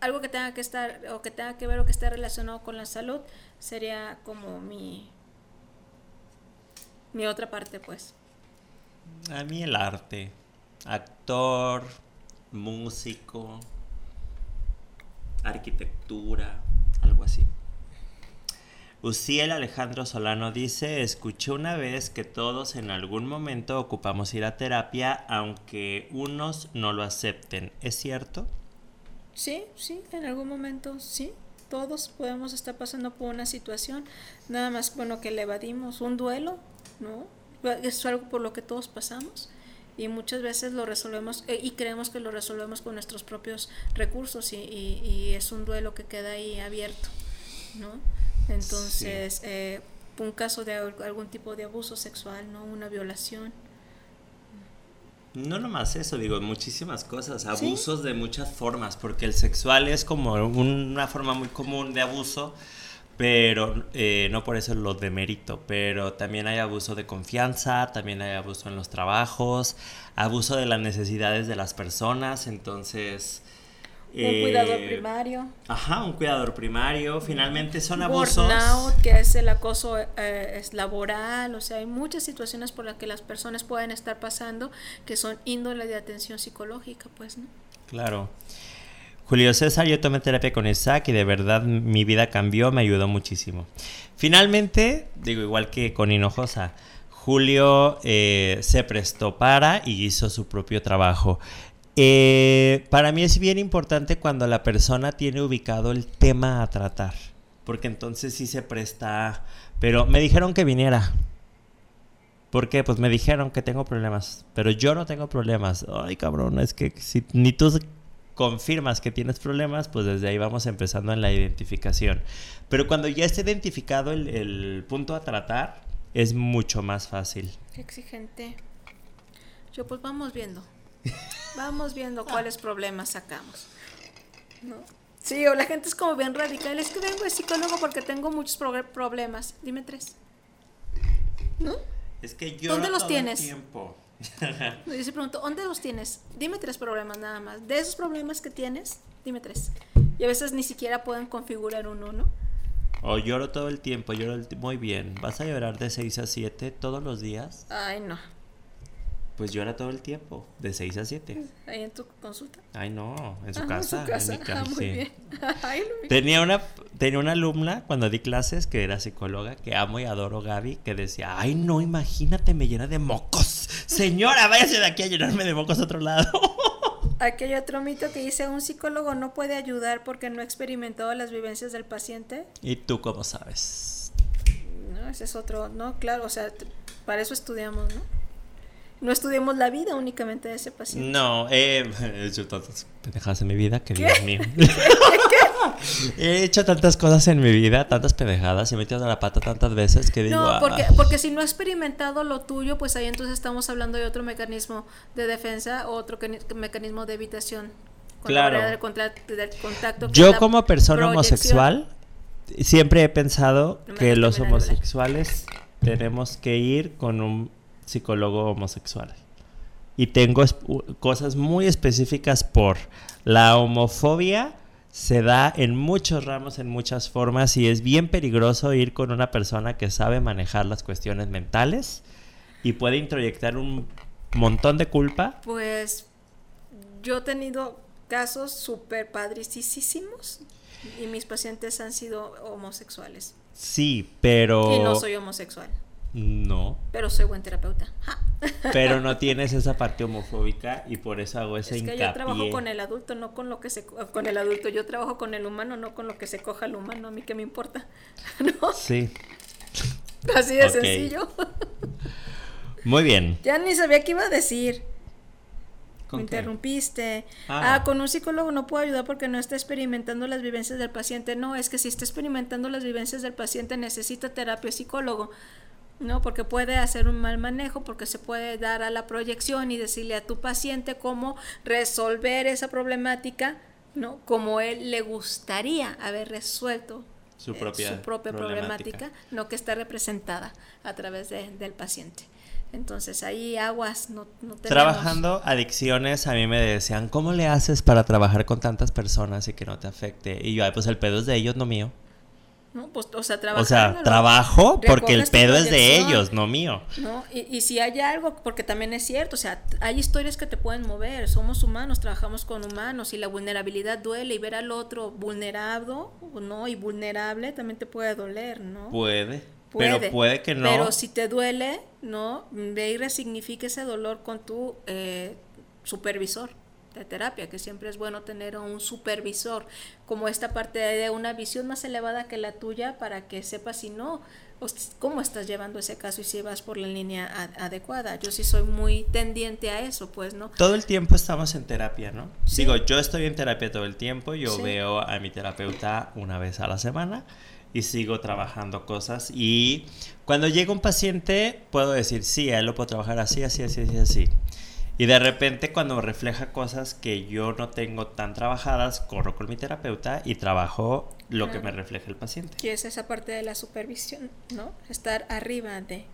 algo que tenga que estar o que tenga que ver o que esté relacionado con la salud sería como mi mi otra parte pues. A mí el arte actor músico arquitectura algo así Uciel Alejandro Solano dice, escuché una vez que todos en algún momento ocupamos ir a terapia aunque unos no lo acepten. ¿Es cierto? Sí, sí, en algún momento sí. Todos podemos estar pasando por una situación, nada más bueno que le evadimos un duelo, ¿no? Es algo por lo que todos pasamos y muchas veces lo resolvemos eh, y creemos que lo resolvemos con nuestros propios recursos y, y, es un duelo que queda ahí abierto, ¿no? Entonces, eh, un caso de algún tipo de abuso sexual, ¿no? Una violación no nomás eso, digo, muchísimas cosas, abusos de muchas formas, porque el sexual es como una forma muy común de abuso, pero eh, no por eso lo demerito, pero también hay abuso de confianza, también hay abuso en los trabajos, abuso de las necesidades de las personas, entonces un cuidador eh, primario. Ajá, un cuidador primario. Finalmente son abusos. Burnout, que es el acoso eh, es laboral. O sea, hay muchas situaciones por las que las personas pueden estar pasando que son índole de atención psicológica, pues, ¿no? Claro. Julio César, yo tomé terapia con Isaac y de verdad mi vida cambió, me ayudó muchísimo. Finalmente, digo, igual que con Hinojosa, Julio eh, se prestó para y hizo su propio trabajo. Eh, para mí es bien importante cuando la persona tiene ubicado el tema a tratar, porque entonces sí se presta... Pero me dijeron que viniera. ¿Por qué? Pues me dijeron que tengo problemas, pero yo no tengo problemas. Ay, cabrón, es que si ni tú confirmas que tienes problemas, pues desde ahí vamos empezando en la identificación. Pero cuando ya está identificado el, el punto a tratar, es mucho más fácil. Exigente. Yo pues vamos viendo. Vamos viendo cuáles problemas sacamos. ¿No? Sí, o la gente es como bien radical. Es que vengo de psicólogo porque tengo muchos problemas. Dime tres. ¿No? Es que yo ¿Dónde los tienes? Tiempo. Yo se pregunto, ¿dónde los tienes? Dime tres problemas nada más. De esos problemas que tienes, dime tres. Y a veces ni siquiera pueden configurar uno, ¿no? O lloro todo el tiempo, lloro muy bien. ¿Vas a llorar de 6 a 7 todos los días? Ay, no. Pues llora todo el tiempo, de 6 a 7. ¿Ahí en tu consulta? Ay, no, en su casa. En, casa. mi casa, ah, muy bien. tenía, una, tenía una alumna cuando di clases que era psicóloga, que amo y adoro Gaby, que decía, ay, no, imagínate, me llena de mocos. Señora, váyase de aquí a llenarme de mocos a otro lado. Aquí hay otro mito que dice, un psicólogo no puede ayudar porque no ha experimentado las vivencias del paciente. ¿Y tú cómo sabes? No, ese es otro, no, claro, o sea, para eso estudiamos, ¿no? No estudiemos la vida únicamente de ese paciente. No, he hecho tantas pendejadas en mi vida que Dios mío. he hecho tantas cosas en mi vida, tantas pendejadas y he metido la pata tantas veces que digo. No, porque, porque si no he experimentado lo tuyo, pues ahí entonces estamos hablando de otro mecanismo de defensa o otro mecanismo de evitación. claro. Del, contacto. Yo, como persona homosexual, siempre he pensado que los homosexuales tenemos que ir con un psicólogo homosexual. Y tengo cosas muy específicas por la homofobia se da en muchos ramos, en muchas formas y es bien peligroso ir con una persona que sabe manejar las cuestiones mentales y puede introyectar un montón de culpa. Pues yo he tenido casos súper padricísimos Y mis pacientes han sido homosexuales. Sí, pero... Y no soy homosexual. No. Pero soy buen terapeuta. Pero no tienes esa parte homofóbica y por eso hago ese es que yo trabajo con el adulto, no con lo que se con el adulto. Yo trabajo con el humano, no con lo que se coja el humano. A mí qué me importa. ¿No? Sí. Así de sencillo. Muy bien. Ya ni sabía qué iba a decir. Me interrumpiste. Ah. ah. con un psicólogo no puedo ayudar porque no está experimentando las vivencias del paciente. No, es que si está experimentando las vivencias del paciente necesita terapia psicólogo. ¿No? Porque puede hacer un mal manejo, porque se puede dar a la proyección y decirle a tu paciente cómo resolver esa problemática, ¿no? Como él le gustaría haber resuelto su eh, propia, problemática. no que está representada a través del paciente. Entonces ahí aguas, no, no Trabajando adicciones, a mí me decían, ¿cómo le haces para trabajar con tantas personas y que no te afecte? Y yo, pues el pedo es de ellos, no mío. ¿No? Pues, o sea, O sea, trabajo porque el pedo es de ellos, no mío. ¿no? Y, y, si hay algo, porque también es cierto, o sea, hay historias que te pueden mover, somos humanos, trabajamos con humanos y la vulnerabilidad duele y ver al otro vulnerado, ¿no? Y vulnerable también te puede doler, ¿no? Puede. pero puede que no. Pero si te duele, ¿no? Ve y resignifica ese dolor con tu eh, supervisor de terapia, que siempre es bueno tener un supervisor, como esta parte de una visión más elevada que la tuya para que sepas si no, cómo estás llevando ese caso y si vas por la línea adecuada. Yo sí soy muy tendiente a eso, pues, ¿no? Todo el tiempo estamos en terapia, ¿no? Digo, yo estoy en terapia todo el tiempo, yo veo a mi terapeuta una vez a la semana y sigo trabajando cosas y cuando llega un paciente puedo decir, sí, a él lo puedo trabajar así, así, así, así, así. Y de repente cuando refleja cosas que yo no tengo tan trabajadas, corro con mi terapeuta y trabajo lo que me refleja el paciente. Y es esa parte de la supervisión, ¿no? Estar arriba de...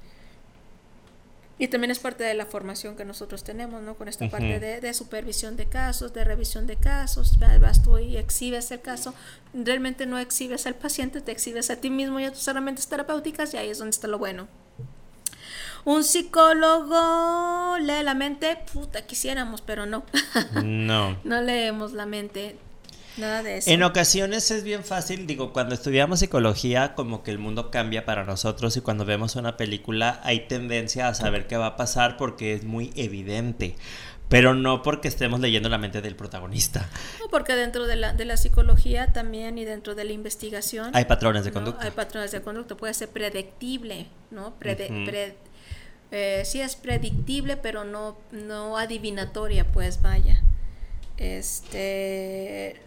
Y también es parte de la formación que nosotros tenemos, ¿no? Con esta parte de, supervisión de casos, de revisión de casos, vas tú y exhibes el caso, realmente no exhibes al paciente, te exhibes a ti mismo y a tus herramientas terapéuticas y ahí es donde está lo bueno. Un psicólogo lee la mente, puta, quisiéramos, pero no. No. no leemos la mente. Nada de eso. En ocasiones es bien fácil, digo, cuando estudiamos psicología, como que el mundo cambia para nosotros y cuando vemos una película hay tendencia a saber qué va a pasar porque es muy evidente pero no porque estemos leyendo la mente del protagonista. No, porque dentro de la, de la psicología también y dentro de la investigación... Hay patrones de conducta. Hay patrones de conducta, puede ser predictible, ¿no? Eh, sí es predictible, pero no, no adivinatoria, pues vaya. Este,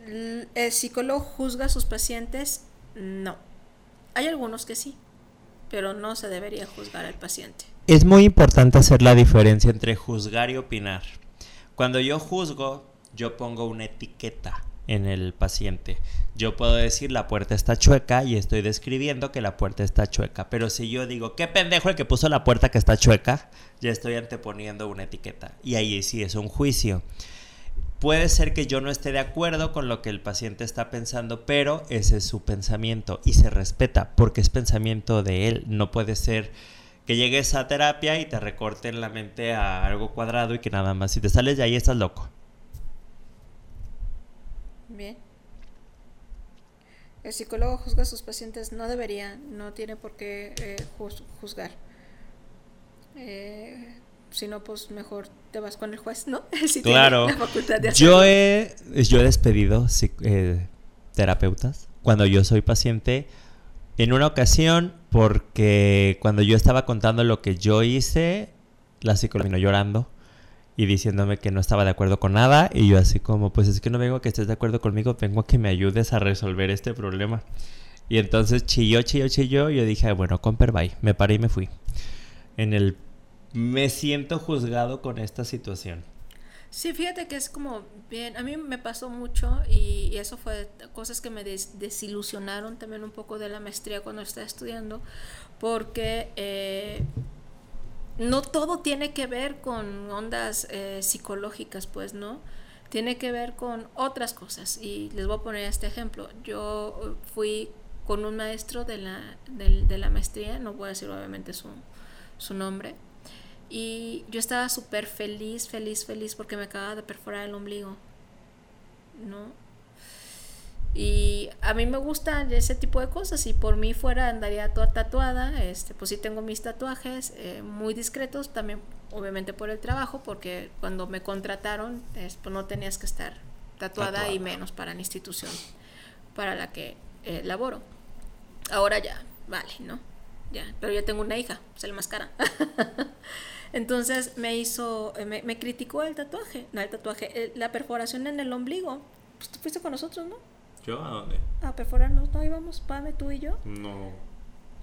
¿El psicólogo juzga a sus pacientes? No. Hay algunos que sí, pero no se debería juzgar al paciente. Es muy importante hacer la diferencia entre juzgar y opinar. Cuando yo juzgo, yo pongo una etiqueta en el paciente. Yo puedo decir la puerta está chueca y estoy describiendo que la puerta está chueca. Pero si yo digo, qué pendejo el que puso la puerta que está chueca, ya estoy anteponiendo una etiqueta. Y ahí sí es un juicio. Puede ser que yo no esté de acuerdo con lo que el paciente está pensando, pero ese es su pensamiento y se respeta porque es pensamiento de él. No puede ser que llegues a terapia y te recorten la mente a algo cuadrado y que nada más si te sales de ahí estás loco. Bien. El psicólogo juzga a sus pacientes, no debería, no tiene por qué eh, juzgar. Eh, si no, pues mejor te vas con el juez, ¿no? claro. yo, he, yo he despedido eh, terapeutas cuando yo soy paciente. En una ocasión, porque cuando yo estaba contando lo que yo hice, la psicóloga vino llorando y diciéndome que no estaba de acuerdo con nada y yo así como, pues es que no vengo a que estés de acuerdo conmigo, vengo a que me ayudes a resolver este problema. Y entonces chilló, chilló, chilló y yo dije, bueno, comper, bye. Me paré y me fui. En el... Me siento juzgado con esta situación. Sí, fíjate que es como bien, a mí me pasó mucho y, eso fue cosas que me desilusionaron también un poco de la maestría cuando estaba estudiando, porque eh, no todo tiene que ver con ondas eh, psicológicas, pues, ¿no? Tiene que ver con otras cosas. Y les voy a poner este ejemplo. Yo fui con un maestro de la, de, la maestría, no voy a decir obviamente su, su nombre, y yo estaba súper feliz, feliz, feliz porque me acababa de perforar el ombligo, ¿no? Y a mí me gustan ese tipo de cosas. Si por mí fuera andaría toda tatuada. Este, pues sí tengo mis tatuajes eh, muy discretos. También obviamente por el trabajo. Porque cuando me contrataron pues no tenías que estar tatuada, y menos para la institución para la que eh, laboro. Ahora ya, vale, ¿no? Ya, pero ya tengo una hija, sale más cara. Entonces me hizo, eh, me, criticó el tatuaje, no el tatuaje, la perforación en el ombligo. Pues tú fuiste con nosotros, ¿no? ¿Yo a dónde? A perforarnos, ¿no íbamos, Pame, tú y yo? No.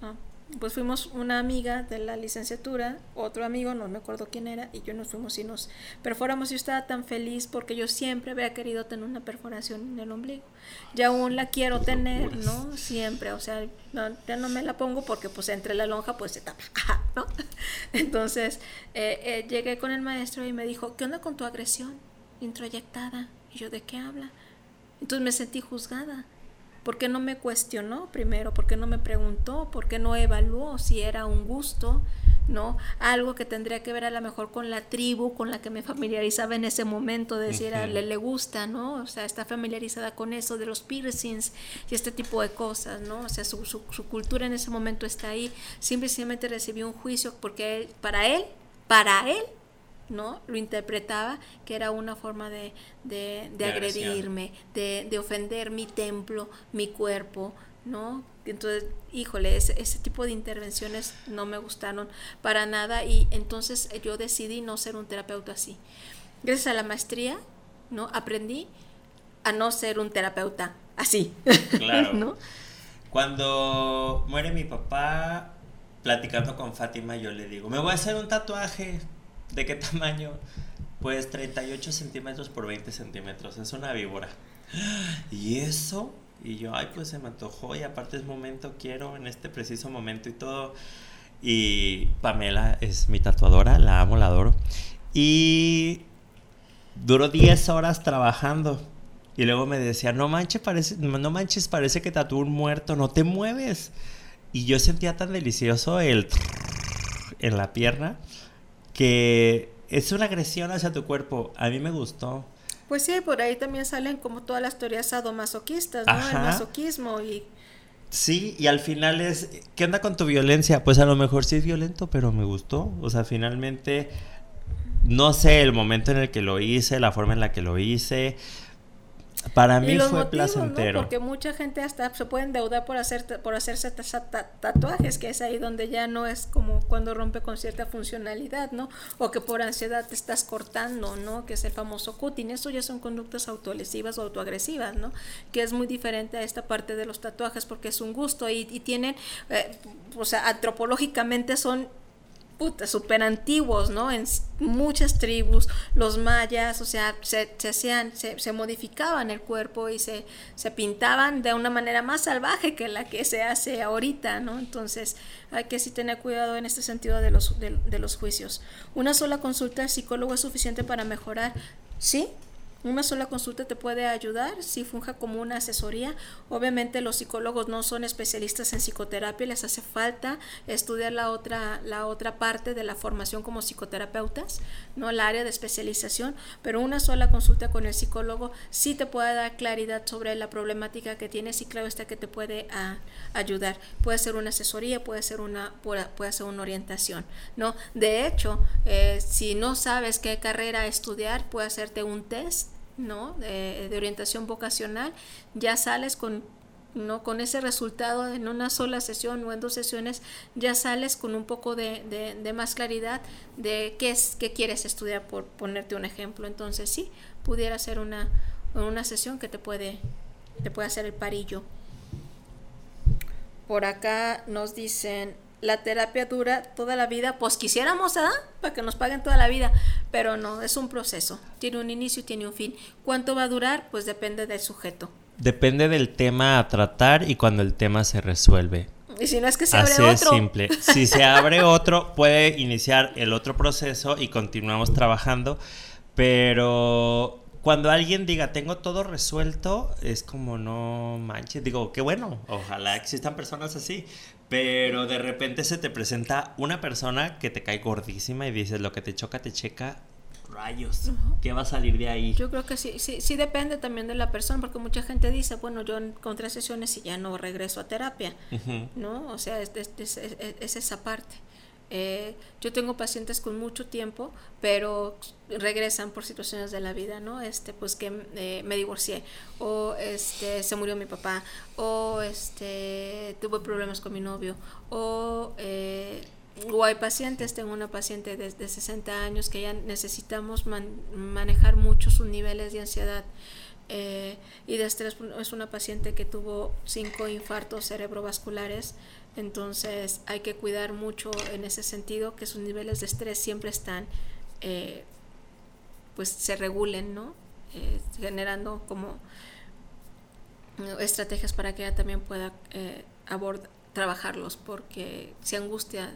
Ah pues fuimos una amiga de la licenciatura, otro amigo, no me acuerdo quién era, y yo nos fuimos y nos perforamos. Yo estaba tan feliz porque yo siempre había querido tener una perforación en el ombligo. Y aún la quiero tener, ¿no? Siempre, o sea, ya no me la pongo porque pues entre la lonja pues se tapa, ¿no? Entonces eh, eh, llegué con el maestro y me dijo, ¿qué onda con tu agresión introyectada? Y yo, ¿de qué habla? Entonces me sentí juzgada. ¿Por qué no me cuestionó primero? ¿Por qué no me preguntó? ¿Por qué no evaluó si era un gusto? ¿no? Algo que tendría que ver a lo mejor con la tribu con la que me familiarizaba en ese momento, decir, a le, le gusta, ¿no? O sea, está familiarizada con eso de los piercings y este tipo de cosas, ¿no? O sea, su, su, su cultura en ese momento está ahí. Simplemente recibió un juicio porque él, para él, para él, ¿no? Lo interpretaba que era una forma de, de, agredirme, de, de, ofender mi templo, mi cuerpo, ¿no? Entonces, híjole, ese, tipo de intervenciones no me gustaron para nada y entonces yo decidí no ser un terapeuta así. Gracias a la maestría, ¿no? Aprendí a no ser un terapeuta así. Claro. ¿no? Cuando muere mi papá, platicando con Fátima, yo le digo, me voy a hacer un tatuaje ¿De qué tamaño? Pues 38 centímetros por 20 centímetros. Es una víbora. ¿Y eso? Y yo, ay, pues se me antojó y aparte es momento, quiero en este preciso momento y todo. Y Pamela es mi tatuadora, la amo, la adoro. Y duró 10 horas trabajando. Y luego me decía, no manches, parece, no manches, parece que tatuó un muerto, no te mueves. Y yo sentía tan delicioso el en la pierna que es una agresión hacia tu cuerpo. A mí me gustó. Pues sí, por ahí también salen como todas las teorías sadomasoquistas, ¿no? El masoquismo y... Sí, y al final es, ¿qué onda con tu violencia? Pues a lo mejor sí es violento, pero me gustó. O sea, finalmente, no sé el momento en el que lo hice, la forma en la que lo hice, para mí fue placentero. Porque mucha gente hasta se puede endeudar por, hacer, por hacerse tatuajes, que es ahí donde ya no es como cuando rompe con cierta funcionalidad, ¿no? O que por ansiedad te estás cortando, ¿no? Que es el famoso cutting. Eso ya son conductas autolesivas o autoagresivas, ¿no? Que es muy diferente a esta parte de los tatuajes porque es un gusto y, tienen, eh, o sea, antropológicamente son puta, súper antiguos, ¿no? En muchas tribus, los mayas, o sea, se, se hacían, se, modificaban el cuerpo y se, se pintaban de una manera más salvaje que la que se hace ahorita, ¿no? Entonces, hay que sí tener cuidado en este sentido de los, de, de los juicios. Una sola consulta al psicólogo es suficiente para mejorar, ¿sí? Una sola consulta te puede ayudar si funja como una asesoría. Obviamente los psicólogos no son especialistas en psicoterapia, les hace falta estudiar la otra, la otra parte de la formación como psicoterapeutas, no el área de especialización, pero una sola consulta con el psicólogo sí te puede dar claridad sobre la problemática que tienes y claro está que te puede ah, ayudar. Puede ser una asesoría, puede ser una, puede ser una orientación, ¿no? De hecho, eh, si no sabes qué carrera estudiar, puede hacerte un test ¿no? De, orientación vocacional, ya sales con ¿no? Con ese resultado en una sola sesión o en dos sesiones, ya sales con un poco de, de, más claridad de qué es, qué quieres estudiar, por ponerte un ejemplo. Entonces, sí, pudiera ser una, una sesión que te puede, te puede hacer el parillo. Por acá nos dicen, la terapia dura toda la vida, pues quisiéramos, ¿ah? Para que nos paguen toda la vida, pero no, es un proceso, tiene un inicio y tiene un fin. ¿Cuánto va a durar? Pues depende del sujeto. Depende del tema a tratar y cuando el tema se resuelve. Y si no es que se abre otro. Así es simple. Si se abre otro, puede iniciar el otro proceso y continuamos trabajando, pero cuando alguien diga tengo todo resuelto, es como no manches. Digo, qué bueno, ojalá existan personas así. Pero de repente se te presenta una persona que te cae gordísima y dices lo que te choca, te checa. rayos, ¿qué va a salir de ahí? Yo creo que sí, sí, sí depende también de la persona, porque mucha gente dice, bueno, yo encontré sesiones y ya no regreso a terapia, ¿no? O sea, es, es, es, esa parte. Eh, yo tengo pacientes con mucho tiempo, pero regresan por situaciones de la vida, ¿no? Este, pues que eh, me divorcié, o este, se murió mi papá, o este, tuve problemas con mi novio, o eh, o hay pacientes, tengo una paciente de, 60 años que ya necesitamos manejar mucho sus niveles de ansiedad eh, y de estrés. Es una paciente que tuvo cinco infartos cerebrovasculares, entonces hay que cuidar mucho en ese sentido que sus niveles de estrés siempre están, eh, pues se regulen, ¿no? Eh, generando como estrategias para que ella también pueda trabajarlos, porque si angustia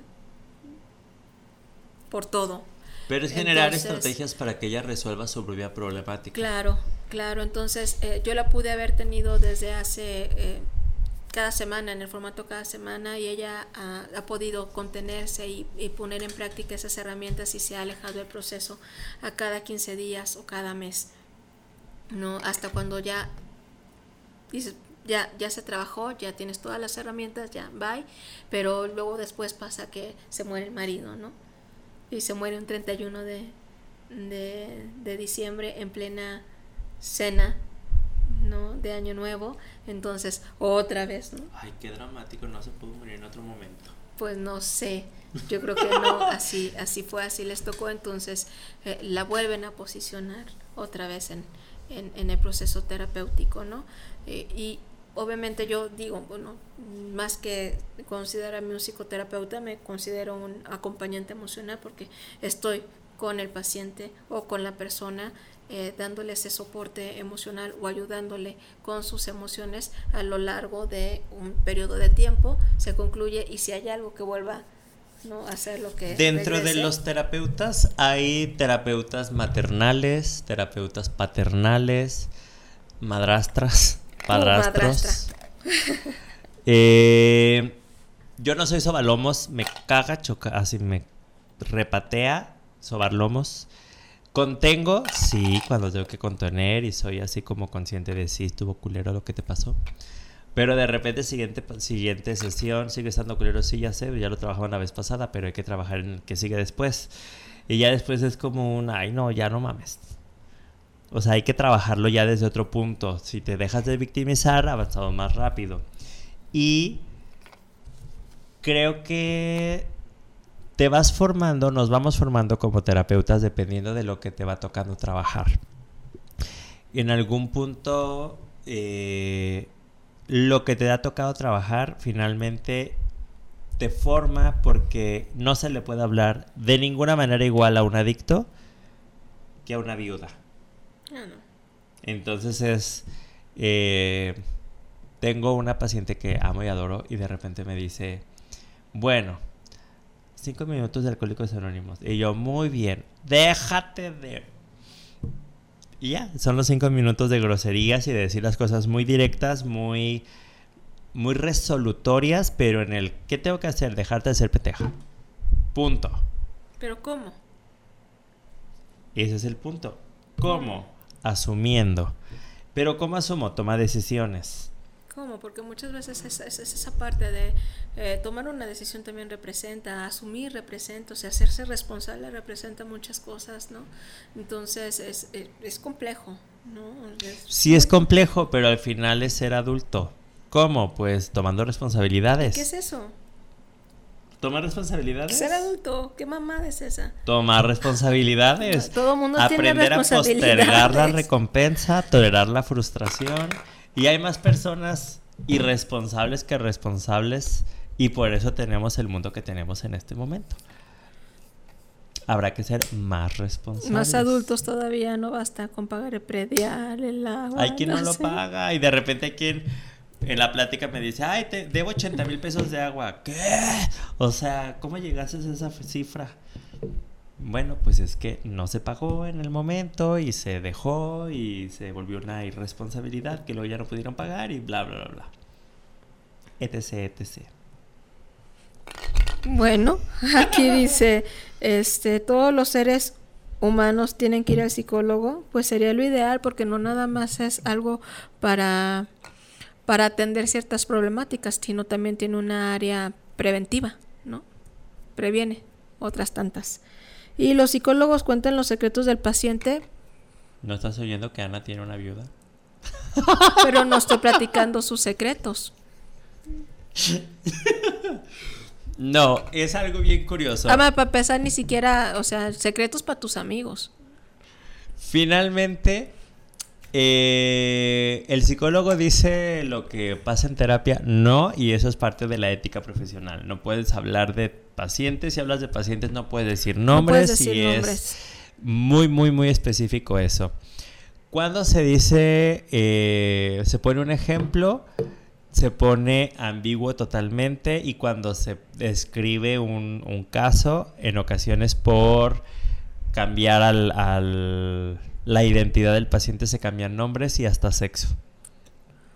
por todo. Pero es generar estrategias para que ella resuelva su propia problemática. Claro, claro. Entonces, eh, yo la pude haber tenido desde hace eh, cada semana, en el formato cada semana, y ella ha, podido contenerse y, poner en práctica esas herramientas y se ha alejado del proceso a cada 15 días o cada mes. ¿no? Hasta cuando ya ya, ya se trabajó, ya tienes todas las herramientas, ya, bye. Pero luego después pasa que se muere el marido, ¿no? y se muere un 31 de, de, diciembre en plena cena ¿no? de Año Nuevo. Entonces, otra vez, ¿no? Ay, qué dramático, no se pudo morir en otro momento. Pues no sé, yo creo que no, así, así fue, así les tocó, entonces eh, la vuelven a posicionar otra vez en, en, el proceso terapéutico, ¿no? Eh, y obviamente yo digo, bueno, más que considerarme un psicoterapeuta, me considero un acompañante emocional porque estoy con el paciente o con la persona eh, dándole ese soporte emocional o ayudándole con sus emociones a lo largo de un periodo de tiempo, se concluye y si hay algo que vuelva ¿no? a hacer lo que... Dentro de los terapeutas hay terapeutas maternales, terapeutas paternales, madrastras padrastros. eh, yo no soy sobalomos, me caga, choca, así me repatea sobalomos. Contengo, sí, cuando tengo que contener y soy así como consciente de si estuvo culero lo que te pasó. Pero de repente, siguiente, siguiente sesión, sigue estando culero, sí, ya sé, ya lo trabajaba una vez pasada, pero hay que trabajar en el que sigue después. Y ya después es como un, ay, no, ya no mames. O sea, hay que trabajarlo ya desde otro punto. Si te dejas de victimizar, avanzado más rápido. Y creo que te vas formando, nos vamos formando como terapeutas dependiendo de lo que te va tocando trabajar. En algún punto, eh, lo que te ha tocado trabajar finalmente te forma porque no se le puede hablar de ninguna manera igual a un adicto que a una viuda. Entonces es... Eh, tengo una paciente que amo y adoro y de repente me dice, bueno, cinco minutos de Alcohólicos Anónimos. Y yo, muy bien, déjate de... Y ya, son los cinco minutos de groserías y de decir las cosas muy directas, muy, muy resolutorias, pero en el, ¿qué tengo que hacer? Dejarte de ser peteja. Punto. ¿Pero cómo? Ese es el punto. ¿Cómo? asumiendo. Pero ¿cómo asumo? Toma decisiones. ¿Cómo? Porque muchas veces es, esa parte de eh, tomar una decisión también representa, asumir representa, o sea, hacerse responsable representa muchas cosas, ¿no? Entonces es, es, complejo, ¿no? sí es complejo, pero al final es ser adulto. ¿Cómo? Pues tomando responsabilidades. ¿Qué es eso? Tomar responsabilidades. Ser adulto, ¿qué mamada es esa? Tomar responsabilidades. Todo mundo Aprender a postergar la recompensa, tolerar la frustración. Y hay más personas irresponsables que responsables y por eso tenemos el mundo que tenemos en este momento. Habrá que ser más responsables. Más adultos todavía no basta con pagar el predial, el agua. Hay quien no, lo paga y de repente hay quien en la plática me dice, ay, te debo 80 mil pesos de agua. ¿Qué? O sea, ¿cómo llegaste a esa cifra? Bueno, pues es que no se pagó en el momento y se dejó y se volvió una irresponsabilidad que luego ya no pudieron pagar y bla, bla, bla, bla. Etc, etc. Bueno, aquí dice, este, todos los seres humanos tienen que ir al psicólogo, pues sería lo ideal porque no nada más es algo para, para atender ciertas problemáticas, sino también tiene una área preventiva, ¿no? Previene otras tantas. Y los psicólogos cuentan los secretos del paciente. ¿No estás oyendo que Ana tiene una viuda? Pero no estoy platicando sus secretos. No, es algo bien curioso. Ah, para empezar, ni siquiera, o sea, secretos para tus amigos. Finalmente, eh, el psicólogo dice lo que pasa en terapia, no, y eso es parte de la ética profesional. No puedes hablar de pacientes, si hablas de pacientes no puedes decir nombres, y es muy, muy, muy específico eso. Cuando se dice, eh, se pone un ejemplo, se pone ambiguo totalmente y cuando se describe un, caso, en ocasiones por cambiar al, la identidad del paciente se cambian nombres y hasta sexo,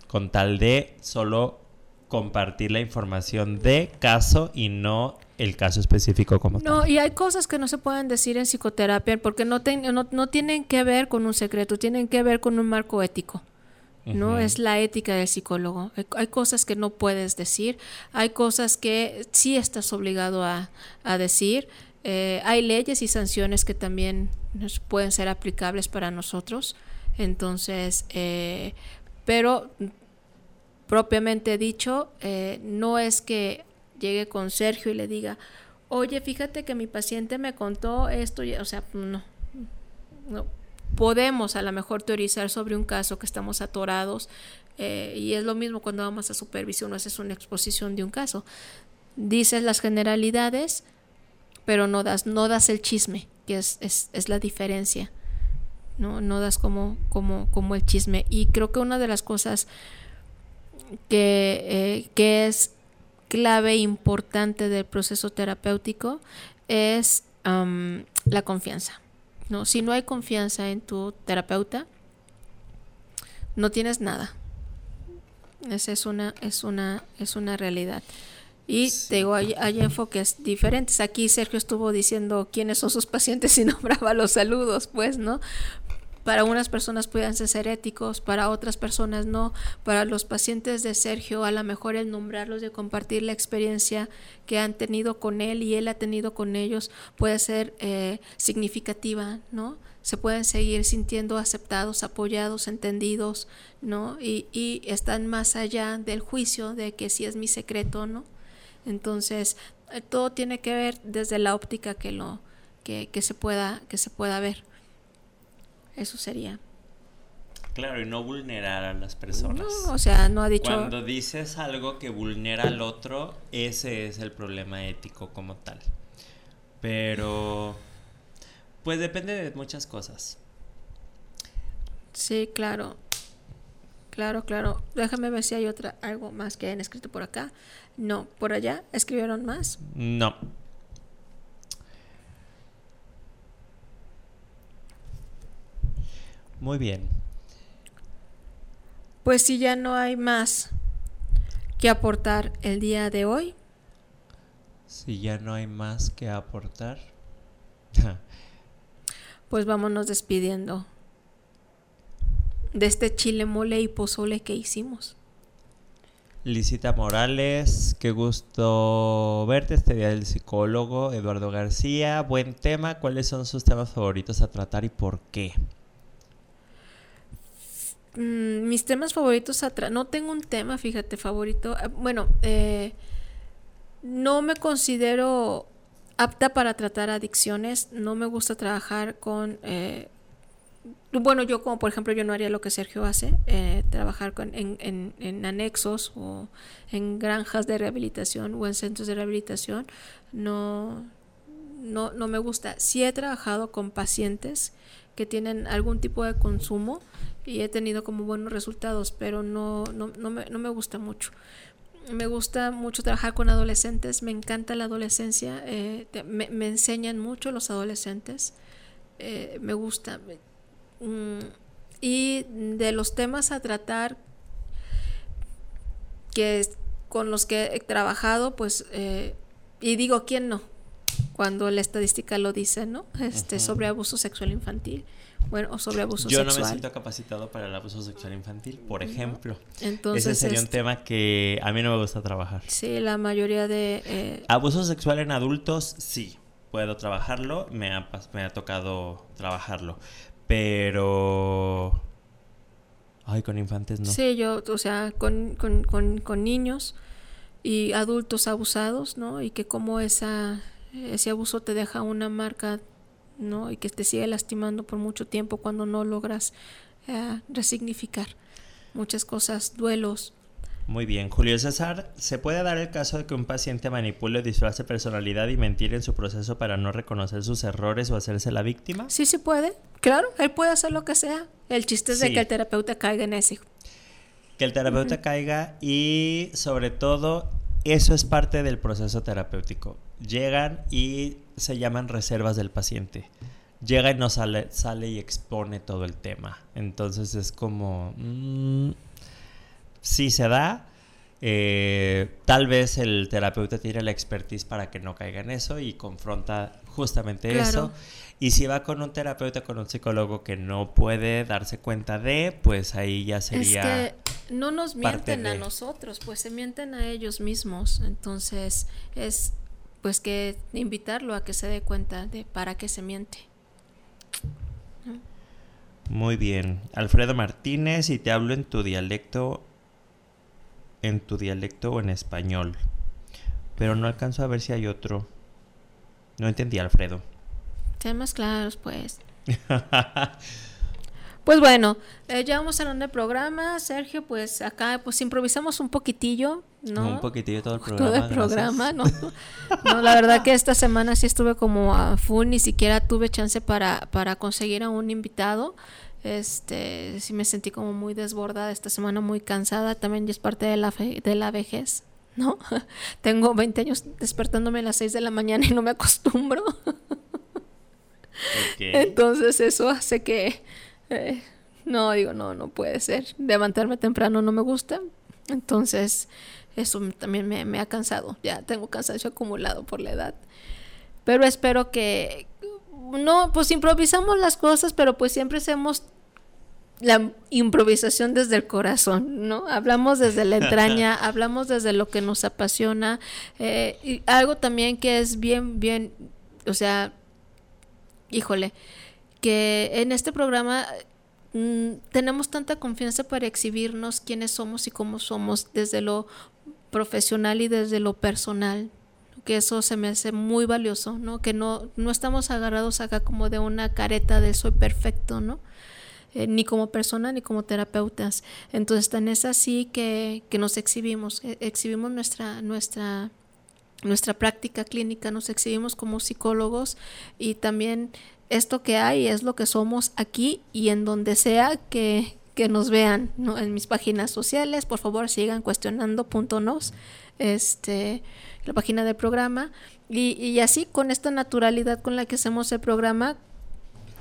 con tal de solo compartir la información de caso y no el caso específico como tal. No, y hay cosas que no se pueden decir en psicoterapia porque no, no tienen que ver con un secreto, tienen que ver con un marco ético. ¿no? Es la ética del psicólogo. Hay, cosas que no puedes decir, hay cosas que sí estás obligado a, decir. Eh, hay leyes y sanciones que también pueden ser aplicables para nosotros. Entonces, eh, pero propiamente dicho, eh, no es que llegue con Sergio y le diga, oye, fíjate que mi paciente me contó esto, o sea, no, no, podemos a lo mejor teorizar sobre un caso que estamos atorados eh, y es lo mismo cuando vamos a supervisión o haces una exposición de un caso. Dices las generalidades, pero no das, no das el chisme, que es, es, la diferencia. ¿no? no das como, como, como el chisme. Y creo que una de las cosas que, eh, que es clave importante del proceso terapéutico es la confianza. ¿no? Si no hay confianza en tu terapeuta, no tienes nada. Esa es una, es una, es una realidad. Y te digo, hay, hay, enfoques diferentes. Aquí Sergio estuvo diciendo quiénes son sus pacientes y nombraba los saludos, pues, ¿no? Para unas personas pueden ser éticos, para otras personas no. Para los pacientes de Sergio, a lo mejor el nombrarlos y compartir la experiencia que han tenido con él y él ha tenido con ellos puede ser eh, significativa, ¿no? Se pueden seguir sintiendo aceptados, apoyados, entendidos, ¿no? Y, y están más allá del juicio de que si es mi secreto, ¿no? Entonces, eh, todo tiene que ver desde la óptica que lo que, que se pueda que se pueda ver. Eso sería. Claro, y no vulnerar a las personas. No, o sea, no ha dicho... Cuando dices algo que vulnera al otro, ese es el problema ético como tal. Pero, pues depende de muchas cosas. Sí, claro. Claro, claro. Déjame ver si hay otra, algo más que hayan escrito por acá. No, por allá, ¿escribieron más? No. Muy bien. Pues si ya no hay más que aportar el día de hoy. Si ya no hay más que aportar. pues vámonos despidiendo de este chile mole y pozole que hicimos. Lisita Morales, qué gusto verte este día del psicólogo. Eduardo García, buen tema. ¿Cuáles son sus temas favoritos a tratar y por qué? Mm, mis temas favoritos atrás. No tengo un tema, fíjate, favorito. Ah, bueno, eh, no me considero apta para tratar adicciones. No me gusta trabajar con. Eh, bueno, yo como por ejemplo yo no haría lo que Sergio hace, eh, trabajar con, en, en, anexos o en granjas de rehabilitación o en centros de rehabilitación. No, no, no me gusta. Sí he trabajado con pacientes que tienen algún tipo de consumo y he tenido como buenos resultados, pero no, no, no, me, no me gusta mucho. Me gusta mucho trabajar con adolescentes, me encanta la adolescencia, eh, me, enseñan mucho los adolescentes, eh, me gusta. Mm, y de los temas a tratar que con los que he trabajado, pues, eh, y digo, ¿quién no? cuando la estadística lo dice, ¿no? Este, sobre abuso sexual infantil. Bueno, o sobre abuso Yo sexual. no me siento capacitado para el abuso sexual infantil, por ejemplo. Entonces, Ese sería un este tema que a mí no me gusta trabajar. Sí, la mayoría de... Eh, abuso sexual en adultos, sí, puedo trabajarlo, me ha, me ha tocado trabajarlo, pero... Ay, con infantes no. Sí, yo, o sea, con, con, con, con niños y adultos abusados, ¿no? Y que como esa ese abuso te deja una marca, ¿no? Y que te sigue lastimando por mucho tiempo cuando no logras eh, resignificar muchas cosas, duelos. Muy bien, Julio César, ¿se puede dar el caso de que un paciente manipule o disfrace personalidad y mentir en su proceso para no reconocer sus errores o hacerse la víctima? Sí, se puede, claro, él puede hacer lo que sea. El chiste es de que el terapeuta caiga en ese. Que el terapeuta caiga y sobre todo eso es parte del proceso terapéutico llegan y se llaman reservas del paciente. Llega y no sale, sale y expone todo el tema. Entonces es como, mm, si se da, eh, tal vez el terapeuta tiene la expertise para que no caiga en eso y confronta justamente eso. Y si va con un terapeuta, con un psicólogo que no puede darse cuenta de, pues ahí ya sería... Es que no nos mienten a nosotros, pues se mienten a ellos mismos. Entonces es pues que invitarlo a que se dé cuenta de para qué se miente. Muy bien. Alfredo Martínez, y te hablo en tu dialecto, en tu dialecto o en español. Pero no alcanzo a ver si hay otro. No entendí, Alfredo. Temas claros, pues. Pues bueno, eh, ya vamos a hablar del programa, Sergio, pues acá pues improvisamos un poquitillo, ¿no? Un poquitillo todo el programa. Todo el programa, ¿no? no, la verdad que esta semana sí estuve como a full, ni siquiera tuve chance para, para conseguir a un invitado. Este, sí me sentí como muy desbordada esta semana, muy cansada, también es parte de la, de la vejez, ¿no? Tengo 20 años despertándome a las 6 de la mañana y no me acostumbro. Entonces eso hace que eh, no, digo, no, no puede ser. Levantarme temprano no me gusta. Entonces, eso también me, ha cansado. Ya tengo cansancio acumulado por la edad. Pero espero que... No, pues improvisamos las cosas, pero pues siempre hacemos la improvisación desde el corazón, ¿no? Hablamos desde la entraña, hablamos desde lo que nos apasiona. Eh, y algo también que es bien, bien, o sea, híjole, que en este programa mm, tenemos tanta confianza para exhibirnos quiénes somos y cómo somos desde lo profesional y desde lo personal que eso se me hace muy valioso, ¿no? Que no, no estamos agarrados acá como de una careta de soy perfecto, ¿no? Eh, ni como persona ni como terapeutas. Entonces tan es así que, que nos exhibimos, eh, exhibimos nuestra, nuestra, nuestra práctica clínica, nos exhibimos como psicólogos y también esto que hay es lo que somos aquí y en donde sea que, nos vean, ¿no? En mis páginas sociales, por favor sigan cuestionando.nos, este, la página del programa. Y, y así, con esta naturalidad con la que hacemos el programa,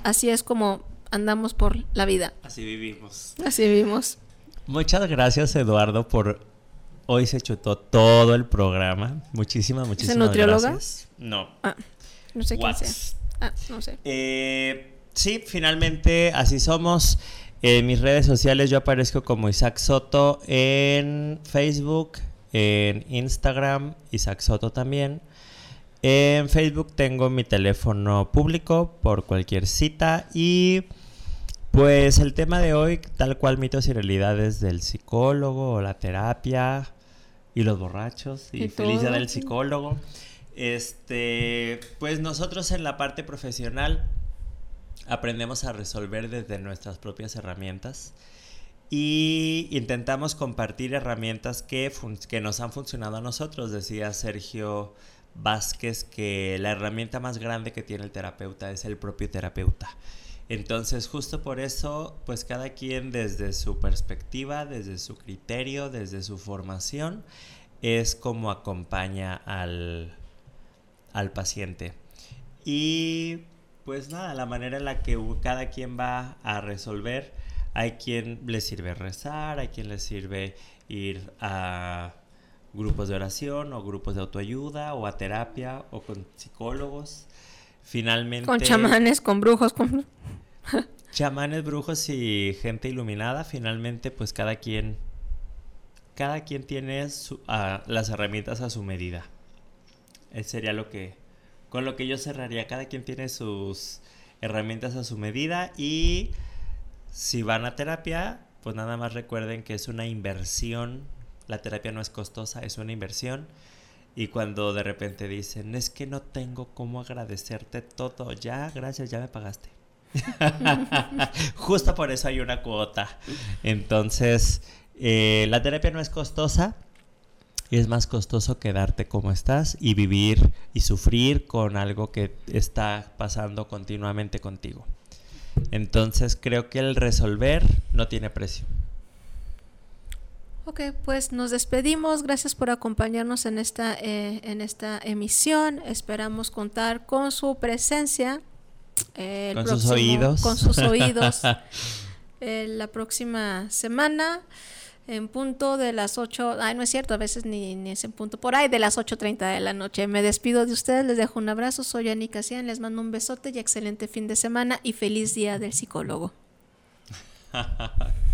así es como andamos por la vida. Así vivimos. Así vivimos. Muchas gracias, Eduardo, por hoy se chutó todo el programa. Muchísimas, muchísimas ¿Es nutrióloga? gracias. No. Ah, no sé quién sea. Ah, no sé. Eh, sí, finalmente así somos. En mis redes sociales yo aparezco como Isaac Soto en Facebook, en Instagram, Isaac Soto también. En Facebook tengo mi teléfono público por cualquier cita y pues el tema de hoy, tal cual mitos y realidades del psicólogo o la terapia y los borrachos y, feliz día del psicólogo. Este, pues nosotros en la parte profesional aprendemos a resolver desde nuestras propias herramientas y intentamos compartir herramientas que, que nos han funcionado a nosotros. Decía Sergio Vázquez que la herramienta más grande que tiene el terapeuta es el propio terapeuta. Entonces, justo por eso, pues cada quien desde su perspectiva, desde su criterio, desde su formación, es como acompaña al, al paciente. Y pues nada, la manera en la que cada quien va a resolver, hay quien le sirve rezar, hay quien le sirve ir a grupos de oración o grupos de autoayuda o a terapia o con psicólogos. Finalmente... Con chamanes, con brujos, con... chamanes, brujos y gente iluminada. Finalmente, pues cada quien... Cada quien tiene las herramientas a su medida. Eso sería lo que... Con lo que yo cerraría. Cada quien tiene sus herramientas a su medida y si van a terapia, pues nada más recuerden que es una inversión. La terapia no es costosa, es una inversión. Y cuando de repente dicen, es que no tengo cómo agradecerte todo, ya, gracias, ya me pagaste. Justo por eso hay una cuota. Entonces, eh, la terapia no es costosa. Y es más costoso quedarte como estás y vivir y sufrir con algo que está pasando continuamente contigo. Entonces creo que el resolver no tiene precio. Ok, pues nos despedimos. Gracias por acompañarnos en esta, eh, en esta emisión. Esperamos contar con su presencia. Eh, con sus oídos. Con sus oídos. Eh, la próxima semana en punto de las 8, ay no es cierto, a veces ni, ni es en punto, por ahí de las 8.30 de la noche. Me despido de ustedes, les dejo un abrazo, soy Ani Casian, les mando un besote y excelente fin de semana y feliz día del psicólogo.